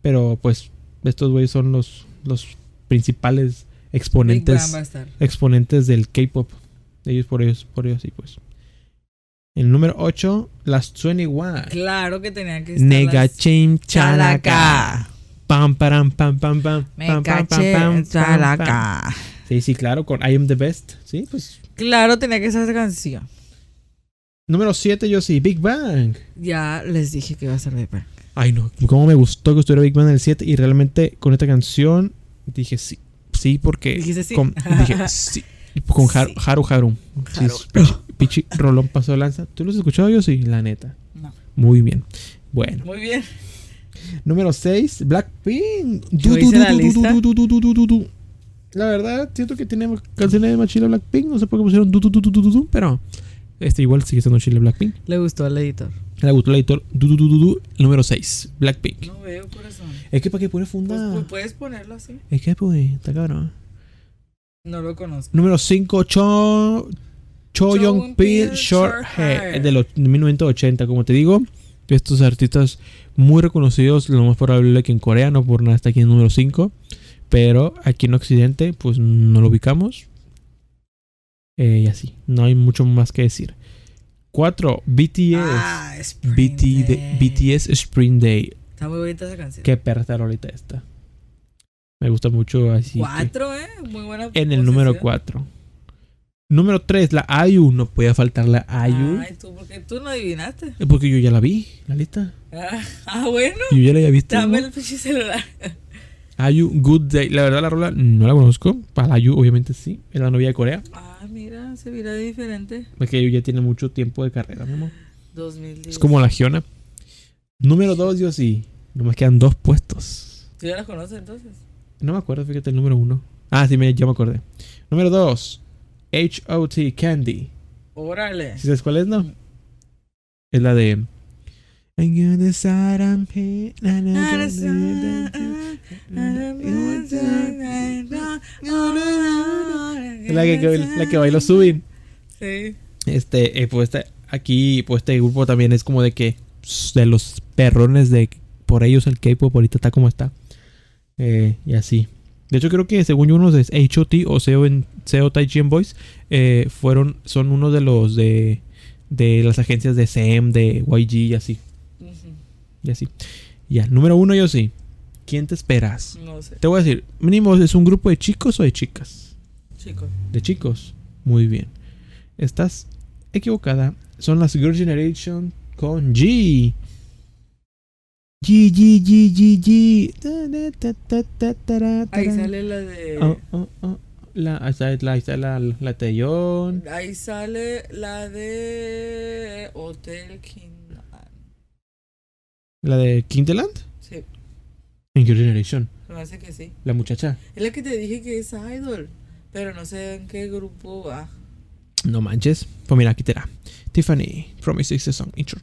pero pues estos güeyes son los, los principales exponentes exponentes del K-pop. Ellos por ellos, por ellos sí, pues. El número 8, las 21. Claro que tenían que estar Nega chalaca. Chalaca. Pam param pam pam pam. Me pam, pam, pam, chalaca. Sí, sí, claro, con I am the best. Sí, pues. Claro, tenía que ser esa canción. Número 7, yo sí, Big Bang. Ya les dije que iba a ser Big Bang. Ay, no, cómo me gustó que estuviera Big Bang en el 7 y realmente con esta canción dije sí. Sí, porque. Dijiste sí. con- dije sí. Con Haru Sí. Haru. Haru. Sí, Haru. es pichi, pichi rolón paso de lanza. ¿Tú lo has escuchado yo? Sí, la neta. No. Muy bien. Bueno. Muy bien. Número 6, Blackpink. La verdad, siento que tiene canciones de más chile Blackpink. No sé por qué pusieron du, du, du, pero este igual sigue siendo chile Blackpink. Le gustó al editor. Le gustó el editor. Du, du, du, du, du. El número 6, Blackpink. No veo, corazón. Es que para qué pone Pues, funda. pues, puedes ponerlo así. Es que pues, está cabrón. No lo conozco. Número 5, Cho. Cho Young Pil Short Hair. De los de 1980. Como te digo, estos artistas muy reconocidos. Lo más probable que en Corea, no por nada está aquí en número 5. Pero aquí en Occidente, pues no lo ubicamos. Eh, y así. No hay mucho más que decir. 4. BTS. Ah, Spring BT Day. BTS Spring Day. Está muy bonita esa canción. Qué perra está rolita esta. Me gusta mucho así. que- Cuatro, ¿eh? Muy buena. en el número posición. 4. Número 3, la Ayu. No podía faltar la Ayu. Ay, tú, porque tú no adivinaste. Eh, Porque yo ya la vi, la lista. Ah, ah, bueno. Yo ya la había visto. Dame ¿no? el pinche celular. Ayu Good Day. La verdad, la rola no la conozco. Para la Ayu, obviamente sí. Es la novia de Corea. Ah, se mira diferente. Porque Ayu ya tiene mucho tiempo de carrera, mi amor. 2010. Es como la Giona. Número 2, yo sí. No me quedan dos puestos. ¿Tú ya las conoces entonces? No me acuerdo, fíjate el número uno. Ah, sí, me, ya me acordé. Número dos. H.O.T. Candy. Órale. ¿Sí sabes cuál es, no? Es la de... I'm gonna decide I'm La que, la que bailó Subin. Sí. Este, eh, pues este- aquí, pues este grupo también es como de que pss, de los perrones de por ellos el K-pop ahorita está como está. Eh, y así. De hecho, creo que según yo, unos de HOT o SEO en SEO Taijin Boys eh, fueron, son uno de los de, de las agencias de CM, de YG y así. Y así. Ya, número uno, yo sí. ¿Quién te esperas? No sé. Te voy a decir, mínimo, ¿es un grupo de chicos o de chicas? Chicos. de chicos. Muy bien. Estás equivocada. Son las Girl Generation con G. G, G, G, G, G. Ahí sale la de. Oh, oh, oh. La, ahí está, la, ahí la, la Taeyeon. Ahí sale la de Hotel King. La de Kinderland. Sí, En Girl Generation. me parece que sí. La muchacha. Es la que te dije que es idol. Pero no sé en qué grupo va. No manches. Pues mira, aquí te da. Tiffany. From Six Song. Intro.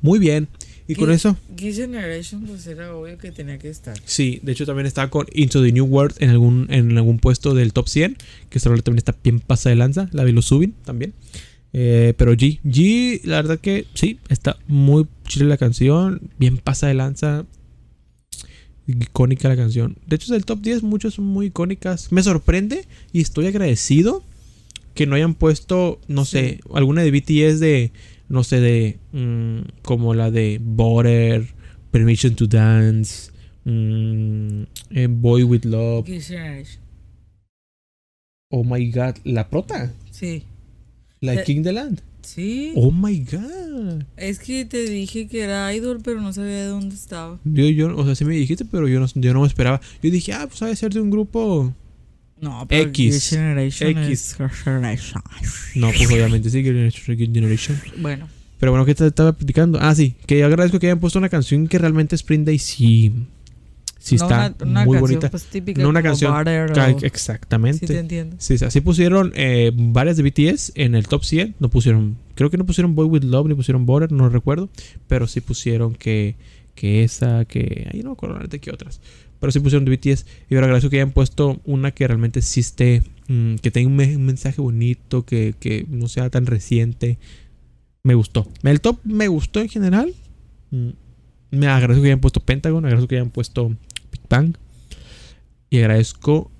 Muy bien. Y con eso. Geek Generation, pues era obvio que tenía que estar. Sí, de hecho también está con Into the New World en algún, en algún puesto del top 100. Que esta también está bien pasa de lanza. La los Subin también. Eh, pero G, G, la verdad que sí, está muy chile la canción. Bien pasa de lanza. Icónica la canción. De hecho, del top 10 muchas son muy icónicas. Me sorprende y estoy agradecido que no hayan puesto, no Sí. sé, alguna de BTS de, no sé, de, mm, como la de Border, Permission to Dance, mm, eh, Boy with Love. Oh My God, la prota, Sí. la de Eh, King the Land. Sí. Oh My God. Es que te dije que era idol, pero no sabía de dónde estaba. Yo, yo, o sea, sí me dijiste, pero yo no, yo no me esperaba. Yo dije, ah, pues ha de ser de un grupo. No, pero X. Generation X. es Generation. No, pues obviamente sí, Generation. Bueno, Pero bueno, ¿qué te estaba platicando? Ah, sí, que yo agradezco que hayan puesto una canción que realmente Spring Day sí, sí no está una, una muy canción, bonita. Pues, típica No una canción o- Sí, te Exactamente. entiendo. Sí, sí, así pusieron eh, varias de BTS en el top 100. No pusieron, creo que no pusieron Boy With Love ni pusieron Border, no recuerdo. Pero sí pusieron que, que esa, que... Ahí no me que otras. Pero sí pusieron de BTS. Y ahora agradezco que hayan puesto una que realmente sí esté, mm, que tenga un, me- un mensaje bonito, que, que no sea tan reciente. Me gustó. El top me gustó en general. Mm, Me agradezco que hayan puesto Pentagon, agradezco que hayan puesto Y agradezco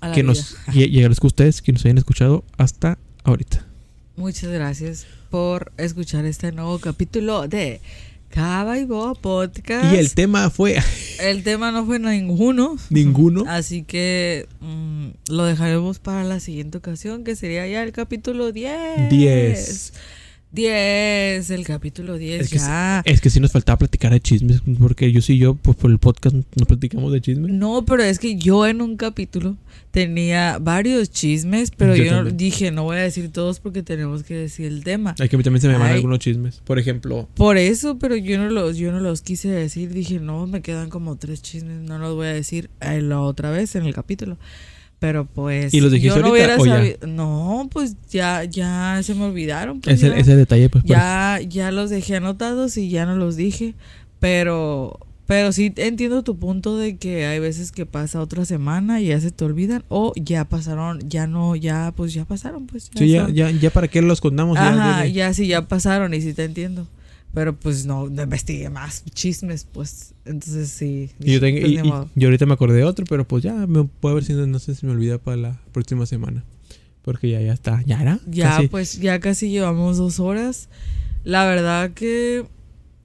que vida. nos y, y agradezco a ustedes que nos hayan escuchado hasta ahorita. Muchas gracias por escuchar este nuevo capítulo de Cava y Boa Podcast. Y el tema fue El tema no fue ninguno. ninguno. Así que mm, lo dejaremos para la siguiente ocasión, que sería ya el capítulo 10. 10. 10, el capítulo 10 Es que ya. Es que sí nos faltaba platicar de chismes, porque yo sí yo, pues por el podcast no platicamos de chismes. No, pero es que yo en un capítulo tenía varios chismes, pero Yo yo, no- dije, no voy a decir todos porque tenemos que decir el tema. A mí también se me van algunos chismes. Por ejemplo, Por eso, pero yo no los, yo no los quise decir. Dije, no, me quedan como tres chismes, no los voy a decir eh, la otra vez en el capítulo. Pero pues. ¿Y los dijiste yo no ahorita hubiera ya? sabido- No, pues ya, ya se me olvidaron. pues, ese, ya, ese detalle, pues. ya, ya los dejé anotados y ya no los dije. Pero. Pero sí entiendo tu punto de que hay veces que pasa otra semana y ya se te olvidan. O ya pasaron, ya no, ya, pues ya pasaron, pues. Sí, ya, son. ya, ya para qué los contamos. Ajá, ya- ya sí, ya pasaron y sí te entiendo. Pero pues no, no investigué más chismes, pues. Entonces sí. Y yo, tengo- pues, y- ni y- modo. yo ahorita me acordé de otro, pero pues ya me puedo ver si no, no sé si me olvida para la próxima semana. Porque ya, ya está. Ya era. ya, Casi. pues ya casi llevamos dos horas. La verdad que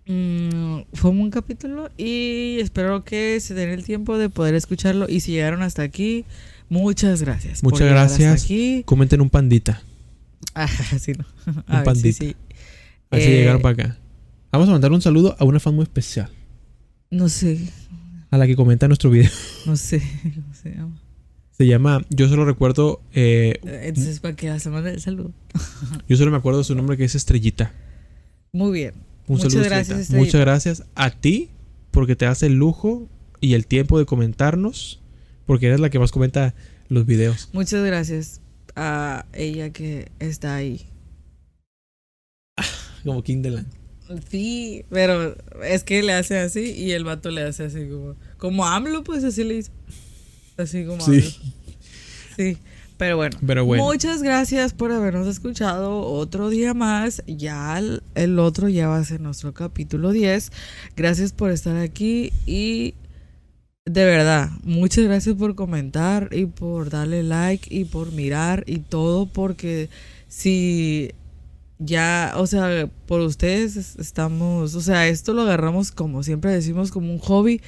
mm, fue un capítulo y espero que se den el tiempo de poder escucharlo. Y si llegaron hasta aquí, muchas gracias. por Muchas hasta gracias. aquí. Comenten un pandita. Ah, sí, no. Un ver, sí, pandita. sí. A ver si Eh, llegaron para acá. Vamos a mandar un saludo a una fan muy especial. No sé, A la que comenta nuestro video. no sé. ¿Cómo se llama? Se llama, yo solo recuerdo, eh, Entonces, para que la semana del saludo. yo solo me acuerdo de su nombre que es Estrellita. Muy bien. Un Muchas saludo, gracias, Estrellita. Muchas gracias a ti porque te das el lujo y el tiempo de comentarnos, porque eres la que más comenta los videos. Muchas gracias a ella que está ahí. Como Kindeland. Sí, pero es que le hace así y el vato le hace así como. Como AMLO, pues así le hizo. Así como AMLO. Sí. Sí. Pero bueno, Pero bueno. muchas gracias por habernos escuchado otro día más. Ya el, el otro ya va a ser nuestro capítulo 10. Gracias por estar aquí y de verdad, muchas gracias por comentar y por darle like y por mirar y todo porque si ya, o sea, por ustedes es- estamos, o sea, esto lo agarramos como siempre decimos como un hobby,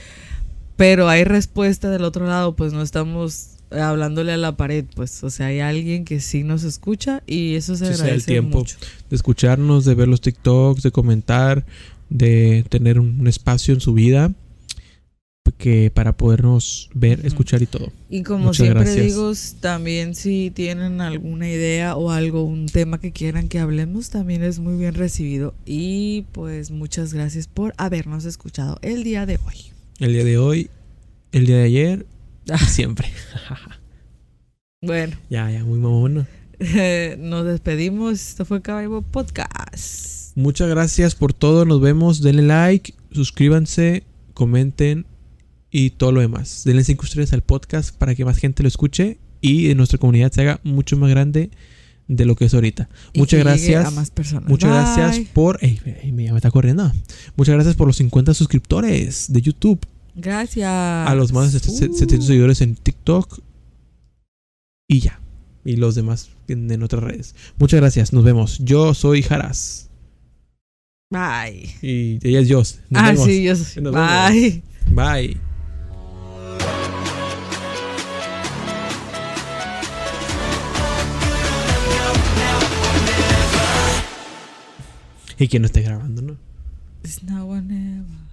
pero hay respuesta del otro lado, pues no estamos hablándole a la pared, pues, o sea, hay alguien que sí nos escucha y eso se Sí, da el agradece tiempo. mucho. de escucharnos, de ver los TikToks, de comentar, de tener un espacio en su vida que para podernos ver, escuchar y todo. Y como Muchas siempre gracias. digo, también si tienen alguna idea o algo, un tema que quieran que hablemos, también es muy bien recibido. Y pues muchas gracias por habernos escuchado el día de hoy. El día de hoy, el día de ayer y siempre. Bueno, ya, ya, muy mamona. nos despedimos. Esto fue Cabaibo Podcast. Muchas gracias por todo. Nos vemos. Denle like, suscríbanse, comenten y todo lo demás. Denle 5 estrellas al podcast para que más gente lo escuche y nuestra comunidad se haga mucho más grande de lo que es ahorita. Y Muchas gracias. A más personas. Muchas Bye. gracias por. Ey, ey, me, está corriendo. Muchas gracias por los 50 suscriptores de YouTube. Gracias. A los más de Uh. 700 seguidores en TikTok. Y ya. Y los demás en, en otras redes. Muchas gracias. Nos vemos. Yo soy Jaras. Bye. Y ella es Jos. Nos ah, vemos. sí, yo soy. Bye. Bye. Y que no esté grabando, ¿no? It's never.